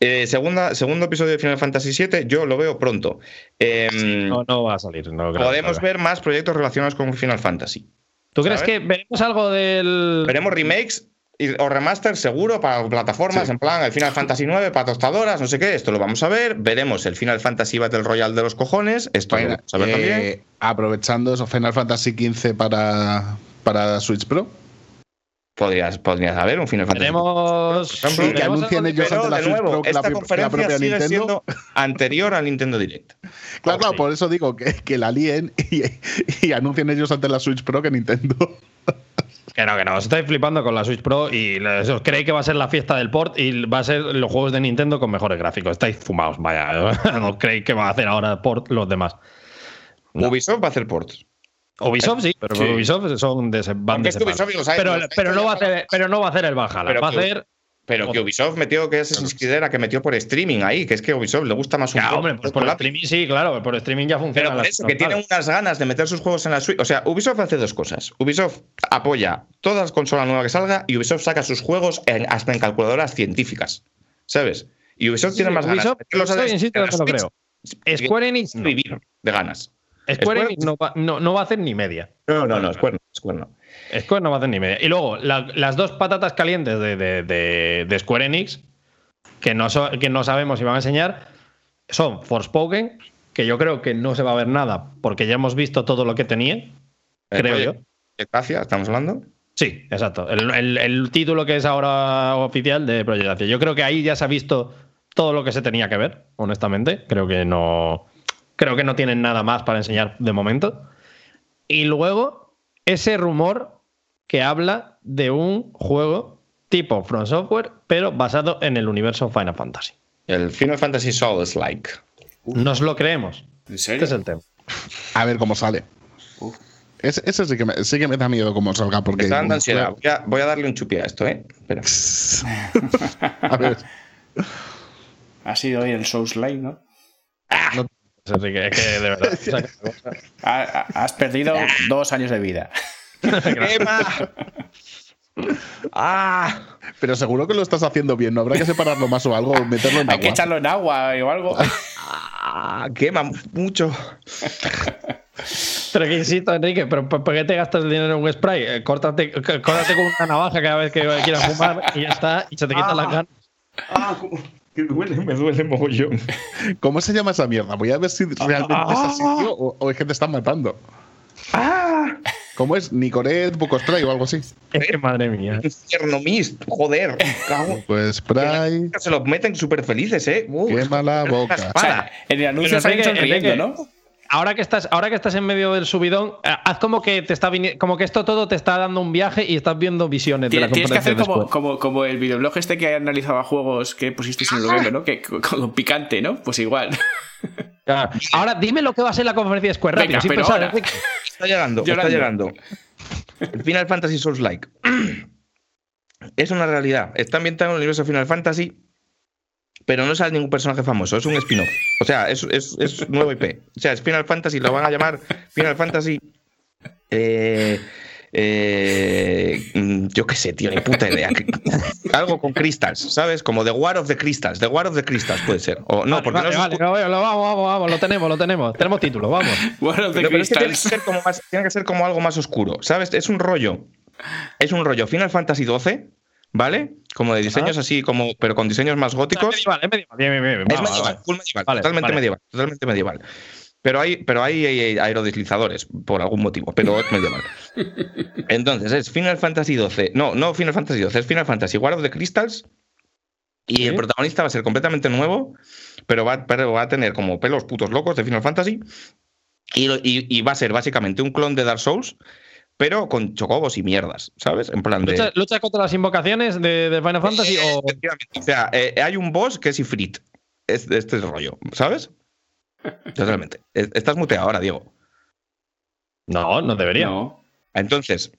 Eh, segunda, segundo episodio de Final Fantasy VII, yo lo veo pronto. Em, No, no va a salir. no creo Podemos ver más proyectos relacionados con Final Fantasy. ¿Tú crees ¿sabes? que veremos algo del. Veremos remakes y- o remasters seguro para plataformas, Sí. en plan el Final Fantasy 9 para tostadoras, no sé qué, esto lo vamos a ver. Veremos el Final Fantasy Battle Royale de los cojones, esto lo Final- vamos a ver eh, también. aprovechando eso, Final Fantasy XV para, para Switch Pro. Podrías, podrías haber un Final Fantasy. Veremos. ejemplo, Sí, que anuncien algo ellos Pero, ante la de Switch nuevo, Pro que la, esta que la conferencia propia sigue Nintendo. siendo anterior al Nintendo Direct. Claro, claro, sí. por eso digo que, que la líen y, y anuncien ellos ante la Switch Pro que Nintendo. Que no, que no, os estáis flipando con la Switch Pro y os creéis que va a ser la fiesta del port y va a ser los juegos de Nintendo con mejores gráficos. Estáis fumados, vaya. No creéis que va a hacer ahora port los demás. No. Ubisoft va a hacer ports. Ubisoft sí, pero Sí. Ubisoft son de ese van de Ubisoft pero, no va a hacer, pero no va a hacer el Valhalla, Pero va a que- hacer Pero que Ubisoft metió que Assassin's Creed era que metió por streaming ahí, que es que a Ubisoft le gusta más un port hombre, pues por la- streaming sí, claro, por streaming ya funciona. Pero por eso, que tienen unas ganas de meter sus juegos en la Switch. O sea, Ubisoft hace dos cosas. Ubisoft apoya todas las consolas nuevas que salga y Ubisoft saca sus juegos en- hasta en calculadoras científicas. ¿Sabes? Y Ubisoft tiene Sí, más ganas. Ubisoft, meterlos Ubisoft, insisto, lo creo. Square Enix no. vivir de ganas. Square Square- Enix no va, no- no va a hacer ni media. No, no, no, Square no. Square no. Square no va a hacer ni media. Y luego, la- las dos patatas calientes de, de- de- de Square Enix, que no, so- que no sabemos si van a enseñar, son Forspoken, que yo creo que no se va a ver nada, porque ya hemos visto todo lo que tenía, creo Eh, yo. oye, Gracias, estamos hablando. Sí, exacto. El, el- el título que es ahora oficial de Project Athia. Yo creo que ahí ya se ha visto todo lo que se tenía que ver, honestamente. Creo que no. Creo que no tienen nada más para enseñar de momento. Y luego, ese rumor que habla de un juego tipo From Software, pero basado en el universo Final Fantasy. El Final Fantasy Souls like. Nos lo creemos. ¿En Este serio? es el tema. A ver cómo sale. Ese, ese sí, que me, sí que me da miedo como salga, porque. Está dando ansiedad. Voy a, voy a darle un chupi a esto, ¿eh? Espera. A ver, Ha sido hoy el Souls Line, ¿no? Así que, es que de verdad. Has perdido dos años de vida. ¡Emma! ¡Ah! pero seguro que lo estás haciendo bien. ¿No habrá que separarlo más o algo? Meterlo en Hay que agua. echarlo en agua o algo. ¡Ah! ¡Quema mucho! Pero que insisto, Enrique, ¿pero por qué te gastas el dinero en un spray? Eh, córtate, córtate con una navaja cada vez que quieras fumar y ya está, y se te quitan las ganas. ¡Ah! cómo- que duele, me duele mogollón. ¿Cómo se llama esa mierda? Voy a ver si realmente es así, tío, o, o es que te están matando. ¡Ah! ¿Cómo es? Nicoret, Bucospray o algo así. Es que madre mía. Infierno mist, joder. Cago. Pues spray, Se los meten súper felices, ¿eh? Uf. quema la boca. O sea, espada. en el anuncio salen sonriendo, ¿no? Ahora que estás, ahora que estás en medio del subidón, eh, haz como que te está como que esto todo te está dando un viaje y estás viendo visiones de la Tienes tienes que hacer como, como, como el videoblog este que analizaba juegos que pusisteis en el noveno, ¿no? Que con, con picante, ¿no? Pues igual. Claro. Ahora dime lo que va a ser la conferencia de Square Venga, rápido, sin ahora. Está llegando, Llorando. está llegando. El Final Fantasy Souls Like. Es una realidad. Está ambientado en el universo Final Fantasy, pero no sale ningún personaje famoso. Es un spin-off. O sea, es, es, es nuevo IP. O sea, es Final Fantasy, lo van a llamar Final Fantasy. eh, eh, mm, yo qué sé, tío, ni puta idea. Algo con crystals, ¿sabes? Como The War of the Crystals. The War of the Crystals puede ser. O no, Vale, porque vale, no es vale, lo- lo- vamos, vamos, vamos, lo tenemos, lo tenemos. Tenemos título, vamos. Bueno, de Pero, pero es que tiene que, Crystals. ser como más- tiene que ser como algo más oscuro, ¿sabes? Es un rollo. Es un rollo Final Fantasy XII, ¿vale? Como de diseños así, como, pero con diseños más góticos. Medieval, es medieval. Bien, bien, bien. Es Vamos, medieval, vale. full medieval, Vale, totalmente vale. medieval, totalmente medieval. Pero hay, pero hay, hay aerodeslizadores, por algún motivo, pero es medieval. Entonces, es Final Fantasy XII. No, no Final Fantasy XII, es Final Fantasy of the Crystals. Y el protagonista va a ser completamente nuevo, pero va, pero va a tener como pelos putos locos de Final Fantasy. Y, lo- y- y va a ser básicamente un clon de Dark Souls, pero con chocobos y mierdas, ¿sabes? En plan de. ¿Lucha, lucha contra las invocaciones de, de Final Fantasy Eh, o.? efectivamente. O sea, eh, hay un boss que es Ifrit. Es de este rollo, ¿sabes? Totalmente. Es- Estás muteado ahora, Diego. No, no debería. No. Entonces,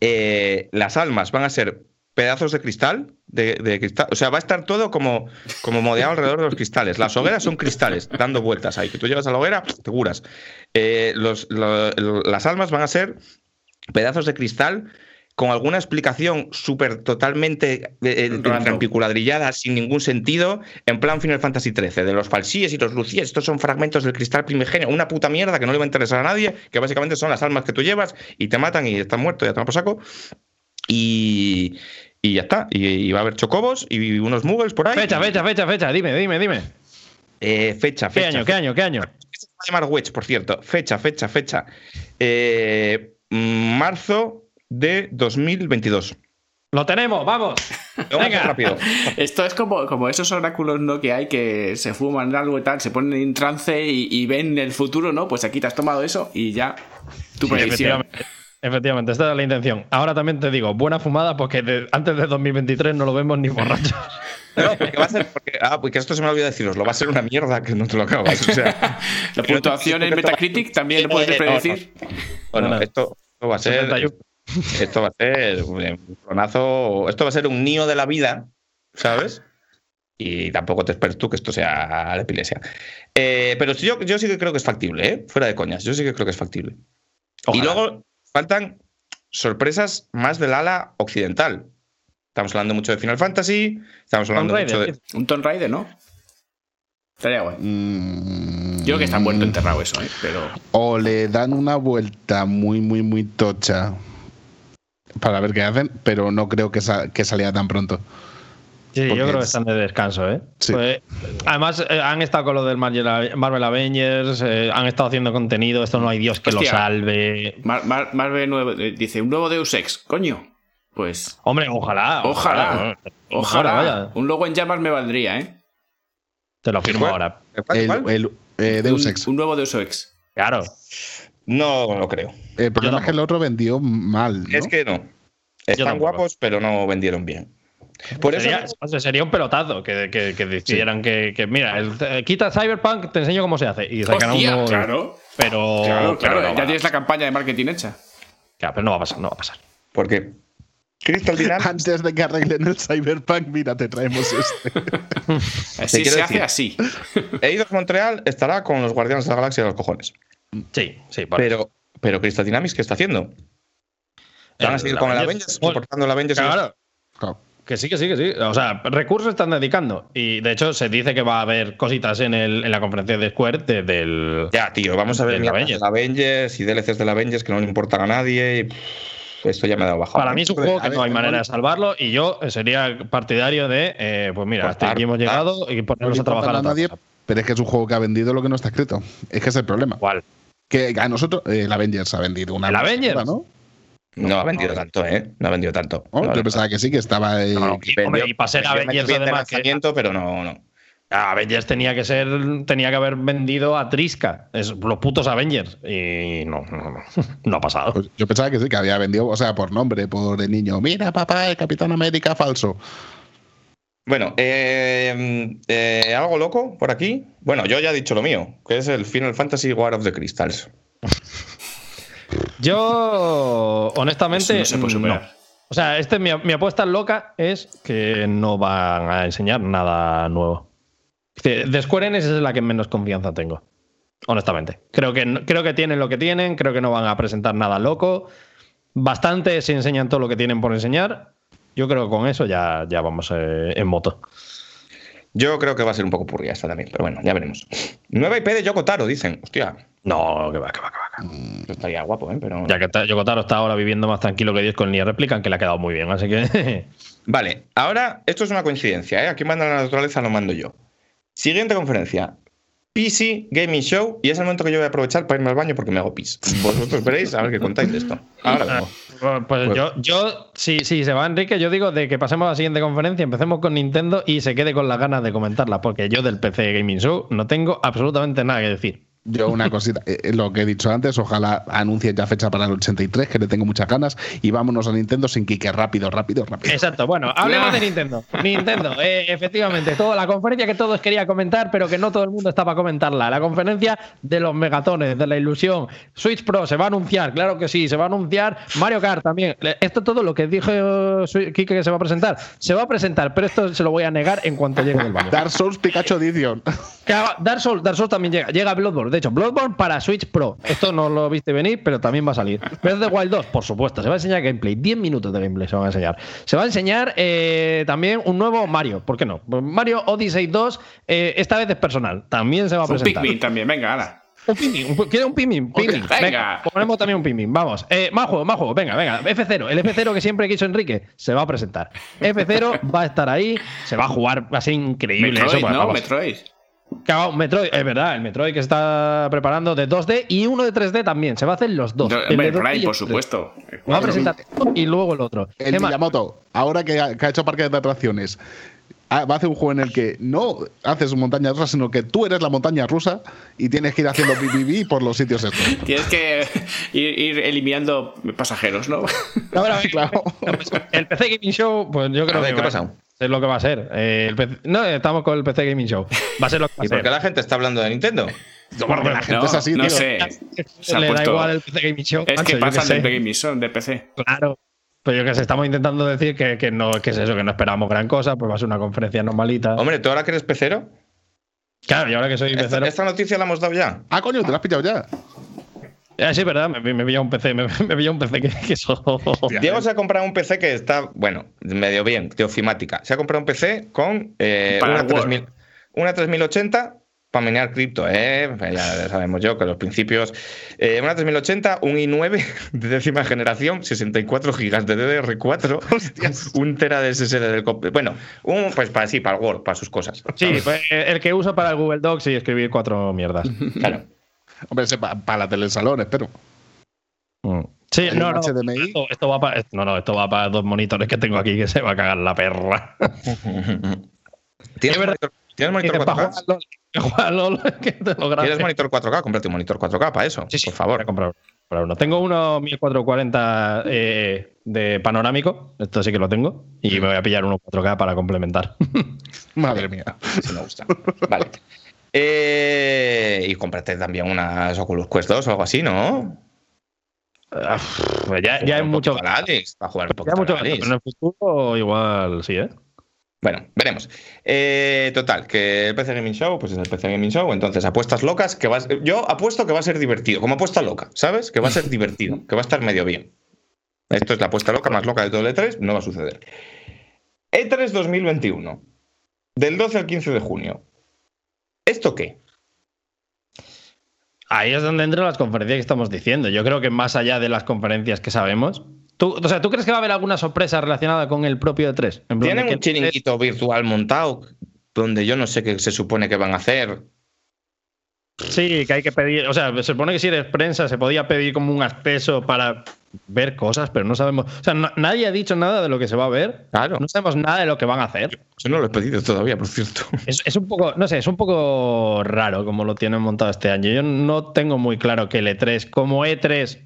eh, las almas van a ser pedazos de cristal, de, de cristal. O sea, va a estar todo como, como modeado alrededor de los cristales. Las hogueras son cristales, dando vueltas ahí. Que tú llegas a la hoguera, te curas. Eh, los- lo- lo- las almas van a ser pedazos de cristal con alguna explicación súper totalmente eh, trampiculadrillada, sin ningún sentido, en plan Final Fantasy XIII, de los falsíes y los lucíes, estos son fragmentos del cristal primigenio, una puta mierda que no le va a interesar a nadie, que básicamente son las almas que tú llevas y te matan y estás muerto, ya te por saco. Y, y ya está, y, y va a haber chocobos y unos muggles por ahí. Fecha, fecha, fecha, fecha. Dime, dime, dime. Eh, fecha, ¿Qué fecha. año, qué año, qué año? Se va a llamar Wedge, por cierto. Fecha, fecha, fecha. Eh, marzo de 2022. Lo tenemos, vamos. Venga. rápido. Esto es como, como esos oráculos ¿no? que hay que se fuman algo y tal, se ponen en trance y, y ven el futuro, ¿no? Pues aquí te has tomado eso y ya tu Sí, predicción. efectivamente. Efectivamente, esta es la intención. Ahora también te digo, buena fumada porque de- antes de 2023 no lo vemos ni borrachos. No, porque va a ser. Porque, ah, porque esto se me olvidó deciros. Lo va a ser una mierda que no te lo acabas. O sea, La puntuación en Metacritic también lo puedes no, no. predecir. Bueno, No, no. esto, esto va a ser. 71. Esto va a ser un clonazo. Esto va a ser un niño de la vida, ¿sabes? Y tampoco te esperes tú que esto sea la epilepsia. Eh, pero yo, yo sí que creo que es factible, ¿eh? Fuera de coñas. Yo sí que creo que es factible. Y luego faltan sorpresas más del ala occidental. Estamos hablando mucho de Final Fantasy, estamos hablando Tomb mucho de. Un Tomb Raider, ¿no? Estaría guay. Mm, Yo creo que está muerto enterrado eso, ¿eh? Pero O le dan una vuelta muy, muy, muy tocha para ver qué hacen, pero no creo que, sa- que salga tan pronto. Sí, yo creo que es- están de descanso, ¿eh? Sí. Pues, además, eh, han estado con lo del Marvel, Avengers, eh, han estado haciendo contenido, esto no hay Dios que Hostia. lo salve. Mar- Mar- Marvel nuevo- eh, dice, un nuevo Deus Ex, coño. Pues Hombre, ojalá. Ojalá. ojalá. vaya. Un logo en llamas me valdría, ¿eh? Te lo firmo ¿Cuál? ahora. ¿Cuál, El, eh, Deus un, Ex. un nuevo Deus Ex. Claro. No lo creo. El problema es que el otro vendió mal. ¿no? Es que no. Están guapos, pero no vendieron bien. Por. Sería, un pelotazo que, que- que decidieran que, que, mira, el- eh, quita Cyberpunk, te enseño cómo se hace. Y sacan Hostia, uno. claro. Pero. Claro, pero claro, no ya tienes la campaña de marketing hecha. Claro, pero no va a pasar, no va a pasar. Porque Crystal Dynamics. Antes de que arreglen el Cyberpunk, mira, te traemos este. Así se decir- hace así. Eidos Montreal estará con los Guardianes de la Galaxia de los cojones. Sí, sí, por Pero, pero Crystal Dynamics, ¿qué está haciendo? ¿Van a seguir con el Avengers. ¿Soportando el Avengers? Claro, Claro. que sí, que sí, que sí. O sea, recursos están dedicando. Y de hecho, se dice que va a haber cositas en, el, en la conferencia de Square desde el. Ya, tío, vamos a ver Del mierdas Avengers. del Avengers y DLCs del Avengers que no le importan a nadie. Y, pff, esto ya me ha dado bajado. Para mí es un juego que no hay manera de salvarlo y yo sería partidario de, eh, pues mira, hasta aquí hemos llegado y No ponernos a trabajar importa a nadie, pero es que es un juego que ha vendido lo que no está escrito. Es que es el problema. ¿Cuál? Que a nosotros, eh, el Avengers ha vendido una. ¿El Avengers? basura, ¿no? No ha vendido tanto, ¿eh? No ha vendido tanto. Oh, No, yo no, pensaba que sí, que estaba. eh, No, no, y, hombre, y para ser vendió Avengers, además, que pero no, no. Avengers tenía que ser, tenía que haber vendido a Triska, es los putos Avengers. Y no, no, no, no ha pasado. pues yo pensaba que sí, que había vendido, o sea, por nombre, por el niño. Mira, papá, el Capitán América falso. Bueno, eh, eh, ¿algo loco por aquí? Bueno, yo ya he dicho lo mío, que es el Final Fantasy War of the Crystals. Yo, honestamente, Eso no se puede no. O sea, este, mi, mi apuesta loca es que no van a enseñar nada nuevo. De Square Enix es la que menos confianza tengo. Honestamente. Creo que, creo que tienen lo que tienen, creo que no van a presentar nada loco. Bastante se enseñan todo lo que tienen por enseñar. Yo creo que con eso ya, ya vamos eh, en moto. Yo creo que va a ser un poco purria esta también, pero bueno, ya veremos. Nueva IP de Yoko Taro, dicen. Hostia, No, que va, que va, que va. que va. esto estaría guapo, ¿eh? Pero... Ya que ta- Yokotaro está ahora viviendo más tranquilo que Dios con Nier Replican, que le ha quedado muy bien. Así que. Vale, ahora esto es una coincidencia, ¿eh? Aquí manda la naturaleza, lo mando yo. Siguiente conferencia. PC Gaming Show y es el momento que yo voy a aprovechar para irme al baño porque me hago pis. Vosotros veréis a ver qué contáis de esto. Ahora. Pues, pues Pues- yo, yo si, si se va Enrique, yo digo de que pasemos a la siguiente conferencia, empecemos con Nintendo y se quede con las ganas de comentarla, porque yo del PC Gaming Show no tengo absolutamente nada que decir. Yo una cosita, eh, lo que he dicho antes, ojalá anuncien ya fecha para el 83, que le tengo muchas ganas, y vámonos a Nintendo sin Kike, rápido, rápido, rápido. Exacto, bueno, hablemos de Nintendo. Nintendo, eh, efectivamente, toda la conferencia que todos quería comentar, pero que no todo el mundo estaba a comentarla. La conferencia de los megatones, de la ilusión. Switch Pro se va a anunciar, claro que sí, se va a anunciar. Mario Kart también. Esto todo lo que dijo Swi- Kike que se va a presentar, se va a presentar, pero esto se lo voy a negar en cuanto llegue del baño. Dark Souls Pikachu Edition. Dark Souls, Dark Souls también llega. Llega Bloodborne. De hecho, Bloodborne para Switch Pro. Esto no lo viste venir, pero también va a salir. Breath of the Wild 2, por supuesto. Se va a enseñar gameplay. 10 minutos de gameplay se van a enseñar. Se va a enseñar eh, también un nuevo Mario. ¿Por qué no? Mario Odyssey 2, eh, esta vez es personal. También se va a Un presentar. Pikmin también, venga, ahora. Un Pikmin. un- ¿Quiere un? Pikmin. venga. Venga. Ponemos también un Pikmin. Vamos. Eh, más juego, más juego. Venga, venga. F0. El F0 que siempre quiso Enrique se va a presentar. F0 va a estar ahí. Se va a jugar. Va a ser increíble. Metroid, eso, pues, ¿no? vamos. Metroid. Claro, Metroid, es verdad, el Metroid que se está preparando de 2D y uno de 3D también. Se va a hacer los dos. No, el hombre, de 2D y Prime, el por 3D. supuesto. Va a presentar uno y luego el otro. El ¿Qué más? Miyamoto, ahora que ha, que ha hecho parques de atracciones, va a hacer un juego en el que no haces montaña rusa, sino que tú eres la montaña rusa y tienes que ir haciendo BBB por los sitios estos. Tienes que ir, ir eliminando pasajeros, ¿no? Ahora, a ver, Claro. El PC Gaming Show, pues yo creo A ver, que ¿qué va pasa? Es lo que va a ser. Eh, el PC no, estamos con el PC Gaming Show. Va a ser lo que va ¿Y por qué la gente está hablando de Nintendo? Porque la gente no, es así, no tío. sé. Se Le da igual el PC Gaming Show. Es macho, que yo qué del sé. Gaming Son, de PC. Claro. Pero yo que sé, estamos intentando decir que, que no que es eso, que no esperamos gran cosa, pues va a ser una conferencia normalita. Hombre, ¿tú ahora que eres pecero? Claro, y ahora que soy ¿Esta, pecero. esta noticia la hemos dado ya? Ah, coño, te lo has pillado ya. Ah, sí, verdad, me, me pilla un PC, me, me pilla un PC que, que eso. Diego se ha comprado un PC que está, bueno, medio bien, de ofimática. Se ha comprado un PC con eh, una, el Word. 3000 una 3080 para minear cripto, ¿eh? Ya sabemos yo que los principios. eh, una 3080, un i9 de décima generación, 64 GB de DDR4, un tera de SSD del. comp- Bueno, un, pues para sí, para el Word, para sus cosas. Sí, pues, el que uso para el Google Docs y escribir cuatro mierdas. Claro. Hombre, ese pa- para la tele del salón, espero. Mm. Sí, ¿El no, no. HDMI? Esto, esto va para, no, no, esto va para dos monitores que tengo aquí que se va a cagar la perra. ¿Tienes monitor, ¿tienes monitor Dice, para 4K? jugar LOL, para jugar LOL, que te lo grabe. ¿Quieres monitor 4K? Cómprate un monitor 4K para eso, Sí, sí, por favor. voy a comprar, comprar uno. Tengo uno 1440 eh, de panorámico, esto sí que lo tengo, y me voy a pillar uno 4K para complementar. Madre mía. si me gusta. Vale. Eh, y cómprate también unas Oculus Quest 2 o algo así, ¿no? Ah, pues ya, ya hay mucho. Para jugar un Ya mucho gasto, pero en el futuro igual sí, ¿eh? Bueno, veremos. Eh, total, que el PC Gaming Show, pues es el PC Gaming Show. Entonces, apuestas locas, que vas. Yo apuesto que va a ser divertido. Como apuesta loca, ¿sabes? Que va a ser divertido, que va a estar medio bien. Esto es la apuesta loca más loca de todo el E3, no va a suceder. E3 2021, del 12 al 15 de junio. ¿Esto qué? Ahí es donde entran las conferencias que estamos diciendo. Yo creo que más allá de las conferencias que sabemos. ¿Tú, o sea, ¿tú crees que va a haber alguna sorpresa relacionada con el propio E3? En Tienen un que- chiringuito virtual montado donde yo no sé qué se supone que van a hacer. Sí, que hay que pedir. O sea, se supone que si eres prensa se podía pedir como un acceso para ver cosas, pero no sabemos. O sea, no- nadie ha dicho nada de lo que se va a ver. Claro. No sabemos nada de lo que van a hacer. Yo no lo he pedido todavía, por cierto. Es, es un poco, no sé, es un poco raro como lo tienen montado este año. Yo no tengo muy claro que el E3, como E3,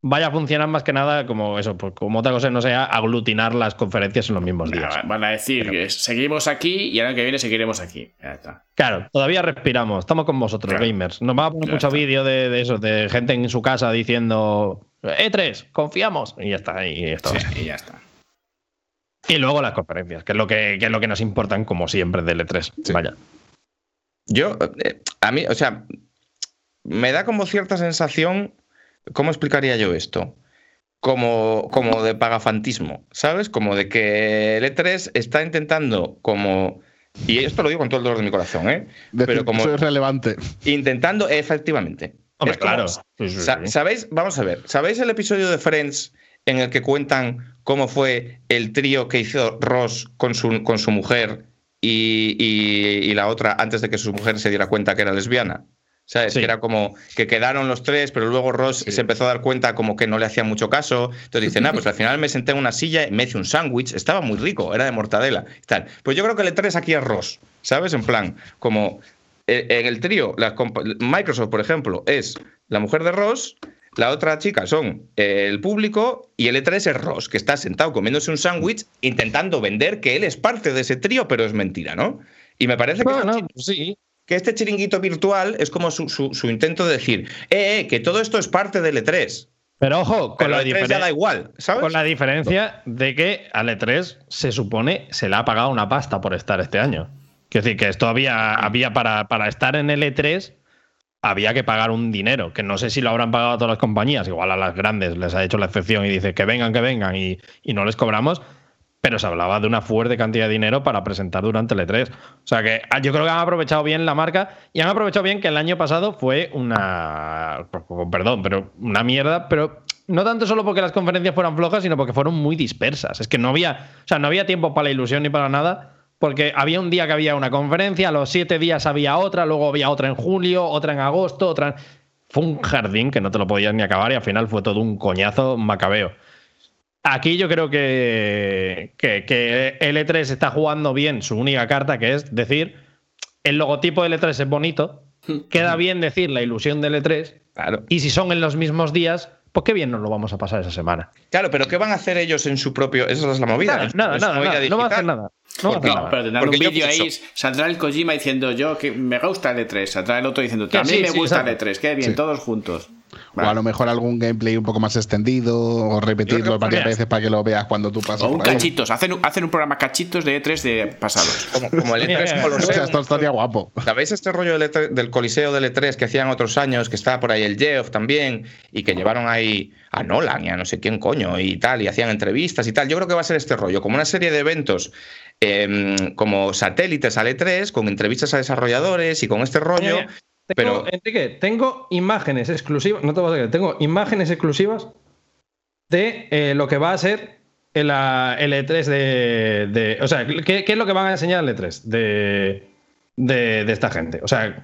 vaya a funcionar más que nada como eso, pues como otra cosa no sea aglutinar las conferencias en los mismos días. Van a decir que seguimos aquí y el año que viene seguiremos aquí. Ya está. Claro, todavía respiramos, estamos con vosotros, Claro. gamers. Nos va a poner Ya mucho vídeo de, de eso, de gente en su casa diciendo E3, confiamos. Y ya está, y esto. Sí, y ya está. Y luego las conferencias, que es lo que, que es lo que nos importan, como siempre, del E3. Sí. Vaya. Yo, eh, a mí, o sea, me da como cierta sensación, ¿cómo explicaría yo esto? Como, como de pagafantismo, ¿sabes? Como de que el E3 está intentando como... Y esto lo digo con todo el dolor de mi corazón, ¿eh? Decir Pero como eso es relevante. intentando, efectivamente. Hombre, como- claro. Sí, sí, Sa- sí. ¿Sabéis? Vamos a ver. ¿Sabéis el episodio de Friends en el que cuentan cómo fue el trío que hizo Ross con su, con su mujer y, y- y la otra antes de que su mujer se diera cuenta que era lesbiana? ¿Sabes? Que era como que quedaron los tres, pero luego Ross se empezó a dar cuenta como que no le hacía mucho caso. Entonces dice, nah, pues al final me senté en una silla y me hice un sándwich. Estaba muy rico, era de mortadela. y Tal. Pues yo creo que el E3 aquí es Ross, ¿sabes? En plan, como en el trío, la compa- Microsoft, por ejemplo, es la mujer de Ross, la otra chica son eh, el público y el E3 es Ross, que está sentado comiéndose un sándwich intentando vender que él es parte de ese trío, pero es mentira, ¿no? Y me parece que, Bueno, sí. que este chiringuito virtual es como su, su- su intento de decir, eh, eh, que todo esto es parte del E3. Pero ojo, con Pero la, E3 ya da igual, ¿sabes? con la diferencia de que al E3 se supone se le ha pagado una pasta por estar este año. Quiero decir que esto había, había para, para estar en el E3 había que pagar un dinero, que no sé si lo habrán pagado a todas las compañías, igual a las grandes les ha hecho la excepción y dice que vengan, que vengan y, y no les cobramos, pero se hablaba de una fuerte cantidad de dinero para presentar durante el E3. O sea que ah, yo creo que han aprovechado bien la marca y han aprovechado bien que el año pasado fue una. Perdón, pero una mierda, pero no tanto solo porque las conferencias fueran flojas, sino porque fueron muy dispersas. Es que no había, o sea, no había tiempo para la ilusión ni para nada. Porque había un día que había una conferencia, a los siete días había otra, luego había otra en julio, otra en agosto, otra. en- Fue un jardín que no te lo podías ni acabar y al final fue todo un coñazo macabeo. Aquí yo creo que, que, que el E3 está jugando bien su única carta, que es decir, el logotipo del E3 es bonito, queda bien decir la ilusión del E3, Claro. y si son en los mismos días, pues qué bien nos lo vamos a pasar esa semana. Claro, pero ¿qué van a hacer ellos en su propio...? Esa es la movida. Nada, nada, nada, movida nada, no va a hacer nada. No va a ¿Por hacer qué? nada. Pero tendrán Porque un yo vídeo ahí, saldrá el Kojima diciendo yo que me gusta el E3, saldrá el otro diciendo Que a mí sí, me sí, gusta el exacto. E3, qué bien, Sí. todos juntos. O a lo mejor algún gameplay un poco más extendido o repetirlo varias veces para que lo veas cuando tú pasas O un por ahí. cachitos, hacen, un- hacen un programa cachitos de E3 de pasados. Como, como el Mira, E3 mira, con los O sea, esto estaría guapo. ¿Sabéis este rollo del, E3 del coliseo del E3 que hacían otros años, que estaba por ahí el Geoff también, y que llevaron ahí a Nolan y a no sé quién coño y tal, y hacían entrevistas y tal? Yo creo que va a ser este rollo, como una serie de eventos em, como satélites al E3, con entrevistas a desarrolladores y con este rollo. Pero- Enrique, tengo imágenes exclusivas, no te vas a creer, tengo imágenes exclusivas de eh, lo que va a ser el, ah, el E3 de, de- O sea, ¿qué, qué es lo que van a enseñar el E3 de, de, de esta gente? O sea,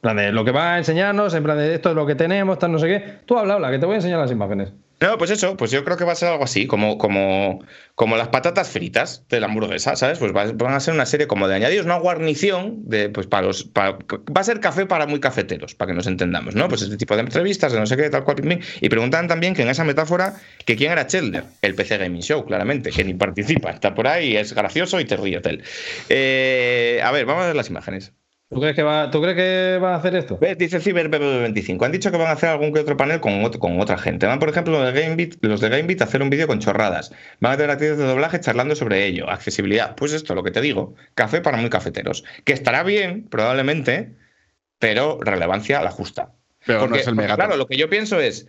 plan de lo que van a enseñarnos, en plan de esto es lo que tenemos, tal, no sé qué. Tú habla, habla, que te voy a enseñar las imágenes. No, pues eso, pues yo creo que va a ser algo así, como, como, como las patatas fritas de la hamburguesa, ¿sabes? Pues va- van a ser una serie como de añadidos, una guarnición de, pues para los, para- va a ser café para muy cafeteros, para que nos entendamos, ¿no? Pues este tipo de entrevistas, de no sé qué, tal cual, y preguntaban también que en esa metáfora, que quién era Chelder, el PC Gaming Show, claramente, que ni participa, está por ahí, es gracioso y te ríes de él. Eh, a ver, vamos a ver las imágenes. ¿Tú crees que va, ¿tú crees que va a hacer esto? ¿Ves? Dice CyberBB25. Han dicho que van a hacer algún que otro panel con, con otra gente. Van, por ejemplo, los de GameBit, los de GameBit a hacer un vídeo con chorradas. Van a tener actrices de doblaje charlando sobre ello. Accesibilidad. Pues esto, lo que te digo. Café para muy cafeteros. Que estará bien, probablemente, pero relevancia a la justa. Pero no Porque, es el porque, claro, lo que yo pienso es,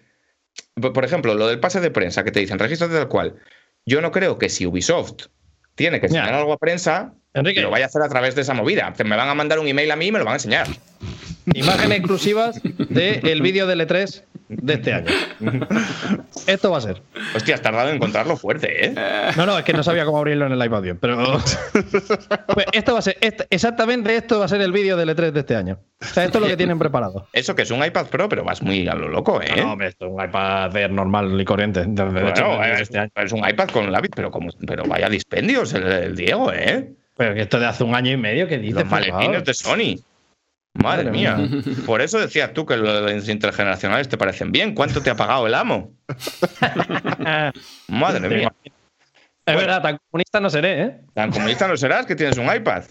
por ejemplo, lo del pase de prensa que te dicen, regístrate tal cual. Yo no creo que si Ubisoft tiene que enseñar algo a prensa, Enrique. lo vaya a hacer a través de esa movida. Me van a mandar un email a mí y me lo van a enseñar. Imágenes exclusivas del vídeo del E3 de este año. Esto va a ser. Hostia, has tardado en encontrarlo fuerte, ¿eh? No, no, es que no sabía cómo abrirlo en el iPad bien, pero. Pues esto va a ser. exactamente esto va a ser el vídeo del E3 de este año. O sea, esto es lo que tienen preparado. Eso que es un iPad Pro, pero vas muy a lo loco, ¿eh? No, hombre, esto es un iPad Air normal y corriente. De, de Bueno, es, este año. es un iPad con lápiz, pero como, pero vaya dispendios el, el Diego, ¿eh? Pero que esto de hace un año y medio que dices. Los maletines de Sony. Madre Madre mía. mía. Por eso decías tú que los intergeneracionales te parecen bien. ¿Cuánto te ha pagado el amo? Madre mía. Es verdad, tan comunista no seré, ¿eh? Tan comunista no serás que tienes un iPad.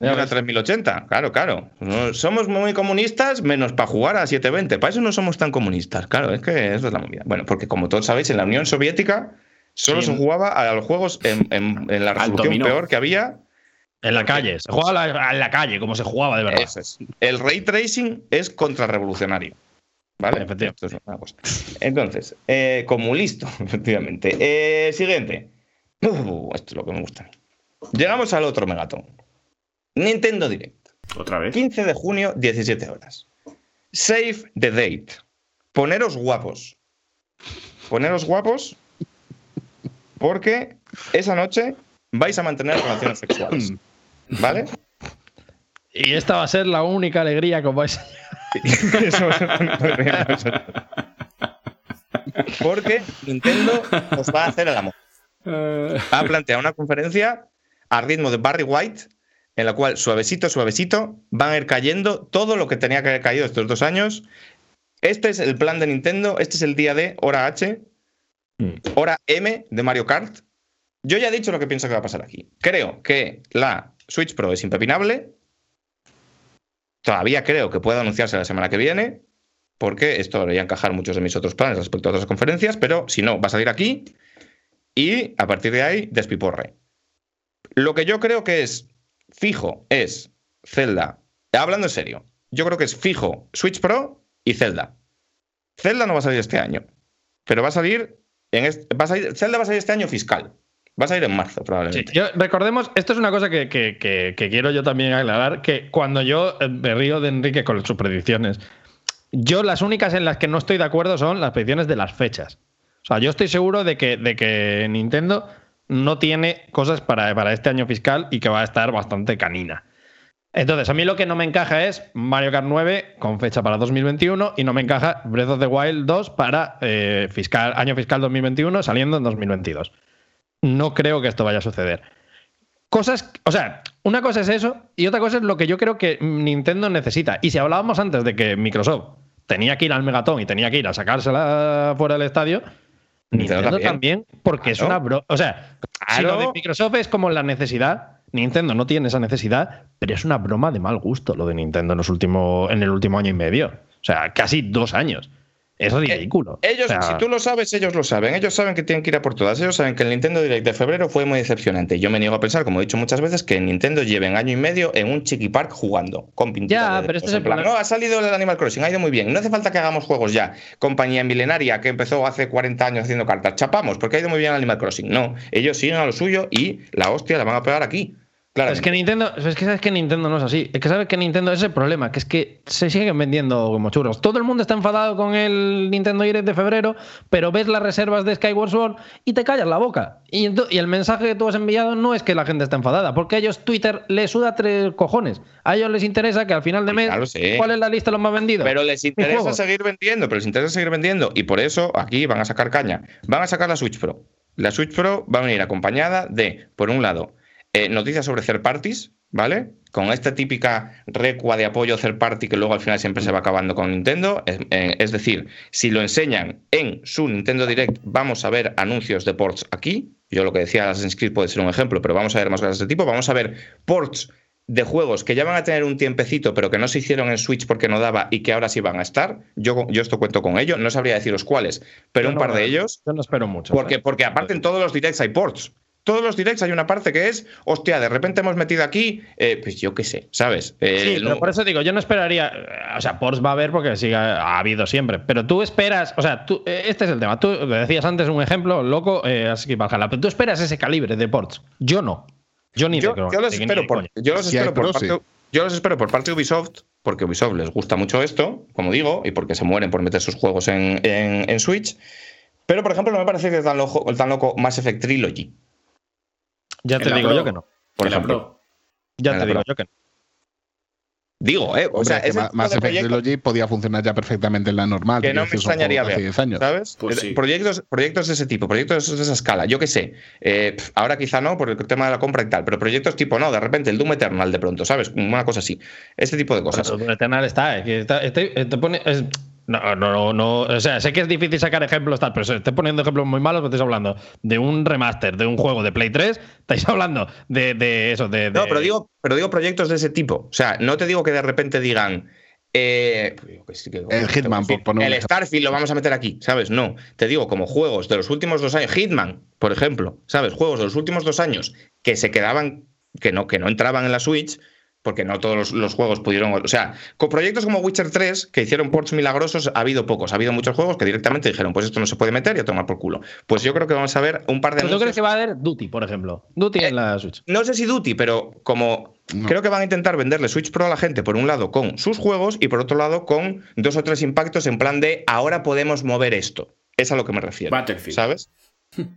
Una ves. 3080. Claro, claro. No- Somos muy comunistas menos para jugar a 720. Para eso no somos tan comunistas. Claro, es que eso es la movida. Bueno, porque como todos sabéis, en la Unión Soviética solo Sí. se jugaba a los juegos en, en- en la resolución peor que había. En la calle. Se juega la- en la calle, como se jugaba de verdad. Es. El ray tracing es contrarrevolucionario. ¿Vale? Efectivamente. Esto es una cosa. Entonces, eh, como listo, efectivamente. Eh, siguiente. Esto es lo que me gusta. a mí. Llegamos al otro megatón. Nintendo Direct. Otra vez. 15 de junio, 17 horas. Save the date. Poneros guapos. Poneros guapos porque esa noche vais a mantener relaciones sexuales. ¿Vale? Y esta va a ser la única alegría que os vais a. Eso Porque Nintendo os va a hacer el amor. Ha planteado una conferencia a ritmo de Barry White, en la cual suavecito, suavecito, van a ir cayendo todo lo que tenía que haber caído estos dos años. Este es el plan de Nintendo, este es el día D, hora H, hora M de Mario Kart. Yo ya he dicho lo que pienso que va a pasar aquí. Creo que la Switch Pro es impepinable. Todavía creo que puede anunciarse la semana que viene, porque esto debería encajar muchos de mis otros planes respecto a otras conferencias, pero si no, va a salir aquí y a partir de ahí despiporre. Lo que yo creo que es fijo es Zelda. Hablando en serio, yo creo que es fijo Switch Pro y Zelda. Zelda no va a salir este año, pero va a salir en este- va a salir- Zelda va a salir este año fiscal. Va a salir en marzo, Sí, probablemente. yo- recordemos, esto es una cosa que, que- que- que quiero yo también aclarar, que cuando yo eh, me río de Enrique con sus predicciones, yo las únicas en las que no estoy de acuerdo son las predicciones de las fechas. O sea, yo estoy seguro de que, de que Nintendo no tiene cosas para, para este año fiscal y que va a estar bastante canina. Entonces, a mí lo que no me encaja es Mario Kart 9 con fecha para 2021 y no me encaja Breath of the Wild 2 para eh, fiscal, año fiscal 2021 saliendo en 2022. No creo que esto vaya a suceder. Cosas, o sea, una cosa es eso y otra cosa es lo que yo creo que Nintendo necesita. Y si hablábamos antes de que Microsoft tenía que ir al Megatón y tenía que ir a sacársela fuera del estadio, Nintendo Nintendo también. porque es una bro. O sea, si lo de. Microsoft es como la necesidad, Nintendo no tiene esa necesidad, pero es una broma de mal gusto lo de Nintendo en, los últimos, en el último año y medio. O sea, casi dos años. Es ridículo. Ellos, O sea, si tú lo sabes, ellos lo saben. Ellos saben que tienen que ir a por todas. Ellos saben que el Nintendo Direct de febrero fue muy decepcionante. Yo me niego a pensar, como he dicho muchas veces, que Nintendo lleven año y medio en un Chiqui Park jugando con pintura. Ya, de pero este es el plan, problema. No, ha salido el Animal Crossing, ha ido muy bien. No hace falta que hagamos juegos ya. Compañía milenaria que empezó hace 40 años haciendo cartas. Chapamos, porque ha ido muy bien el Animal Crossing. No, ellos siguen a lo suyo y la hostia la van a pegar aquí. Claro. Es que Nintendo, es que sabes que Nintendo no es así. Es que sabes que Nintendo es el problema, que es que se siguen vendiendo como churros. Todo el mundo está enfadado con el Nintendo Direct de febrero, pero ves las reservas de Skyward Sword y te callas la boca. Y, y el mensaje que tú has enviado no es que la gente esté enfadada, porque a ellos Twitter les suda tres cojones. A ellos les interesa que al final de Sí, mes, claro, sí. ¿cuál es la lista de los más vendidos? Pero les interesa seguir vendiendo, pero les interesa seguir vendiendo. Y por eso aquí van a sacar caña. Van a sacar la Switch Pro. La Switch Pro va a venir acompañada de, por un lado, eh, noticias sobre third parties, ¿vale? Con esta típica recua de apoyo third party que luego al final siempre se va acabando con Nintendo. Es, eh, es decir, si lo enseñan en su Nintendo Direct, vamos a ver anuncios de ports aquí. Yo lo que decía Assassin's Creed puede ser un ejemplo, pero vamos a ver más cosas de este tipo. Vamos a ver ports de juegos que ya van a tener un tiempecito, pero que no se hicieron en Switch porque no daba y que ahora sí van a estar. Yo, yo esto cuento con ello. No sabría deciros cuáles, pero Yo un no- par de ellos. Yo no espero mucho. Porque, ¿sabes? porque aparte en todos los directs hay ports. Todos los directs hay una parte que es, hostia, de repente hemos metido aquí, eh, pues yo qué sé, ¿sabes? Eh, Sí, no- pero por eso digo, yo no esperaría. eh, O sea, Ports va a haber porque sí ha, ha habido siempre. Pero tú esperas. O sea, tú, este es el tema. Tú decías antes un ejemplo loco, eh, así que Valhalla. Pero tú esperas ese calibre de Ports. Yo no. Yo ni yo, de- yo los espero por, yo los Si espero por parte, sí. yo los espero por parte de Ubisoft, porque a Ubisoft les gusta mucho esto, como digo, y porque se mueren por meter sus juegos en, en- en Switch. Pero, por ejemplo, no me parece que es tan loco, tan loco Mass Effect Trilogy, Ya te digo Pro. yo que no. por ejemplo. Pro. Ya te digo Pro. yo que no. Digo, ¿eh? O Hombre, sea, que Ma- tipo Mass de Effect proyectos- Trilogy podía funcionar ya perfectamente en la normal. que no me extrañaría ver, hace 10 años. ¿sabes? Pues sí. proyectos, proyectos de ese tipo, proyectos de esa escala, yo qué sé. Eh, ahora quizá no, por el tema de la compra y tal, pero proyectos tipo, no, de repente el Doom Eternal de pronto, ¿sabes? Una cosa así. Este tipo de cosas. Pero Eternal está, eh, que está- este- eh, te pone- es- no, no, no, no, o sea, sé que es difícil sacar ejemplos tal, pero si estoy poniendo ejemplos muy malos, estáis hablando de un remaster de un juego de Play 3, estáis hablando de, de eso, de, No, pero digo, pero digo proyectos de ese tipo. O sea, no te digo que de repente digan. eh, que- El Hitman, por El. Starfield lo vamos a meter aquí, ¿sabes? No. Te digo, como juegos de los últimos dos años. Hitman, por ejemplo, ¿sabes? Juegos de los últimos dos años que se quedaban, que no, que no entraban en la Switch, porque no todos los, los juegos pudieron. O sea, con proyectos como Witcher 3, que hicieron ports milagrosos, ha habido pocos. Ha habido muchos juegos que directamente dijeron, pues esto no se puede meter y a tomar por culo. Pues yo creo que vamos a ver un par de ¿Pero ¿Tú crees que va a haber Duty, por ejemplo? Duty Eh, en la Switch. no sé si Duty, pero como No. creo que van a intentar venderle Switch Pro a la gente, por un lado con sus juegos y por otro lado con dos o tres impactos en plan de ahora podemos mover esto. Es a lo que me refiero. Battlefield. ¿Sabes?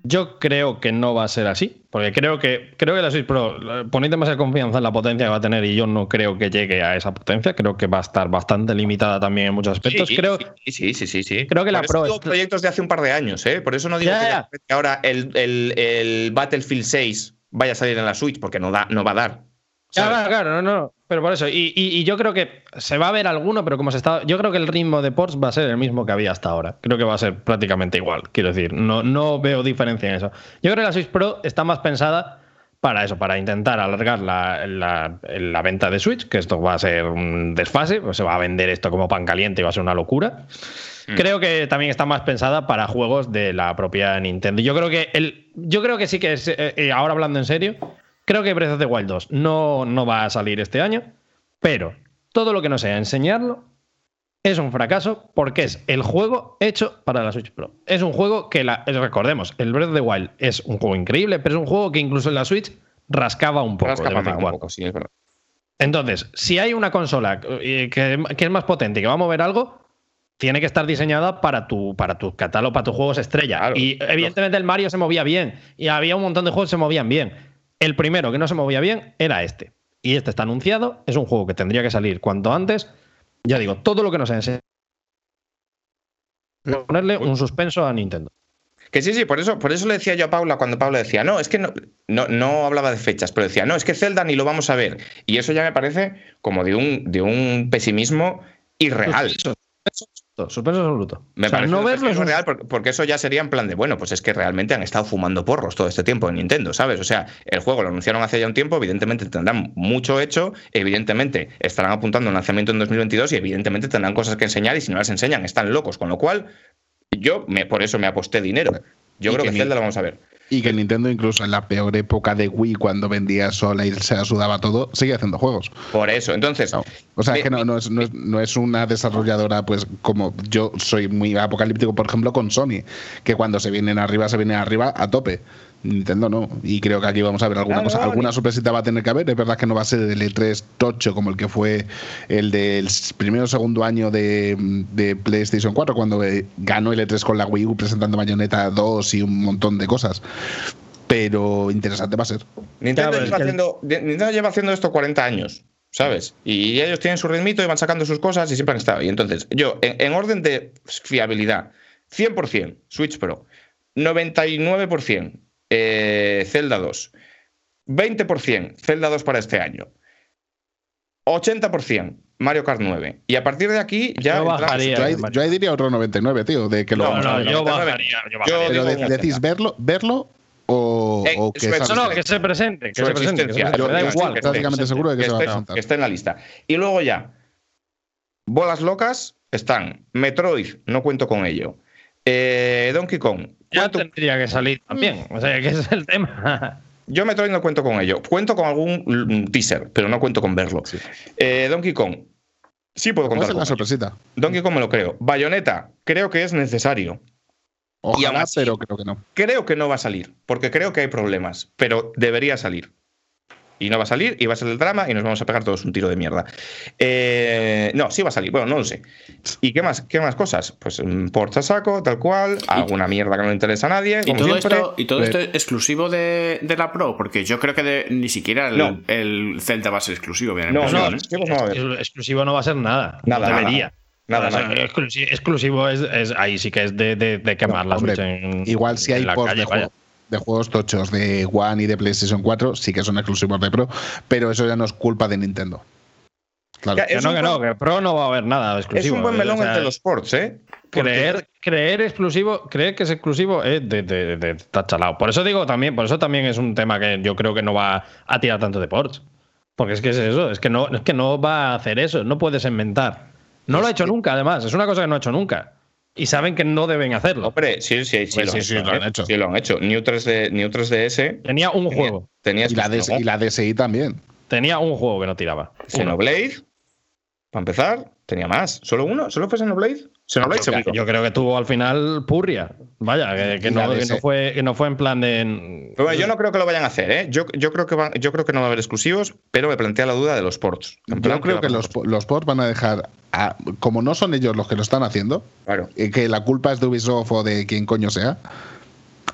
Yo creo que no va a ser así, porque creo que creo que la Switch Pro ponéis demasiada confianza en la potencia que va a tener y yo no creo que llegue a esa potencia. Creo que va a estar bastante limitada también en muchos aspectos. Sí, creo sí, sí, sí, sí. Creo que la Pro es- proyectos de hace un par de años, ¿eh? Por eso no digo que ahora el, el- el Battlefield 6 vaya a salir en la Switch, porque no, da, no va a dar. Claro, claro, no, no. Pero por eso. Y, y- y yo creo que se va a ver alguno, pero como se está. Yo creo que el ritmo de ports va a ser el mismo que había hasta ahora. Creo que va a ser prácticamente igual. Quiero decir, no, no veo diferencia en eso. Yo creo que la Switch Pro está más pensada para eso, para intentar alargar la, la- la venta de Switch, que esto va a ser un desfase, pues se va a vender esto como pan caliente y va a ser una locura. Creo que también está más pensada para juegos de la propia Nintendo. Yo creo que el, yo creo que sí que es, eh, eh, ahora hablando en serio, creo que Breath of the Wild 2 no, no va a salir este año, pero todo lo que no sea enseñarlo es un fracaso porque es el juego hecho para la Switch Pro. Es un juego que, la, recordemos, el Breath of the Wild es un juego increíble, pero es un juego que incluso en la Switch rascaba un poco. Rasca de vez en patada un poco, sí, es verdad. Entonces, si hay una consola que, que es más potente y que va a mover algo, tiene que estar diseñada para tu, para tu catálogo, para tus juegos estrella. Claro, y evidentemente el Mario se movía bien y había un montón de juegos que se movían bien. El primero que no se movía bien era este. Y este está anunciado, es un juego que tendría que salir cuanto antes. Ya digo, todo lo que nos enseña. Ponerle un suspenso a Nintendo. Que sí, sí, por eso, por eso le decía yo a Paula cuando Paula decía, no, es que no, no, no hablaba de fechas, pero decía, no, es que Zelda ni lo vamos a ver. Y eso ya me parece como de un, de un pesimismo irreal. Suspenso, suspenso absoluto. Me O sea, parece no verlo es real porque, eso ya sería en plan de, bueno, pues es que realmente han estado fumando porros todo este tiempo en Nintendo, ¿sabes? O sea, el juego lo anunciaron hace ya un tiempo, evidentemente tendrán mucho hecho, evidentemente estarán apuntando a un lanzamiento en 2022 y evidentemente tendrán cosas que enseñar y si no las enseñan están locos, con lo cual yo me, por eso me aposté dinero. Yo creo que que, ni- Zelda lo vamos a ver. Y que Nintendo, incluso en la peor época de Wii, cuando vendía sola y se sudaba todo, sigue haciendo juegos. Por eso, entonces, No. O sea, Me- es que no, no es, no, es, no es una desarrolladora, pues como yo soy muy apocalíptico, por ejemplo, con Sony, que cuando se vienen arriba, se vienen arriba a tope. Nintendo no. Y creo que aquí vamos a ver alguna Claro, cosa. no, Alguna ni- sorpresita va a tener que haber. Es verdad que no va a ser el E3 tocho como el que fue el del primero o segundo año de, de PlayStation 4, cuando eh, ganó el E3 con la Wii U presentando Bayonetta 2 y un montón de cosas. Pero interesante va a ser. Nintendo, Claro, lleva es que el- haciendo, Nintendo lleva haciendo esto 40 años, ¿sabes? Y ellos tienen su ritmito y van sacando sus cosas y siempre han estado. Y entonces, yo, en, en orden de fiabilidad, 100% Switch Pro, 99% eh, Zelda 2, 20% Zelda 2 para este año, 80% Mario Kart 9. Y a partir de aquí ya. Yo bajaría. Yo ahí, yo ahí diría otro 99, tío, de que lo No, vamos a No, ver. yo 99. bajaría. Yo bajaría. Pero de- decís 80. verlo, verlo o, Eh, o que No, no, que se presente. Que se presente. que se existencia. presente, Yo- da yo estoy igual. prácticamente seguro de que que se va a esté, presentar. que esté en la lista. Y luego ya, bolas locas están Metroid, no cuento con ello. Eh, Donkey Kong, Ya cuento- tendría que salir también. O sea, que ese es el tema. yo Metroid no cuento con ello. Cuento con algún mm, teaser, pero no cuento con verlo. Sí. Eh, Donkey Kong, sí puedo contar ser con una ello. sorpresita. Donkey Kong me lo creo. Bayonetta, creo que es necesario. Y aún Ojalá, así- pero creo que no. Creo que no va a salir, porque creo que hay problemas, pero debería salir. Y no va a salir, y va a ser el drama, y nos vamos a pegar todos un tiro de mierda. Eh, no, sí va a salir, bueno, no lo sé. ¿Y qué más, qué más cosas? Pues mm, porta saco, tal cual, alguna mierda que no le interesa a nadie, Y como todo, siempre. esto, y todo esto es exclusivo de, de la Pro, porque yo creo que de- ni siquiera el, No. el Zelda va a ser exclusivo. la No, no, ¿eh? exclusivos no va a haber. Exclusivo no va a ser nada. Nada, no nada. debería. Nada, O sea, nada. exclusi- exclusivo es, es- ahí sí que es de, de- de quemar la Hombre, en, Igual si en hay la ports calle, de, vaya. juego- de juegos tochos de One y de PlayStation 4, sí que son exclusivos de Pro, pero eso ya no es culpa de Nintendo. Claro. Que Es no, que no, que Pro no va a haber nada Es exclusivo. un buen eh, melón o sea, entre los ports, ¿eh? Porque- Creer, creer exclusivo, creer que es exclusivo es de, de, de- está chalado. Por eso digo también, por eso también es un tema que yo creo que no va a tirar tanto de ports. Porque es que es eso, es que no, es que no va a hacer eso, no puedes inventar. No lo ha hecho nunca, además, es una cosa que no ha hecho nunca. Y saben que no deben hacerlo. Hombre, sí, sí, sí, Pues lo, sí, han sí, hecho, lo han ¿eh? hecho. Sí, lo han hecho. New 3D, New 3DS Tenía un tenía, juego, tenía Y la, DS ¿no? y la DSi también. tenía un juego que no tiraba. Uno. Xenoblade, para empezar, tenía más. ¿Solo uno? ¿Solo fue Xenoblade? Yo, creo que tuvo al final Purria. Vaya, que, no, que DS. no fue, que no fue en plan de. Pero bueno, yo no creo que lo vayan a hacer, ¿eh? Yo, yo, creo que va- yo creo que no va a haber exclusivos, pero me plantea la duda de los ports. Yo creo que los, los ports van a dejar, a- como no son ellos los que lo están haciendo, Claro. y que la culpa es de Ubisoft o de quien coño sea,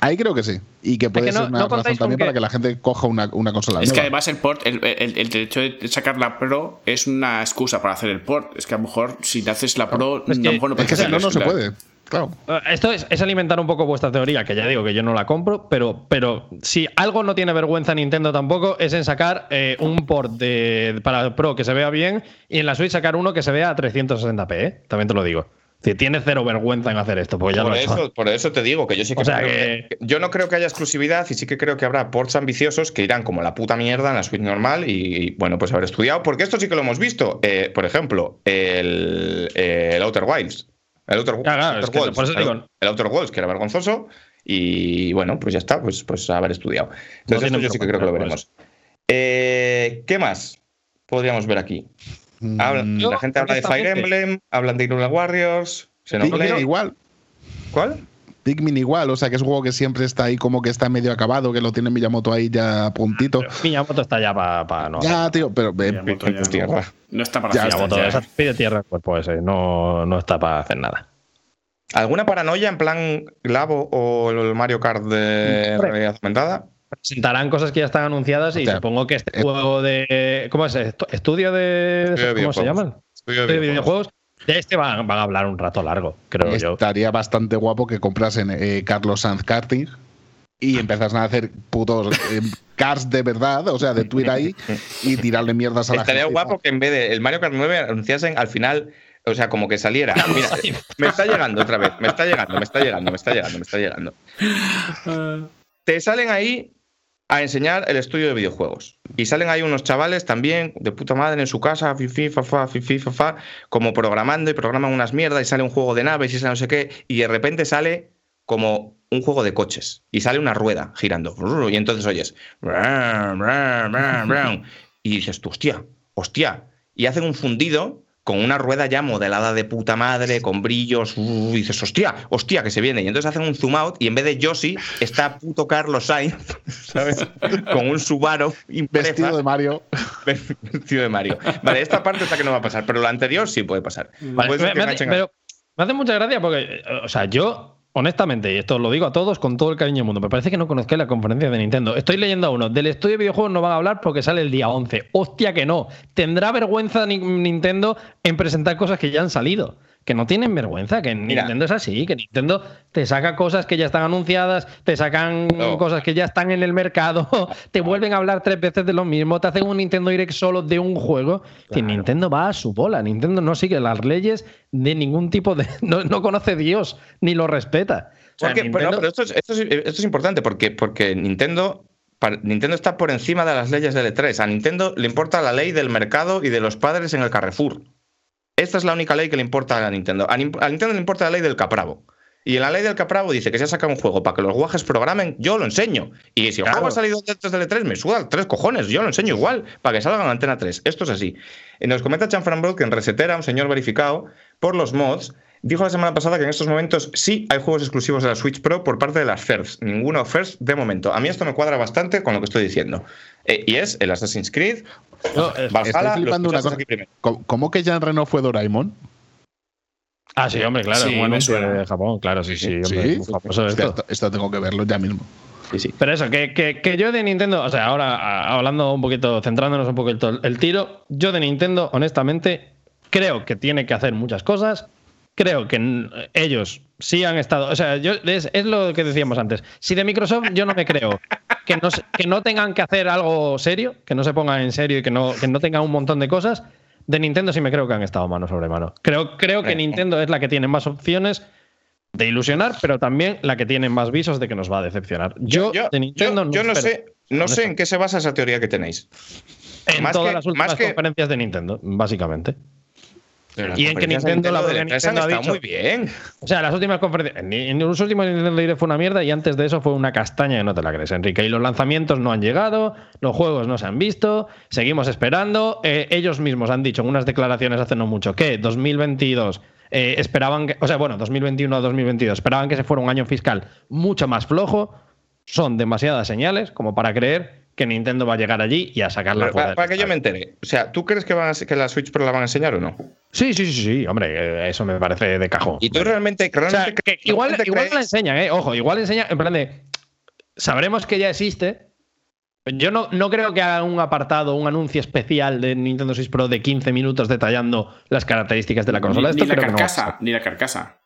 ahí creo que sí. Y que puede que no- ser una no razón también que- para que la gente coja una, una consola Es que además el port, el, el, el hecho de sacar la Pro es una excusa para hacer el port. Es que a lo mejor si te haces la Pro, Es que- a lo mejor no Es que si no, no se puede. Claro. Eh, Esto es, es alimentar un poco vuestra teoría, que ya digo que yo no la compro, pero, pero si algo no tiene vergüenza Nintendo tampoco es en sacar eh, un port de, para el Pro que se vea bien y en la Switch sacar uno que se vea a 360p, ¿eh? también te lo digo. Si tiene cero vergüenza en hacer esto, porque ya Por lo he hecho. eso, por eso te digo que yo sí que, O sea creo que- Yo no creo que haya exclusividad y sí que creo que habrá ports ambiciosos que irán como la puta mierda en la suite normal y, y, bueno, pues haber estudiado. Porque esto sí que lo hemos visto. Eh, por ejemplo, el, eh, el Outer Wilds. El Outer, Ya, claro, Outer es que Worlds, por eso el- digo- el Outer Worlds, que era vergonzoso. Y bueno, pues ya está, pues, pues haber estudiado. Entonces, esto yo sí que creo que lo veremos. Eh, ¿Qué más podríamos ver aquí? Hablan- Mm, la gente habla de Fire Emblem, hablan de Hyrule Warriors, Xenoblade. Pikmin igual. ¿Cuál? Pikmin igual, o sea que es un juego que siempre está ahí como que está medio acabado, que lo tiene Miyamoto ahí ya a puntito. Miyamoto está ya para no. ya, tío, pero eh, Miyamoto ya Pues tierra. no, no está para Ya, Miyamoto ya. esa- pide tierra al cuerpo ese, no, no está para hacer nada. ¿Alguna paranoia en plan Labo o el Mario Kart de realidad aumentada? Presentarán cosas que ya están anunciadas y supongo que este Eh. juego de. ¿Cómo es? Estu- ¿Estudio de. Estudio de ¿Cómo se llaman? de videojuegos. De este van, van a hablar un rato largo, creo yo. estaría bastante guapo que comprasen eh, Carlos Sanz Karting y empezasen a hacer putos eh, cars de verdad, o sea, de Twitter ahí y tirarle mierdas a la Estaría gente. guapo que en vez de el Mario Kart 9 anunciasen al final, o sea, como que saliera. Mira, me está llegando otra vez, me está llegando, me está llegando, me está llegando, me está llegando. Te salen ahí a enseñar el estudio de videojuegos. Y salen ahí unos chavales también de puta madre en su casa, fifi, fa, fifi, fa, fa, como programando y programan unas mierdas y sale un juego de naves y sale no sé qué, y de repente sale como un juego de coches y sale una rueda girando. Y entonces oyes. Y dices, tú, hostia, hostia. Y hacen un fundido con una rueda ya modelada de puta madre, con brillos. uh, y dices, hostia, hostia, que se viene. Y entonces hacen un zoom out y en vez de Yoshi está puto Carlos Sainz, ¿sabes? Con un Subaru impresa, Vestido de Mario. vestido de Mario. Vale, esta parte es la que no va a pasar, pero la anterior sí puede pasar. Vale, Puede ser me, me pero me hace mucha gracia porque, eh, o sea, yo, honestamente, y esto lo digo a todos con todo el cariño del mundo, me parece que no conozcáis la conferencia de Nintendo. Estoy leyendo a uno. Del estudio de videojuegos no van a hablar porque sale el día 11. Hostia que no. Tendrá vergüenza ni- Nintendo en presentar cosas que ya han salido. Que no tienen vergüenza, que Mira. Nintendo es así, que Nintendo te saca cosas que ya están anunciadas, te sacan No. cosas que ya están en el mercado, te vuelven a hablar tres veces de lo mismo, te hacen un Nintendo Direct solo de un juego. Que Nintendo va a su bola, Nintendo no sigue las leyes de ningún tipo de. No, no conoce Dios ni lo respeta. O sea, Porque- pero, Nintendo- pero esto, es, esto es- esto es importante porque, porque Nintendo, Nintendo está por encima de las leyes del E3. A Nintendo le importa la ley del mercado y de los padres en el Carrefour. Esta es la única ley que le importa a Nintendo. A, Nin- a Nintendo le importa la ley del Capravo. Y en la ley del Capravo dice que si ha sacado un juego para que los guajes programen, yo lo enseño. Y si el Claro. juego ha salido antes del E3, me suda tres cojones, yo lo enseño igual, para que salga en Antena 3. Esto es así. Y nos comenta Chanfranbro que en Resetera, un señor verificado por los mods, dijo la semana pasada que en estos momentos sí hay juegos exclusivos de la Switch Pro por parte de las FIRST. Ninguno FIRST de momento. A mí esto me cuadra bastante con lo que estoy diciendo. Eh, y es el Assassin's Creed, No, Valhalla, Estoy una cosa. aquí primero. ¿Cómo, que Jean Reno fue Doraemon? Ah, sí, hombre, claro. Sí, suena. de Japón, claro, sí, sí. hombre, Sí. muy famoso Hostia, esto. esto, esto tengo que verlo ya mismo. Sí, sí. Pero eso, que, que- que yo de Nintendo, o sea, ahora hablando un poquito, centrándonos un poquito el, el tiro, yo de Nintendo, honestamente, creo que tiene que hacer muchas cosas. Creo que ellos sí han estado. O sea, yo, es, es lo que decíamos antes. Si de Microsoft yo no me creo que no, se- que no tengan que hacer algo serio, que no se pongan en serio y que no, que no tengan un montón de cosas, de Nintendo sí me creo que han estado mano sobre mano. Creo, creo que Eh, Nintendo es la que tiene más opciones de ilusionar, pero también la que tiene más visos de que nos va a decepcionar. Yo, de Nintendo yo- yo no sé, no sé en qué se basa esa teoría que tenéis. En más todas que- las últimas más que- conferencias de Nintendo, básicamente. Pero Y en que Nintendo, la de propia E3 han Nintendo ha dicho- muy bien. O sea, las últimas conferencias. En, en los últimos Nintendo Direct fue una mierda y antes de eso fue una castaña que no te la crees, Enrique. Y los lanzamientos no han llegado, los juegos no se han visto, seguimos esperando. Eh, ellos mismos han dicho en unas declaraciones hace no mucho que 2022 eh, esperaban que. O sea, bueno, 2021 a 2022 esperaban que se fuera un año fiscal mucho más flojo. Son demasiadas señales como para creer que Nintendo va a llegar allí y a sacarla para, para que yo me entere. O sea, ¿tú crees que, van a- que la Switch Pro la van a enseñar o no? Sí, sí, sí, sí, hombre, eh, eso me parece de cajón. Y tú realmente, O sea, realmente que igual, realmente igual crees- la enseñan, ¿eh? Ojo, igual enseñan, en plan de. Sabremos que ya existe. Yo no, no creo que haga un apartado, un anuncio especial de Nintendo Switch Pro de 15 minutos detallando las características de la consola. Ni, Esto ni la creo, que no va a carcasa, pasar. ni la carcasa.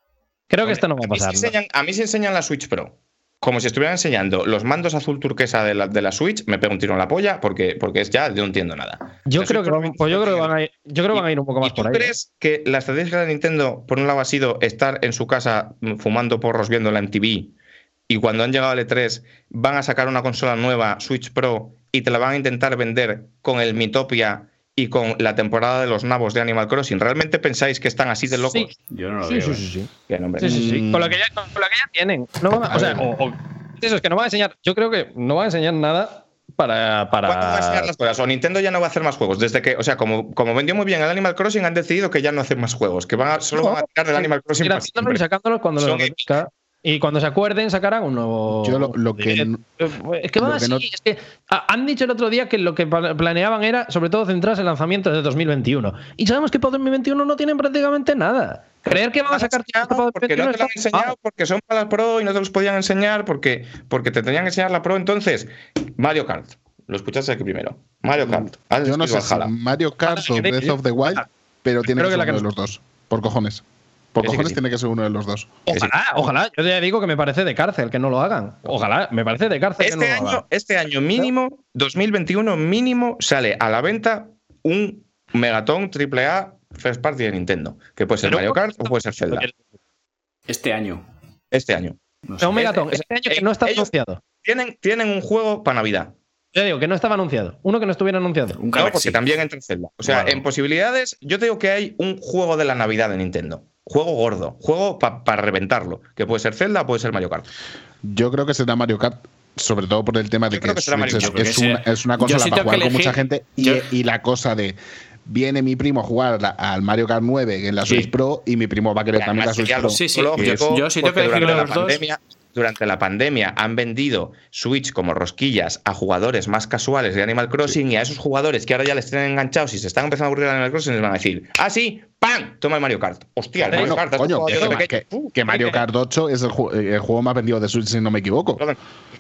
creo que esto no va a a mí, pasar. enseñan, a mí sí enseñan la Switch Pro. Como si estuvieran enseñando los mandos azul turquesa de la, de la Switch, me pego un tiro en la polla porque, porque es ya, yo no entiendo nada. Yo creo que, van- pues yo creo que van a ir, yo creo que van a ir un poco más ¿Y tú por ahí. ¿eh? crees que la estrategia de Nintendo, por un lado, ha sido estar en su casa mm, fumando porros viendo la MTV y cuando han llegado al E3 van a sacar una consola nueva, Switch Pro, y te la van a intentar vender con el Mitopia y con la temporada de los nabos de Animal Crossing? ¿Realmente pensáis que están así de locos? Sí. Yo no lo Sí, veo. sí, ¿eh? sí, sí. Bien. Sí, sí, sí. Mm. Con lo que ya, con lo que ya tienen. No van a- o sea, o- o- eso es que no van a enseñar. Yo creo que no van a enseñar nada para. para ¿Cuándo van a enseñar las cosas? O Nintendo ya no va a hacer más juegos. Desde que, o sea, como, como vendió muy bien el Animal Crossing, han decidido que ya no hacen más juegos, que van a- solo No, van a tirar del Animal Crossing para sacándolos cuando Son conozca. Y cuando se acuerden, sacarán un nuevo. Yo lo- lo que Es que van lo que así. no- Es que han dicho el otro día que lo que pla- planeaban era, sobre todo, centrarse en lanzamientos de 2021. Y sabemos que para 2021 no tienen prácticamente nada. Creer que van a sacar para porque no 2021 te lo han enseñado, mal. porque son para la Pro y no te los podían enseñar porque, porque te tenían que enseñar la Pro. Entonces, Mario Kart. Lo escuchaste aquí primero. Mario Kart. Haz Yo no sé si. Mario Kart o. Breath of the Wild, pero tiene que ser uno de los dos. Por cojones. Por Que sí, que cojones sí. tiene que ser uno de los dos. Ojalá, ojalá. Yo ya digo que me parece de cárcel que no lo hagan. Ojalá, me parece de cárcel que no Este lo hagan. año, este año mínimo, 2021 mínimo, sale a la venta un Megatón AAA First Party de Nintendo. Que puede ser Pero- Mario Kart o puede ser Zelda. Este año. Este año. No Es un sé. megatón. Es- Este año que no está anunciado. Tienen, tienen un juego para Navidad. Yo digo que no estaba anunciado. Uno que no estuviera anunciado. Un No, porque también entra en Zelda. O sea, Claro. en posibilidades, yo te digo que hay un juego de la Navidad de Nintendo. Juego gordo. Juego para reventarlo. Que puede ser Zelda o puede ser Mario Kart. Yo creo que será Mario Kart, sobre todo por el tema de Yo que, Switch es, una, es consola para jugar con mucha gente y, yo- y la cosa de viene mi primo a jugar la- al Mario Kart 9 en la Sí. Switch Pro y mi primo va a querer también la Switch Pro. Sí, sí, yo- yo sí tengo que elegir durante la los dos. pandemia- Durante la pandemia han vendido Switch como rosquillas a jugadores más casuales de Animal Crossing y a esos jugadores que ahora ya les tienen enganchados y se están empezando a aburrir de Animal Crossing les van a decir, ah, sí, ¡pam! Toma el Mario Kart. Hostia, el Mario Kart. coño, que, Mario Kart 8 es el, ju- el juego más vendido de Switch, si no me equivoco.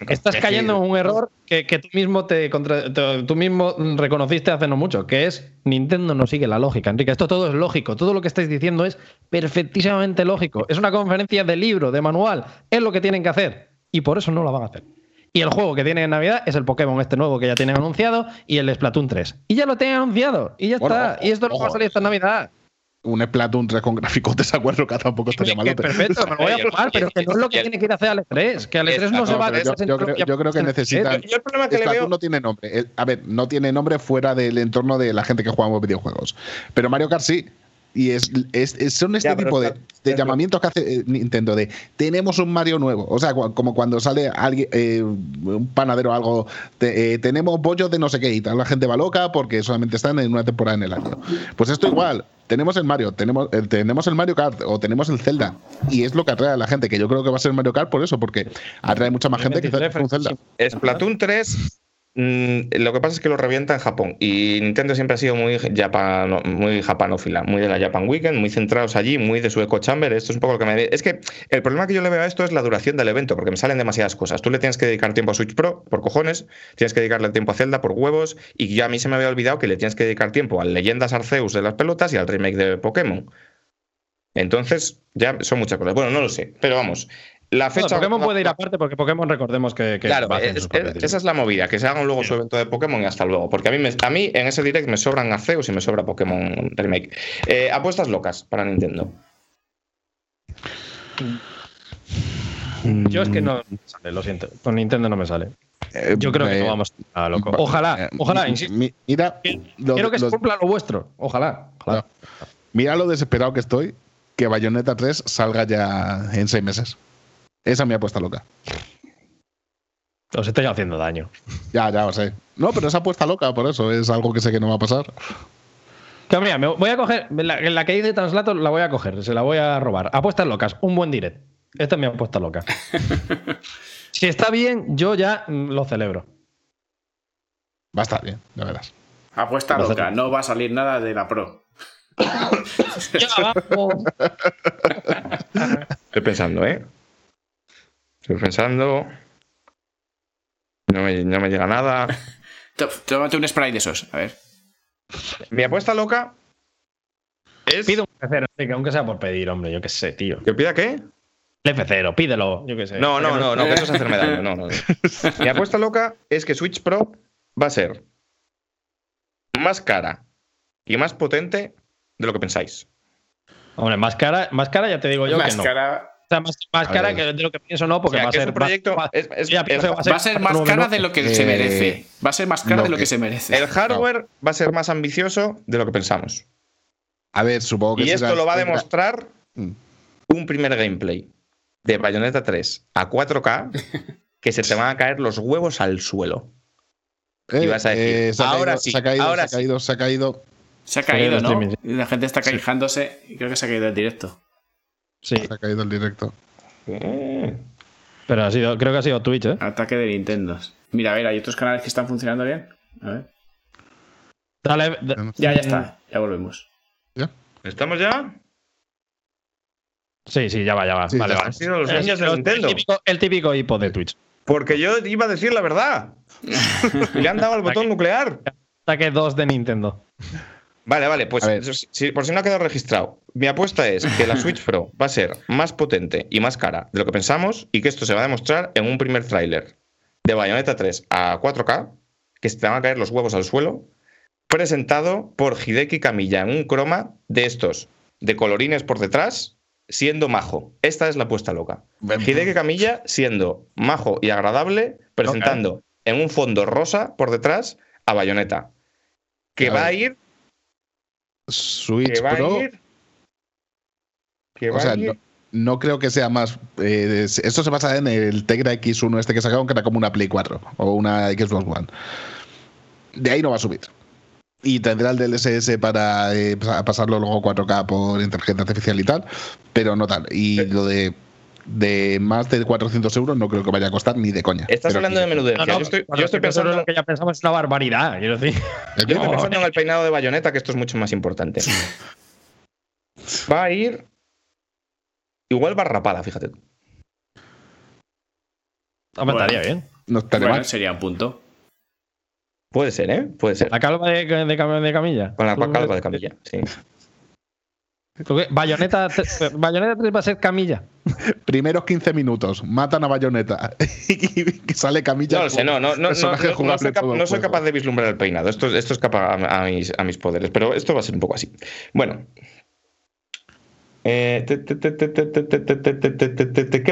Estás Es cayendo en un error que, que tú mismo te, contra- te- tú mismo reconociste hace no mucho, que es Nintendo no sigue la lógica, Enrique. Esto todo es lógico. Todo lo que estáis diciendo es perfectísimamente lógico. Es una conferencia de libro, de manual. Es lo que tienen que hacer. Y por eso no la van a hacer. Y el juego que tienen en Navidad es el Pokémon este nuevo que ya tienen anunciado y el Splatoon 3. Y ya lo tienen anunciado. Y ya Bueno, está. ojo, y esto no va a salir esta Navidad. Un Splatoon 3 con gráficos a 4K tampoco estaría malo. perfecto, me lo voy a fumar, pero que no es lo que tiene que ir a hacer al E3. Que al E3 no se va a yo, yo creo, yo creo que necesitan. Yo el problema que le Splatoon veo. no tiene nombre. Eh, A ver, no tiene nombre fuera del entorno de la gente que jugamos videojuegos. Pero Mario Kart sí. Y es, es- es- son este Ya, tipo de, está- de es- llamamientos que hace eh, Nintendo de tenemos un Mario nuevo. O sea, como cuando sale alguien, eh, un panadero o algo, te- eh, tenemos bollos de no sé qué y tal. La gente va loca porque solamente están en una temporada en el año. Pues esto igual. Tenemos el Mario, tenemos el, tenemos el Mario Kart o tenemos el Zelda. Y es lo que atrae a la gente, que yo creo que va a ser Mario Kart por eso, porque atrae mucha más gente que 23 un Zelda. Splatoon 3, mm, lo que pasa es que lo revienta en Japón. Y Nintendo siempre ha sido muy, muy japanófila, muy de la Japan Weekend, muy centrados allí, muy de su eco chamber. Esto es un poco lo que me. Es que el problema que yo le veo a esto es la duración del evento, porque me salen demasiadas cosas. Tú le tienes que dedicar tiempo a Switch Pro, por cojones, tienes que dedicarle tiempo a Zelda, por huevos, y ya a mí se me había olvidado que le tienes que dedicar tiempo al Leyendas Arceus de las pelotas y al remake de Pokémon. Entonces, ya son muchas cosas. Bueno, no lo sé, pero vamos. La fecha. Pokémon puede ir aparte porque Pokémon recordemos que, que Claro, va a hacer es- sus es- propias esa es la movida, que se hagan luego su evento de Pokémon y hasta luego. Porque a mí, me- a mí en ese direct me sobran Arceus y me sobra Pokémon Remake. Eh, apuestas locas para Nintendo. Yo es que no me sale, lo siento. Con Nintendo no me sale. Eh, Yo creo que eh, no vamos a loco. Ojalá, ojalá, insisto. Mira, lo- Quiero que se los- cumpla lo vuestro. Ojalá. ojalá. mira lo desesperado que estoy que Bayonetta 3 salga ya en seis meses. Esa es mi apuesta loca. Os estoy haciendo daño. Ya, ya lo sé. No, pero esa apuesta loca, por eso es algo que sé que no va a pasar. Que, mira, me voy a coger. La, la que dice Translator la voy a coger, se la voy a robar. Apuestas locas, un buen direct. Esta es mi apuesta loca. si está bien, yo ya mm, lo celebro. Va a estar bien, ya verás. Apuesta loca, no va a salir nada de la Pro. Estoy pensando, ¿eh? Estoy pensando. No me, no me llega nada. Tó- Tómate un spray de esos, a ver. Mi apuesta loca es. Pide un F0, que aunque sea por pedir, hombre, yo qué sé, tío. ¿Que pida qué? El F0, pídelo, yo qué sé. No, no, no, no, que eso es hacerme daño. No, no. Mi apuesta loca es que Switch Pro va a ser más cara y más potente de lo que pensáis. Hombre, más cara, más cara ya te digo yo Más que no. cara- O sea, más, cara ver. que de lo que pienso no, porque O sea, va a ser un proyecto- más- es- es- ya pienso que es- Va a ser más cara de lo que Eh, se merece. Va a ser más cara de lo que- que se merece. El hardware va a ser más ambicioso de lo que pensamos. A ver, supongo que Y esto lo va a demostrar Mm. un primer gameplay de Bayonetta 3 a 4K que se te van a caer los huevos al suelo. Eh, y vas a decir, eh, se ha ahora caído, sí, se ha caído, ahora se ha caído, se ha caído. Se ha caído, el ¿no? La gente está quejándose y creo que se ha caído el directo. Sí, Se ha caído el directo. pero ha sido, creo que ha sido Twitch, ¿eh? Ataque de Nintendo. Mira, a ver, hay otros canales que están funcionando bien. A ver. Dale, da- Ya, ya está. Ya volvemos. ¿Estamos ya? Sí, sí, ya va, ya va. Sí, vale, ya vale. Han sido los niños de el, Nintendo. típico, el típico hipo de Twitch. Porque yo iba a decir la verdad. Y le han dado al botón nuclear. Ataque 2 de Nintendo. Vale, vale, pues si- por si no ha quedado registrado, mi apuesta es que la Switch Pro va a ser más potente y más cara de lo que pensamos y que esto se va a demostrar en un primer tráiler de Bayonetta 3 a 4K, que se te van a caer los huevos al suelo, presentado por Hideki Kamiya en un croma de estos, de colorines por detrás, siendo majo. Esta es la apuesta loca. Hideki Kamiya siendo majo y agradable, presentando en un fondo rosa por detrás a Bayonetta. Que A va a ir Switch que va Pro. a ir. Que O va sea, a ir. no, no creo que sea más. eh, es- esto se basa en el Tegra X1 este que sacaron, que era como una Play 4 o una Xbox One. De ahí no va a subir. Y tendrá el DLSS para eh, pa- pasarlo luego 4K por inteligencia artificial y tal, pero no tal. Y lo de, de más de 400 euros no creo que vaya a costar ni de coña. Estás Pero hablando de menudencia. No, no, yo estoy, yo estoy pensando, lo que ya pensamos es una barbaridad, quiero decir. ¿El qué? yo estoy pensando en el peinado de bayoneta, que esto es mucho más importante. Va a ir. Igual va rapada, fíjate. tú. Bueno. estaría bien. No estaría Bueno, mal. sería un punto. Puede ser, ¿eh? Puede ser. La calva de, de, Cam- de Camilla. Con la calva de camilla. Sí. Bayoneta, Bayoneta 3 va a ser Camilla. Primeros 15 minutos, matan a Bayoneta y sale Camilla. No lo sé, no, no, no, no, soy, capaz de vislumbrar el peinado. Esto, esto escapa a, a, mis, a mis poderes, pero esto va a ser un poco así. Bueno. ¿Qué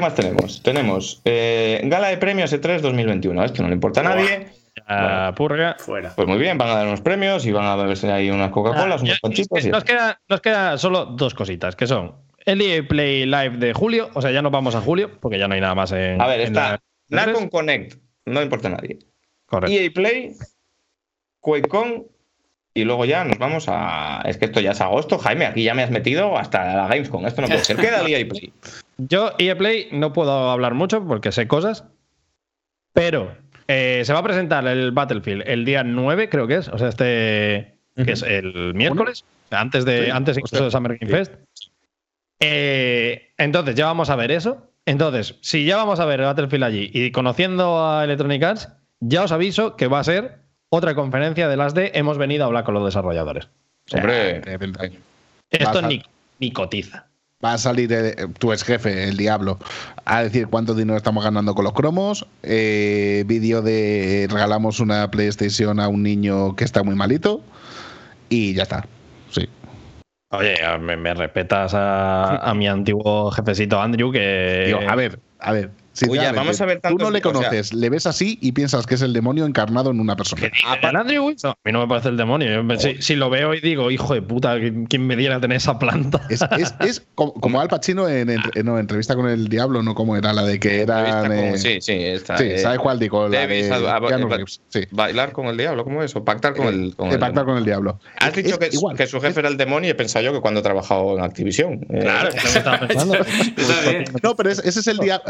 más tenemos? Tenemos Gala de Premios E3 2021. Esto no le importa a nadie. Ah, purga. Fuera. Pues muy bien, van a dar unos premios y van a beberse ahí unas Coca-Colas, Ah, unos y- nos, queda, nos queda solo dos cositas, que son el EA Play Live de julio, o sea, ya nos vamos a julio, porque ya no hay nada más en. A ver, en está la- Nacon Connect, no importa a nadie. Correcto. EA Play, QuakeCon y luego ya nos vamos a. Es que esto ya es agosto, Jaime, aquí ya me has metido hasta la Gamescom. Esto no puede ser. Queda el EA Play. Yo, EA Play, no puedo hablar mucho porque sé cosas, pero eh, se va a presentar el Battlefield el día 9, creo que es, o sea, este. que es el miércoles, antes de Sí, antes incluso de Summer Game Sí. Fest. Eh, entonces, ya vamos a ver eso. Entonces, si ya vamos a ver el Battlefield allí y conociendo a Electronic Arts, ya os aviso que va a ser otra conferencia de las de hemos venido a hablar con los desarrolladores. O sea, Hombre, De repente esto ni, ni cotiza. Va a salir eh, tu ex jefe, el diablo, a decir cuánto dinero estamos ganando con los cromos. eh, vídeo de regalamos una PlayStation a un niño que está muy malito. Y ya está. Sí. Oye, me, me respetas a, a mi antiguo jefecito Andrew que. Digo, a ver, a ver. Vamos a ver Tú no le o sea- conoces, le ves así y piensas que es el demonio encarnado en una persona. ¿El Andrew Wilson? A mí no me parece el demonio. Yo si, si lo veo y digo, hijo de puta, ¿quién me diera tener esa planta? Es, es, es como, como Al Pacino en, entre- no, entrevista con el diablo, no como era la de que con- eh, sí, sí, esta, sí, eh, ¿sabes cuál digo? La de a- a- Keanu a- Reeves, sí. Bailar con el diablo, ¿cómo es eso? Pactar con el. Con Eh, el pactar con el diablo. Has Es- dicho es que, igual. que su jefe era el demonio y he pensado yo que cuando he trabajado en Activision. eh, Claro, que no me estaba pensando. Está bien. No, pero es- ese es el día.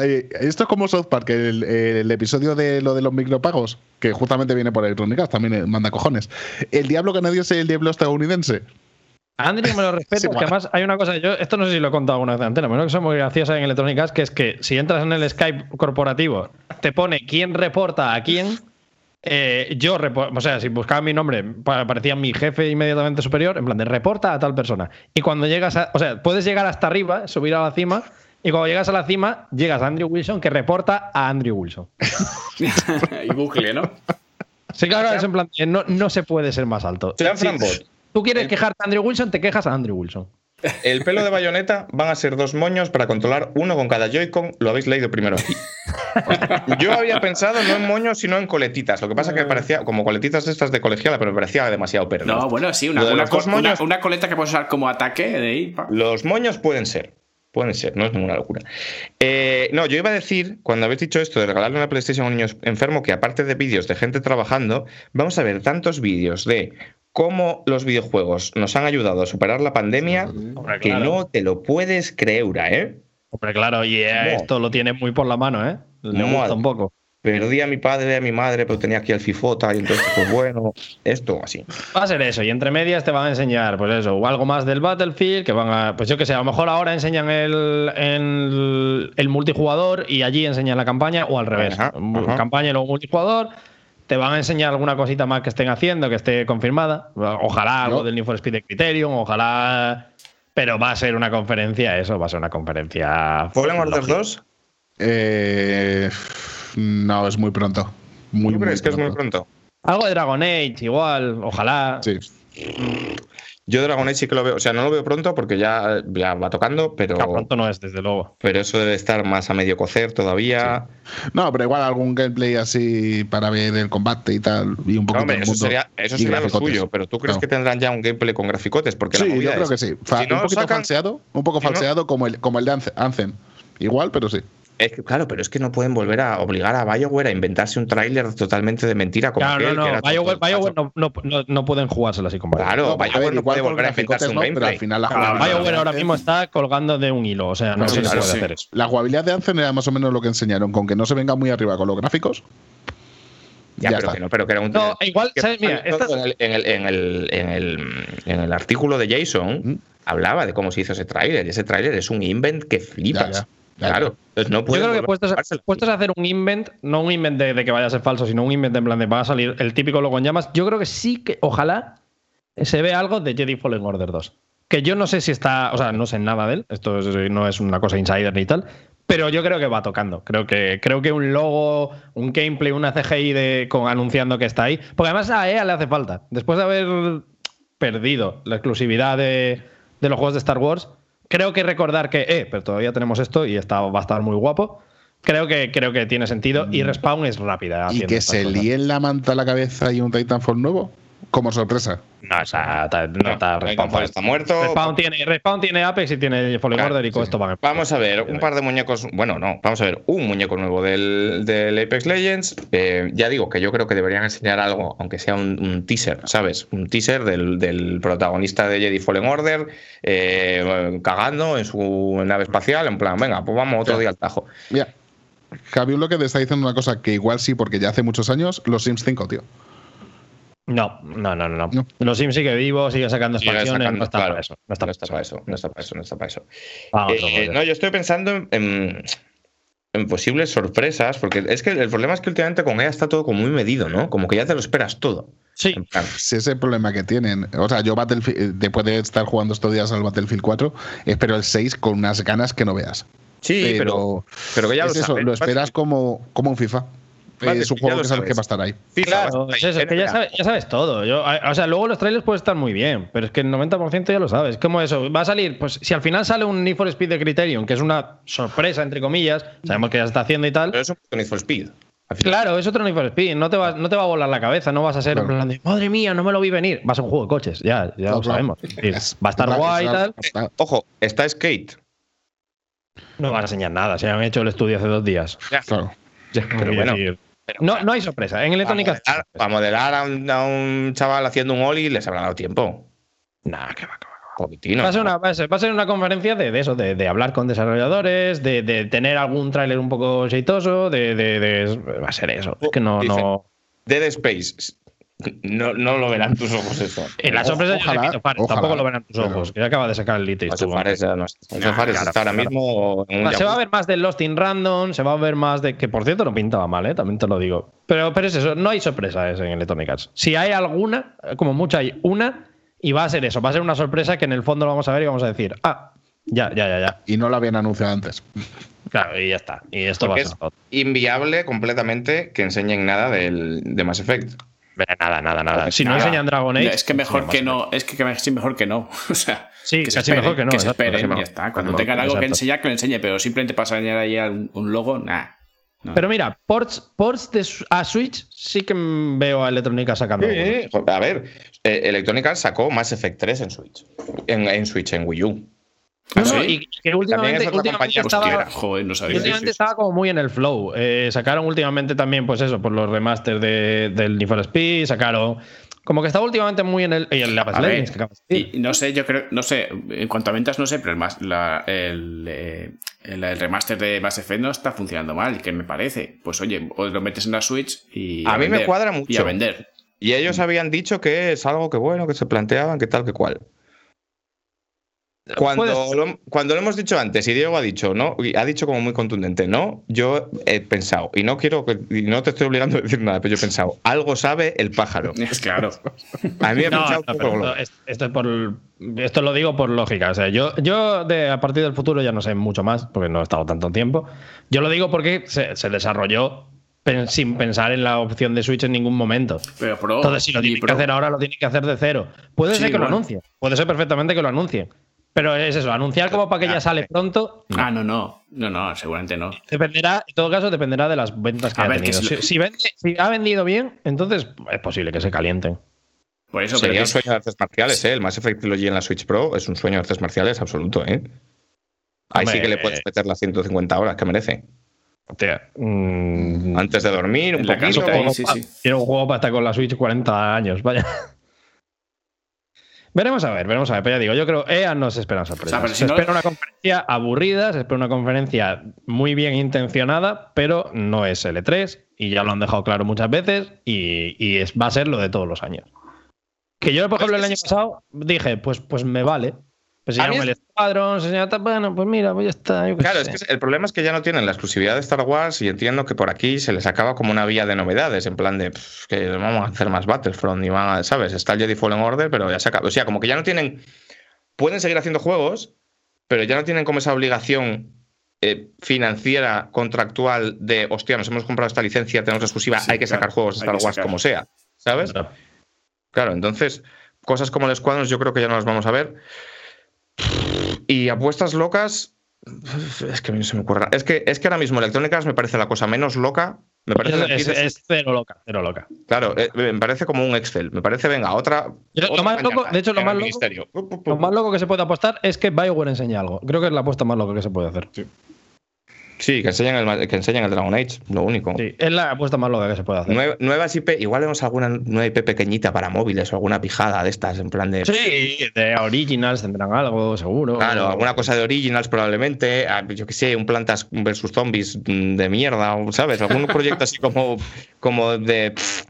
Esto es como South Park, el, el episodio de lo de los micropagos, que justamente viene por Electronic Arts, también manda cojones. El diablo canadiense y el diablo estadounidense. Andrew me lo respeto, es que además hay una cosa, yo esto no sé si lo he contado alguna vez de antena, pero una cosa muy graciosa en Electronic Arts, que es que si entras en el Skype corporativo, te pone quién reporta a quién. eh, yo, o sea, si buscaba mi nombre, pa- aparecía mi jefe inmediatamente superior, en plan de reporta a tal persona. Y cuando llegas a, o sea, puedes llegar hasta arriba, subir a la cima, y cuando llegas a la cima, llegas a Andrew Wilson, que reporta a Andrew Wilson. y bucle, ¿no? Sí, claro, es en plan, de, no, no se puede ser más alto. Sean Si Frambot. tú quieres El- quejarte a Andrew Wilson, te quejas a Andrew Wilson. El pelo de bayoneta van a ser dos moños para controlar uno con cada Joy-Con. Lo habéis leído primero aquí. Yo había pensado no en moños, sino en coletitas. Lo que pasa es que parecía como coletitas estas de colegiala, pero me parecía demasiado perro. No, bueno, sí, una, una, co- una- moños- una coleta que puedes usar como ataque de ahí. pa. Los moños pueden ser. Pueden ser, no es ninguna locura. Eh, no, yo iba a decir, cuando habéis dicho esto de regalarle una PlayStation a un niño enfermo, que aparte de vídeos de gente trabajando, vamos a ver tantos vídeos de cómo los videojuegos nos han ayudado a superar la pandemia Hombre, que claro. no te lo puedes creer, ¿eh? Hombre, claro, y eh, No. esto lo tiene muy por la mano, ¿eh? No, gusta al- un poco. Perdí a mi padre, a mi madre, pero tenía aquí al Fifota y entonces, pues bueno, esto así. Va a ser eso, y entre medias te van a enseñar, pues eso, o algo más del Battlefield, que van a, pues yo que sé, a lo mejor ahora enseñan el, el, el multijugador y allí enseñan la campaña, o al revés, Ajá, Mu- ajá. campaña y luego multijugador. Te van a enseñar alguna cosita más que estén haciendo, que esté confirmada. Ojalá algo No. del Need for Speed de Criterion, ojalá. Pero va a ser una conferencia, eso, va a ser una conferencia. ¿Fallen Order lógica. 2? Eh, no, es muy pronto. Muy, ¿Tú muy crees que es muy pronto? Algo de Dragon Age, igual, ojalá. Sí. Yo Dragon Age sí que lo veo, o sea, no lo veo pronto porque ya, ya va tocando, pero, Que pronto no es, desde luego. pero eso debe estar más a medio cocer todavía. No, pero igual algún gameplay así para ver el combate y tal. Y un No, poquito hombre, eso mundo sería, eso sería lo suyo, pero ¿tú crees que tendrán ya un gameplay con graficotes? Porque Sí, la yo creo es, que sí. Fa- si no un poquito sacan- falseado, un poco si no- falseado como, el, como el de Anthem. Igual, pero sí. Es que, claro, pero es que no pueden volver a obligar a BioWare a inventarse un tráiler totalmente de mentira como Claro, aquel, no, que no. era todo BioWare, BioWare no, no, no, no pueden jugárselo así con BioWare. Claro, BioWare ver, no puede volver a inventarse un gameplay. al final la Claro, jugabilidad, BioWare de ahora mismo está colgando de un hilo, o sea, no Sí, se claro, puede sí. hacer eso. la jugabilidad de Anthem era más o menos lo que enseñaron, con que no se venga muy arriba con los gráficos. Ya, Ya pero que no, pero que era un No, igual, que ¿sabes? Mira, estas- en, el, en, el, en, el, en, el, en el artículo de Jason ¿Mm? hablaba de cómo se hizo ese tráiler. Y ese tráiler es un invent que flipas. Ya, ya, claro. Entonces no Yo pueden creo que puestos a, puestos a hacer un invent, no un invent de, de que vaya a ser falso, sino un invent en plan de va a salir el típico logo en llamas, yo creo que sí que, ojalá, se ve algo de Jedi Fallen Order 2. Que yo no sé si está, o sea, no sé nada de él, esto es- no es una cosa insider ni tal, pero yo creo que va tocando. Creo que, creo que un logo, un gameplay, una CGI de, con, anunciando que está ahí. Porque además a EA le hace falta. Después de haber perdido la exclusividad de, de los juegos de Star Wars, creo que recordar que, eh, pero todavía tenemos esto y está, va a estar muy guapo. Creo que, creo que tiene sentido y Respawn es rápida. ¿Y que se cosas. líen la manta a la cabeza y un Titanfall nuevo? Como sorpresa. No, o sea, no, está Respawn. Está muerto. Respawn tiene, Respawn tiene Apex y tiene Fallen Claro, Order y con sí. esto van a Vamos a ver, un par de muñecos. Bueno, no, vamos a ver, un muñeco nuevo del, del Apex Legends. Eh, ya digo que yo creo que deberían enseñar algo, aunque sea un, un teaser, ¿sabes? Un teaser del, del protagonista de Jedi Fallen Order eh, cagando en su nave espacial. En plan, venga, pues vamos otro Ya. día al tajo. Mira, Javi lo que te está diciendo una cosa que igual sí, porque ya hace muchos años, los Sims 5, tío. No, no, no, no. No. Los Sims sigue vivo, sigue sacando expansiones, no está para eso. No está, No está para eso, no está para eso, no está para eso. No, yo estoy pensando en, en- en posibles sorpresas, porque es que el problema es que últimamente con ella está todo como muy medido, ¿no? Como que ya te lo esperas todo. Sí, Si ese es el problema que tienen. O sea, yo Battlefield, eh, después de estar jugando estos días al Battlefield 4, espero el 6 con unas ganas que no veas. sí, pero, pero que ya es lo eso, lo esperas como, como un FIFA. Vale, es un ya juego que sabes que va a estar ahí. Claro, vas es eso, es que ya sabes, ya sabes todo. Yo, o sea, luego los trailers pueden estar muy bien, pero es que el 90% ya lo sabes. Como eso, va a salir, pues si al final sale un Need for Speed de Criterion, que es una sorpresa, entre comillas, sabemos que ya se está haciendo y tal. Pero es un Need for Speed. Claro, es otro Need for Speed, no te, va, no te va a volar la cabeza, no vas a ser en Claro. plan de, madre mía, no me lo vi venir. Va a ser un juego de coches, ya, ya No, lo claro. sabemos. Es va a estar es- guay y tal. está- Ojo, está Skate. No van a enseñar nada, se han hecho el estudio hace dos días. Claro. Pero Quiero bueno, decir, no, no hay sorpresa. En Electronic para modelar, para modelar a, un, a un chaval haciendo un Oli les habrá dado tiempo. Nah, que va, que va. Poquitino. Va a, ser una, va, a ser, va a ser una conferencia de, de eso, de, de hablar con desarrolladores, de, de tener algún tráiler un poco aceitoso, de, Va a ser eso. Es que no. Dice- no... Dead Space. No, no lo verán tus ojos eso. En la sorpresa yo Ojalá, Fares, ojalá. tampoco lo verán tus Pero- ojos, que acaba de sacar el Elite. José Fares ya no Nah, Fares claro, está ahora mismo en un Se va a ver más de Lost in Random, se va a ver más de. Que por cierto no pintaba mal, ¿eh? también te lo digo. Pero, pero es eso, no hay sorpresas en Electronic Arts. Si hay alguna, como mucho hay una, y va a ser eso, va a ser una sorpresa que en el fondo lo vamos a ver y vamos a decir, ah, ya, ya, ya, ya. Y no lo habían anunciado antes. Claro, y ya está. Y esto Porque va a es ser todo. inviable completamente que enseñen nada del, de Mass Effect. Nada, nada, nada. Si no Nada. enseñan Dragon Age. es que mejor que no, es que casi mejor que no. O sea, Sí, que se casi esperen, mejor que no, Que se esperen, ya está. Cuando tengan algo que enseñar, que lo enseñe, pero simplemente para enseñar ahí un, un logo, nah. No. Pero mira, ports, ports de, a Switch sí que veo a Electrónica sacando. Sí, a ver, eh, Electronic Arts sacó Mass Effect 3 en Switch. En, en Switch, en Wii U. No, ¿Ah, no, sí? y que últimamente, estaba, Hostia, joder, no sabía. últimamente estaba como muy en el flow. Eh, sacaron últimamente también, pues eso, por los remasters de, del Need for Speed, sacaron. Como que estaba últimamente muy en el. Y el Apex A ver, que. Y no sé, yo creo, no sé, en cuanto a ventas no sé, pero el, la- eh, el- el remaster de Mass Effect no está funcionando mal, que me parece. Pues oye, os lo metes en la Switch y. A mí me cuadra Y a mucho. vender. Y ellos habían dicho que es algo que bueno, que se planteaban, que tal, que cual. Cuando lo, cuando lo hemos dicho antes y Diego ha dicho, ¿no? Y ha dicho como muy contundente, ¿no? Yo he pensado, y no quiero que, y no te estoy obligando a decir nada, pero yo he pensado, algo sabe el pájaro. Es claro. A mí me ha No, esto, es- esto es por, esto lo digo por lógica. O sea, yo, yo de, a partir del futuro ya no sé mucho más, porque no he estado tanto tiempo. Yo lo digo porque se, se desarrolló pen- sin pensar en la opción de Switch en ningún momento. Pero Pro. Entonces, si lo y tienen que hacer ahora, lo tienen que hacer de cero. Puede Sí, ser que lo anuncie. Puede ser perfectamente que lo anuncie. Pero es eso, anunciar como para que ya sale pronto. Ah, no, no. No, no, seguramente no. Dependerá, en todo caso, dependerá de las ventas que A haya ver, que tenido. si Si, lo- si vende- si ha vendido bien, entonces es posible que se calienten. Por eso, Sería pero un que- sueño de artes marciales, ¿eh? El Mass Effect Trilogy en la Switch Pro es un sueño de artes marciales absoluto, ¿eh? Ahí sí que le puedes meter las 150 horas que merece. Hostia, mm, Antes de dormir, un poquito. sí, sí. Quiero un juego para estar con la Switch 40 años, vaya. Veremos a ver, veremos a ver. Pero ya digo, yo creo EA no se esperan sorpresas. O sea, si se no- espera una conferencia aburrida, se espera una conferencia muy bien intencionada, pero no es L3 y ya lo han dejado claro muchas veces y, y es, va a ser lo de todos los años. Que yo, por ejemplo, el año pasado dije, pues, pues me vale. Pues A mí enseñaron es- el Squadron, se bueno, pues mira, pues ya está. yo Claro, sé. es que el problema es que ya no tienen la exclusividad de Star Wars y entiendo que por aquí se les acaba como una vía de novedades, en plan de pff, que vamos a hacer más Battlefront y van a, ¿sabes? Está el Jedi Fallen Order, pero ya se acaba. O sea, como que ya no tienen. Pueden seguir haciendo juegos, pero ya no tienen como esa obligación eh, financiera, contractual de, hostia, nos hemos comprado esta licencia, tenemos exclusiva, Sí, hay que sacar claro, juegos de Star Wars como sea, ¿sabes? Claro. Claro, entonces, cosas como el Squadrons yo creo que ya no las vamos a ver. Y apuestas locas. Es que a mí no se me ocurre. Es que, es que ahora mismo Electronic Arts me parece la cosa menos loca. Me parece Es, es cero loca, cero loca. Claro, eh, me parece como un Excel. Me parece, venga, otra. Yo- lo otra más loco- mañana de hecho, lo más loco-. Lo más loco que se puede apostar es que BioWare enseña algo. Creo que es la apuesta más loca que se puede hacer. Sí, Sí, que enseñan, el, que enseñan el Dragon Age, lo único. es la apuesta más loca que se puede hacer. Nue- nuevas IP, igual vemos alguna nueva IP pequeñita para móviles o alguna pijada de estas, en plan de. Sí, de Originals tendrán algo, seguro. Claro, alguna cosa de Originals probablemente, ah, yo que sé, un Plantas versus Zombies mm, de mierda, ¿sabes? Algún proyecto así como, como de... pff,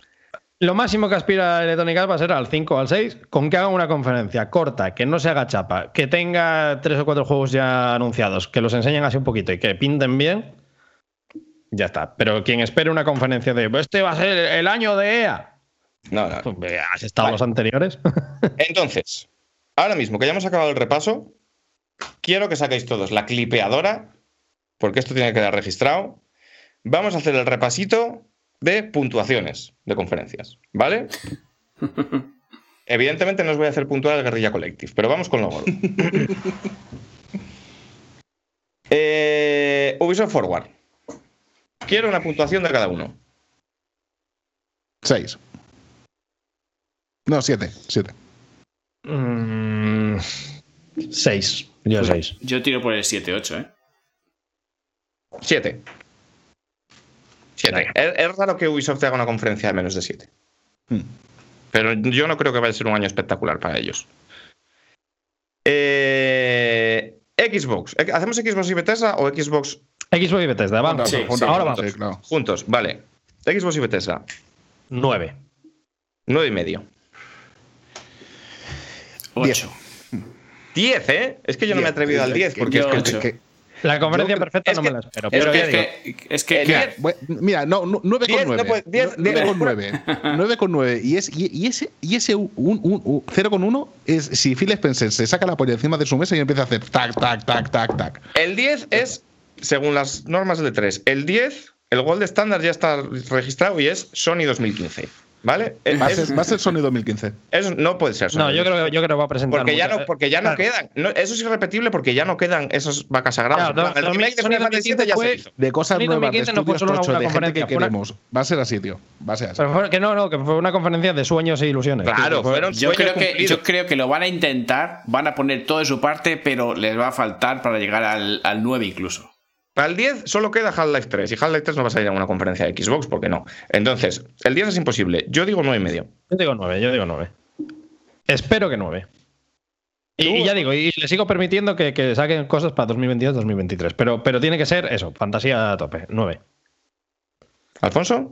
Lo máximo que aspira Electronic Arts va a ser al 5 o al 6, con que hagan una conferencia corta, que no se haga chapa, que tenga tres o cuatro juegos ya anunciados, que los enseñen así un poquito y que pinten bien, ya está. Pero quien espere una conferencia de "Pues este va a ser el año de EA, No, no. pues, ¿has estado Vale. los anteriores? Entonces, ahora mismo que ya hemos acabado el repaso, quiero que saquéis todos la clipeadora, porque esto tiene que quedar registrado. Vamos a hacer el repasito de puntuaciones de conferencias, ¿vale? Evidentemente no os voy a hacer puntuar el Guerrilla Collective, pero vamos con lo gordo. Eh, Ubisoft Forward. Quiero una puntuación de cada uno. 6. No, 7. 7. Mm, seis. Yo seis. Yo tiro por el 7-8, ¿eh? Siete. Siete. Es, es raro que Ubisoft haga una conferencia de menos de siete. Hmm. Pero yo no creo que vaya a ser un año espectacular para ellos. Eh, Xbox. ¿Hacemos Xbox y Bethesda o Xbox Xbox y Bethesda, vamos. Sí, sí, Ahora juntos. vamos. Sí, claro. juntos? Vale. Xbox y Bethesda. Nueve. Nueve y medio. 8. Diez, ¿eh? Es que yo no me he atrevido al 10 porque Yo es que. Que- La conferencia Yo- perfecta es no que- me la espero. es Pero Es que, es que, El que- diez- Bueno, Mira, no, no, 9 Diez, con 9. no puede- diez, 9 diez. con 9. 9 con 9. Y, es, y, y ese, y ese un, un, un 0 con 1 es si Phil Spencer se saca la polla encima de su mesa y empieza a hacer tac, tac, tac, tac, tac. El 10 es, según las normas del 3, el 10, el Gold Standard ya está registrado y es Sony 2015. ¿Vale? Va a Es- ser, va a ser Sony 2015. Eso no puede ser. Sony. No, yo creo, yo creo que va a presentar. Porque ya no, porque ya no quedan. no, eso es irrepetible porque ya no quedan esas vacas sagradas. Claro, el remake de Sony Final Fantasy 2015 VII ya se fue- hizo. De cosas Sony nuevas, de 2015 no fue solo una de gente que una- queremos. Va a ser así, tío. Va a ser así. Pero fue- que no, no, que fue una conferencia de sueños e ilusiones. Claro, fue- fueron yo, sueños creo que, yo creo que lo van a intentar, van a poner todo de su parte, pero les va a faltar para llegar al, al 9 incluso. Para el 10 solo queda Half-Life 3 y Half-Life 3 no va a salir a una conferencia de Xbox porque no. Entonces, el 10 es imposible. Yo digo 9 y medio. Yo digo nueve, yo digo nueve. Espero que nueve. Y, y ya digo, y le sigo permitiendo que, que saquen cosas para 2022-2023. Pero, pero tiene que ser eso, fantasía a tope, nueve. ¿Alfonso?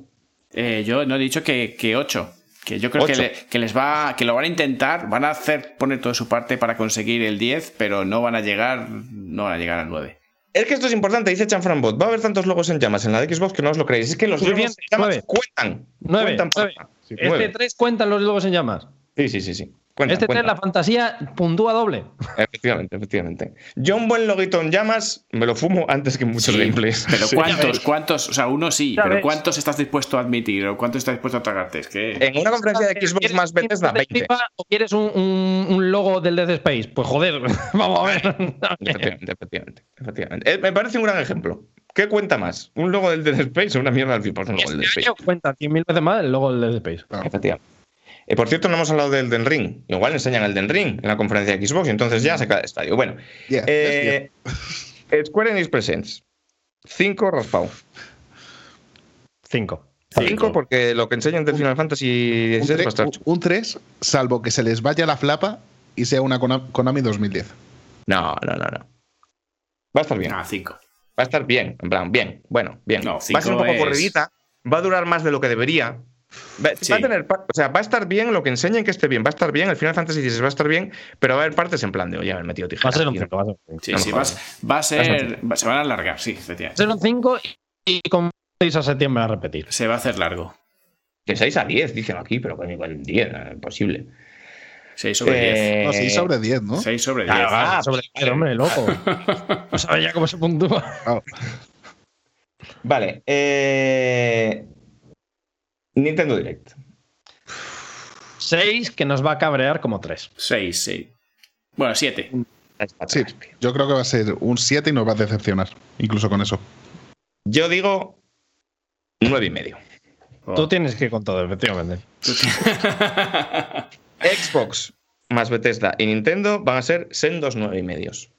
Eh, yo no he dicho que, que 8. Que yo creo que, le- que les va, que lo van a intentar, van a hacer poner todo de su parte para conseguir el 10, pero no van a llegar, no van a llegar al 9. Es que esto es importante, dice Chanfranbot. Va a haber tantos logos en llamas en la de Xbox que no os lo creéis. Es que los logos en llamas nueve. cuentan. Nueve, Cuentan nueve. pasta. Sí, Este Nueve. 3 cuentan los lobos en llamas. Sí, sí, sí, sí. Este 3, cuentan. la fantasía puntúa doble. Efectivamente, efectivamente. Yo un buen loguito en llamas me lo fumo antes que muchos Sí, gameplays. Pero Sí. ¿cuántos? ¿Cuántos? O sea, uno sí, Ya pero ves. ¿cuántos estás dispuesto a admitir o cuántos estás dispuesto a tragarte? Es que. En una conferencia de Xbox ¿Quieres más Bethesda, de 20. FIFA ¿O quieres un, un- un logo del Dead Space? Pues joder, vamos a ver. Efectivamente, efectivamente, efectivamente. Eh, me parece un gran ejemplo. ¿Qué cuenta más? ¿Un logo del Dead Space o una mierda del FIFA? Un logo del Dead Este Space. cuenta 100.000 veces más el logo del Dead Space. Efectivamente. Eh, por cierto, no hemos hablado del Den Ring. Igual enseñan el Den Ring en la conferencia de Xbox y entonces ya se cae el estadio. Bueno, Diez, eh, Square Enix Presents. 5 raspado. 5. 5 porque lo que enseñan de Final Fantasy Un XVI va a estar 3, un 3, salvo que se les vaya la flapa y sea una Kona- Konami 2010. No, no, no, no. Va a estar bien. Ah, 5. Va a estar bien, en plan, bien, bueno, bien. No, va a ser un cinco poco es- corridita, va a durar más de lo que debería. Va, Sí. va a tener, o sea, va a estar bien lo que enseñen que esté bien, va a estar bien, el Final Fantasy XVI va a estar bien, pero va a haber partes en plan de, oye, haber metido Va tijera. a ser un tío. 5. Va a ser un 5. Sí, No me sí, va, a- jodas. va a ser. va- se van a alargar, sí, Va a efectivamente. ser un 5 y con 6 a septiembre a repetir. Se va a hacer largo. De 6 a 10, dicen aquí, pero con igual 10, eh, imposible. 6 sobre 10. Eh, No, 6 sobre 10, ¿no? 6 sobre 10. Claro, Ah, Ah, sobre pues, el hombre, loco. No sabes ya cómo se puntúa. Claro. Vale, eh, Nintendo Direct. 6 que nos va a cabrear como 3. 6, sí. Bueno, 7. Sí, yo creo que va a ser un 7 y nos va a decepcionar, incluso con eso. Yo digo 9 y medio. Tú tienes que ir con todo, efectivamente. Xbox más Bethesda y Nintendo van a ser sendos 9 y medios.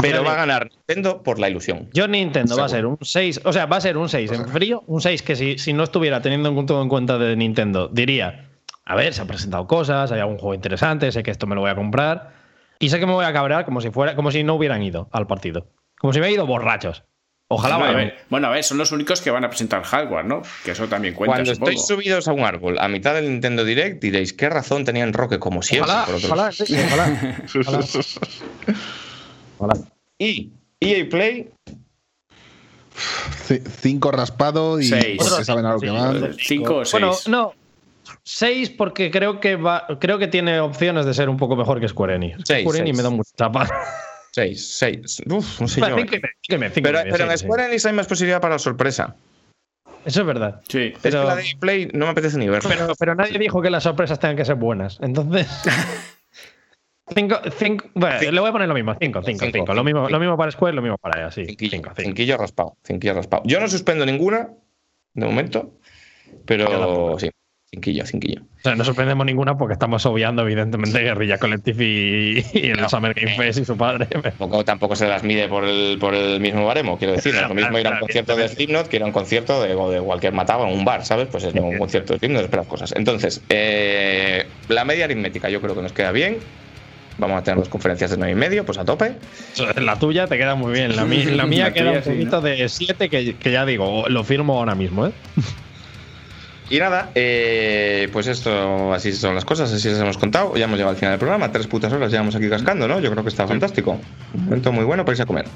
Pero va a ganar Nintendo por la ilusión. Yo Nintendo va a ser un 6, o sea, va a ser un 6 en frío, un 6 que si, si no estuviera teniendo en todo en cuenta de Nintendo, diría, a ver, se han presentado cosas, hay algún juego interesante, sé que esto me lo voy a comprar y sé que me voy a cabrear como si fuera como si no hubieran ido al partido. Como si me hubieran ido borrachos. Ojalá bueno, a ver, bueno, a ver, son los únicos que van a presentar hardware, ¿no? Que eso también cuenta. Cuando supongo. estéis subidos a un árbol a mitad del Nintendo Direct diréis qué razón tenían Roque como siempre. Ojalá, por otros- ojalá, sí, ojalá. Ojalá. Y EA Play, C- Cinco raspado y Seis. saben a lo que van. Cinco o seis. Bueno, no. 6 porque creo que va, creo que tiene opciones de ser un poco mejor que Square Enix. Seis, Square Enix seis. me da mucha chapa. 6, 6. Uf, no sé yo. Pero, en. Square Enix hay más posibilidad para la sorpresa. Eso es verdad. Sí. Es Pero- que la de EA Play no me apetece ni verla. Pero, pero nadie dijo que las sorpresas tengan que ser buenas. Entonces. Cinco, cinco, bueno, Cinco. le voy a poner lo mismo. Cinco, cinco, Cinco, cinco. Lo mismo, lo mismo para Square, lo mismo para ella. Sí, Cinquillo, cinquillo raspado. Cinquillo raspado. Yo no suspendo ninguna, de momento. Pero sí, cinquillo, cinquillo. O sea, no sorprendemos ninguna porque estamos obviando, evidentemente, Guerrilla Collective y, y el No. Summer Game Fest y su padre. Tampoco, tampoco se las mide por el, por el mismo baremo, quiero decir. No es lo mismo ir a un Claro, concierto de Slipknot que ir a un concierto de, de cualquier mataba en un bar, ¿sabes? Pues es un concierto de Slipknot, esperas cosas. Entonces, eh, la media aritmética yo creo que nos queda bien. Vamos a tener dos conferencias de 9 y medio, pues a tope. La tuya te queda muy bien. La, mía La queda tuya un sí, poquito ¿no? de 7 que, que ya digo, lo firmo ahora mismo, ¿eh? Y nada, eh, pues esto, así son las cosas, así les hemos contado. Ya hemos llegado al final del programa, tres putas horas llevamos aquí cascando, ¿no? Yo creo que está fantástico. Un momento muy bueno para irse a comer.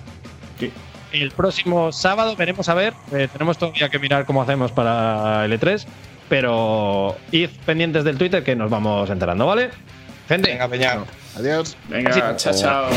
Sí. El próximo sábado veremos a ver. eh, tenemos todavía que mirar cómo hacemos para el E3. Pero id pendientes del Twitter que nos vamos enterando, ¿vale? Gente, Venga, Peña. Adiós. Venga, chao, chao.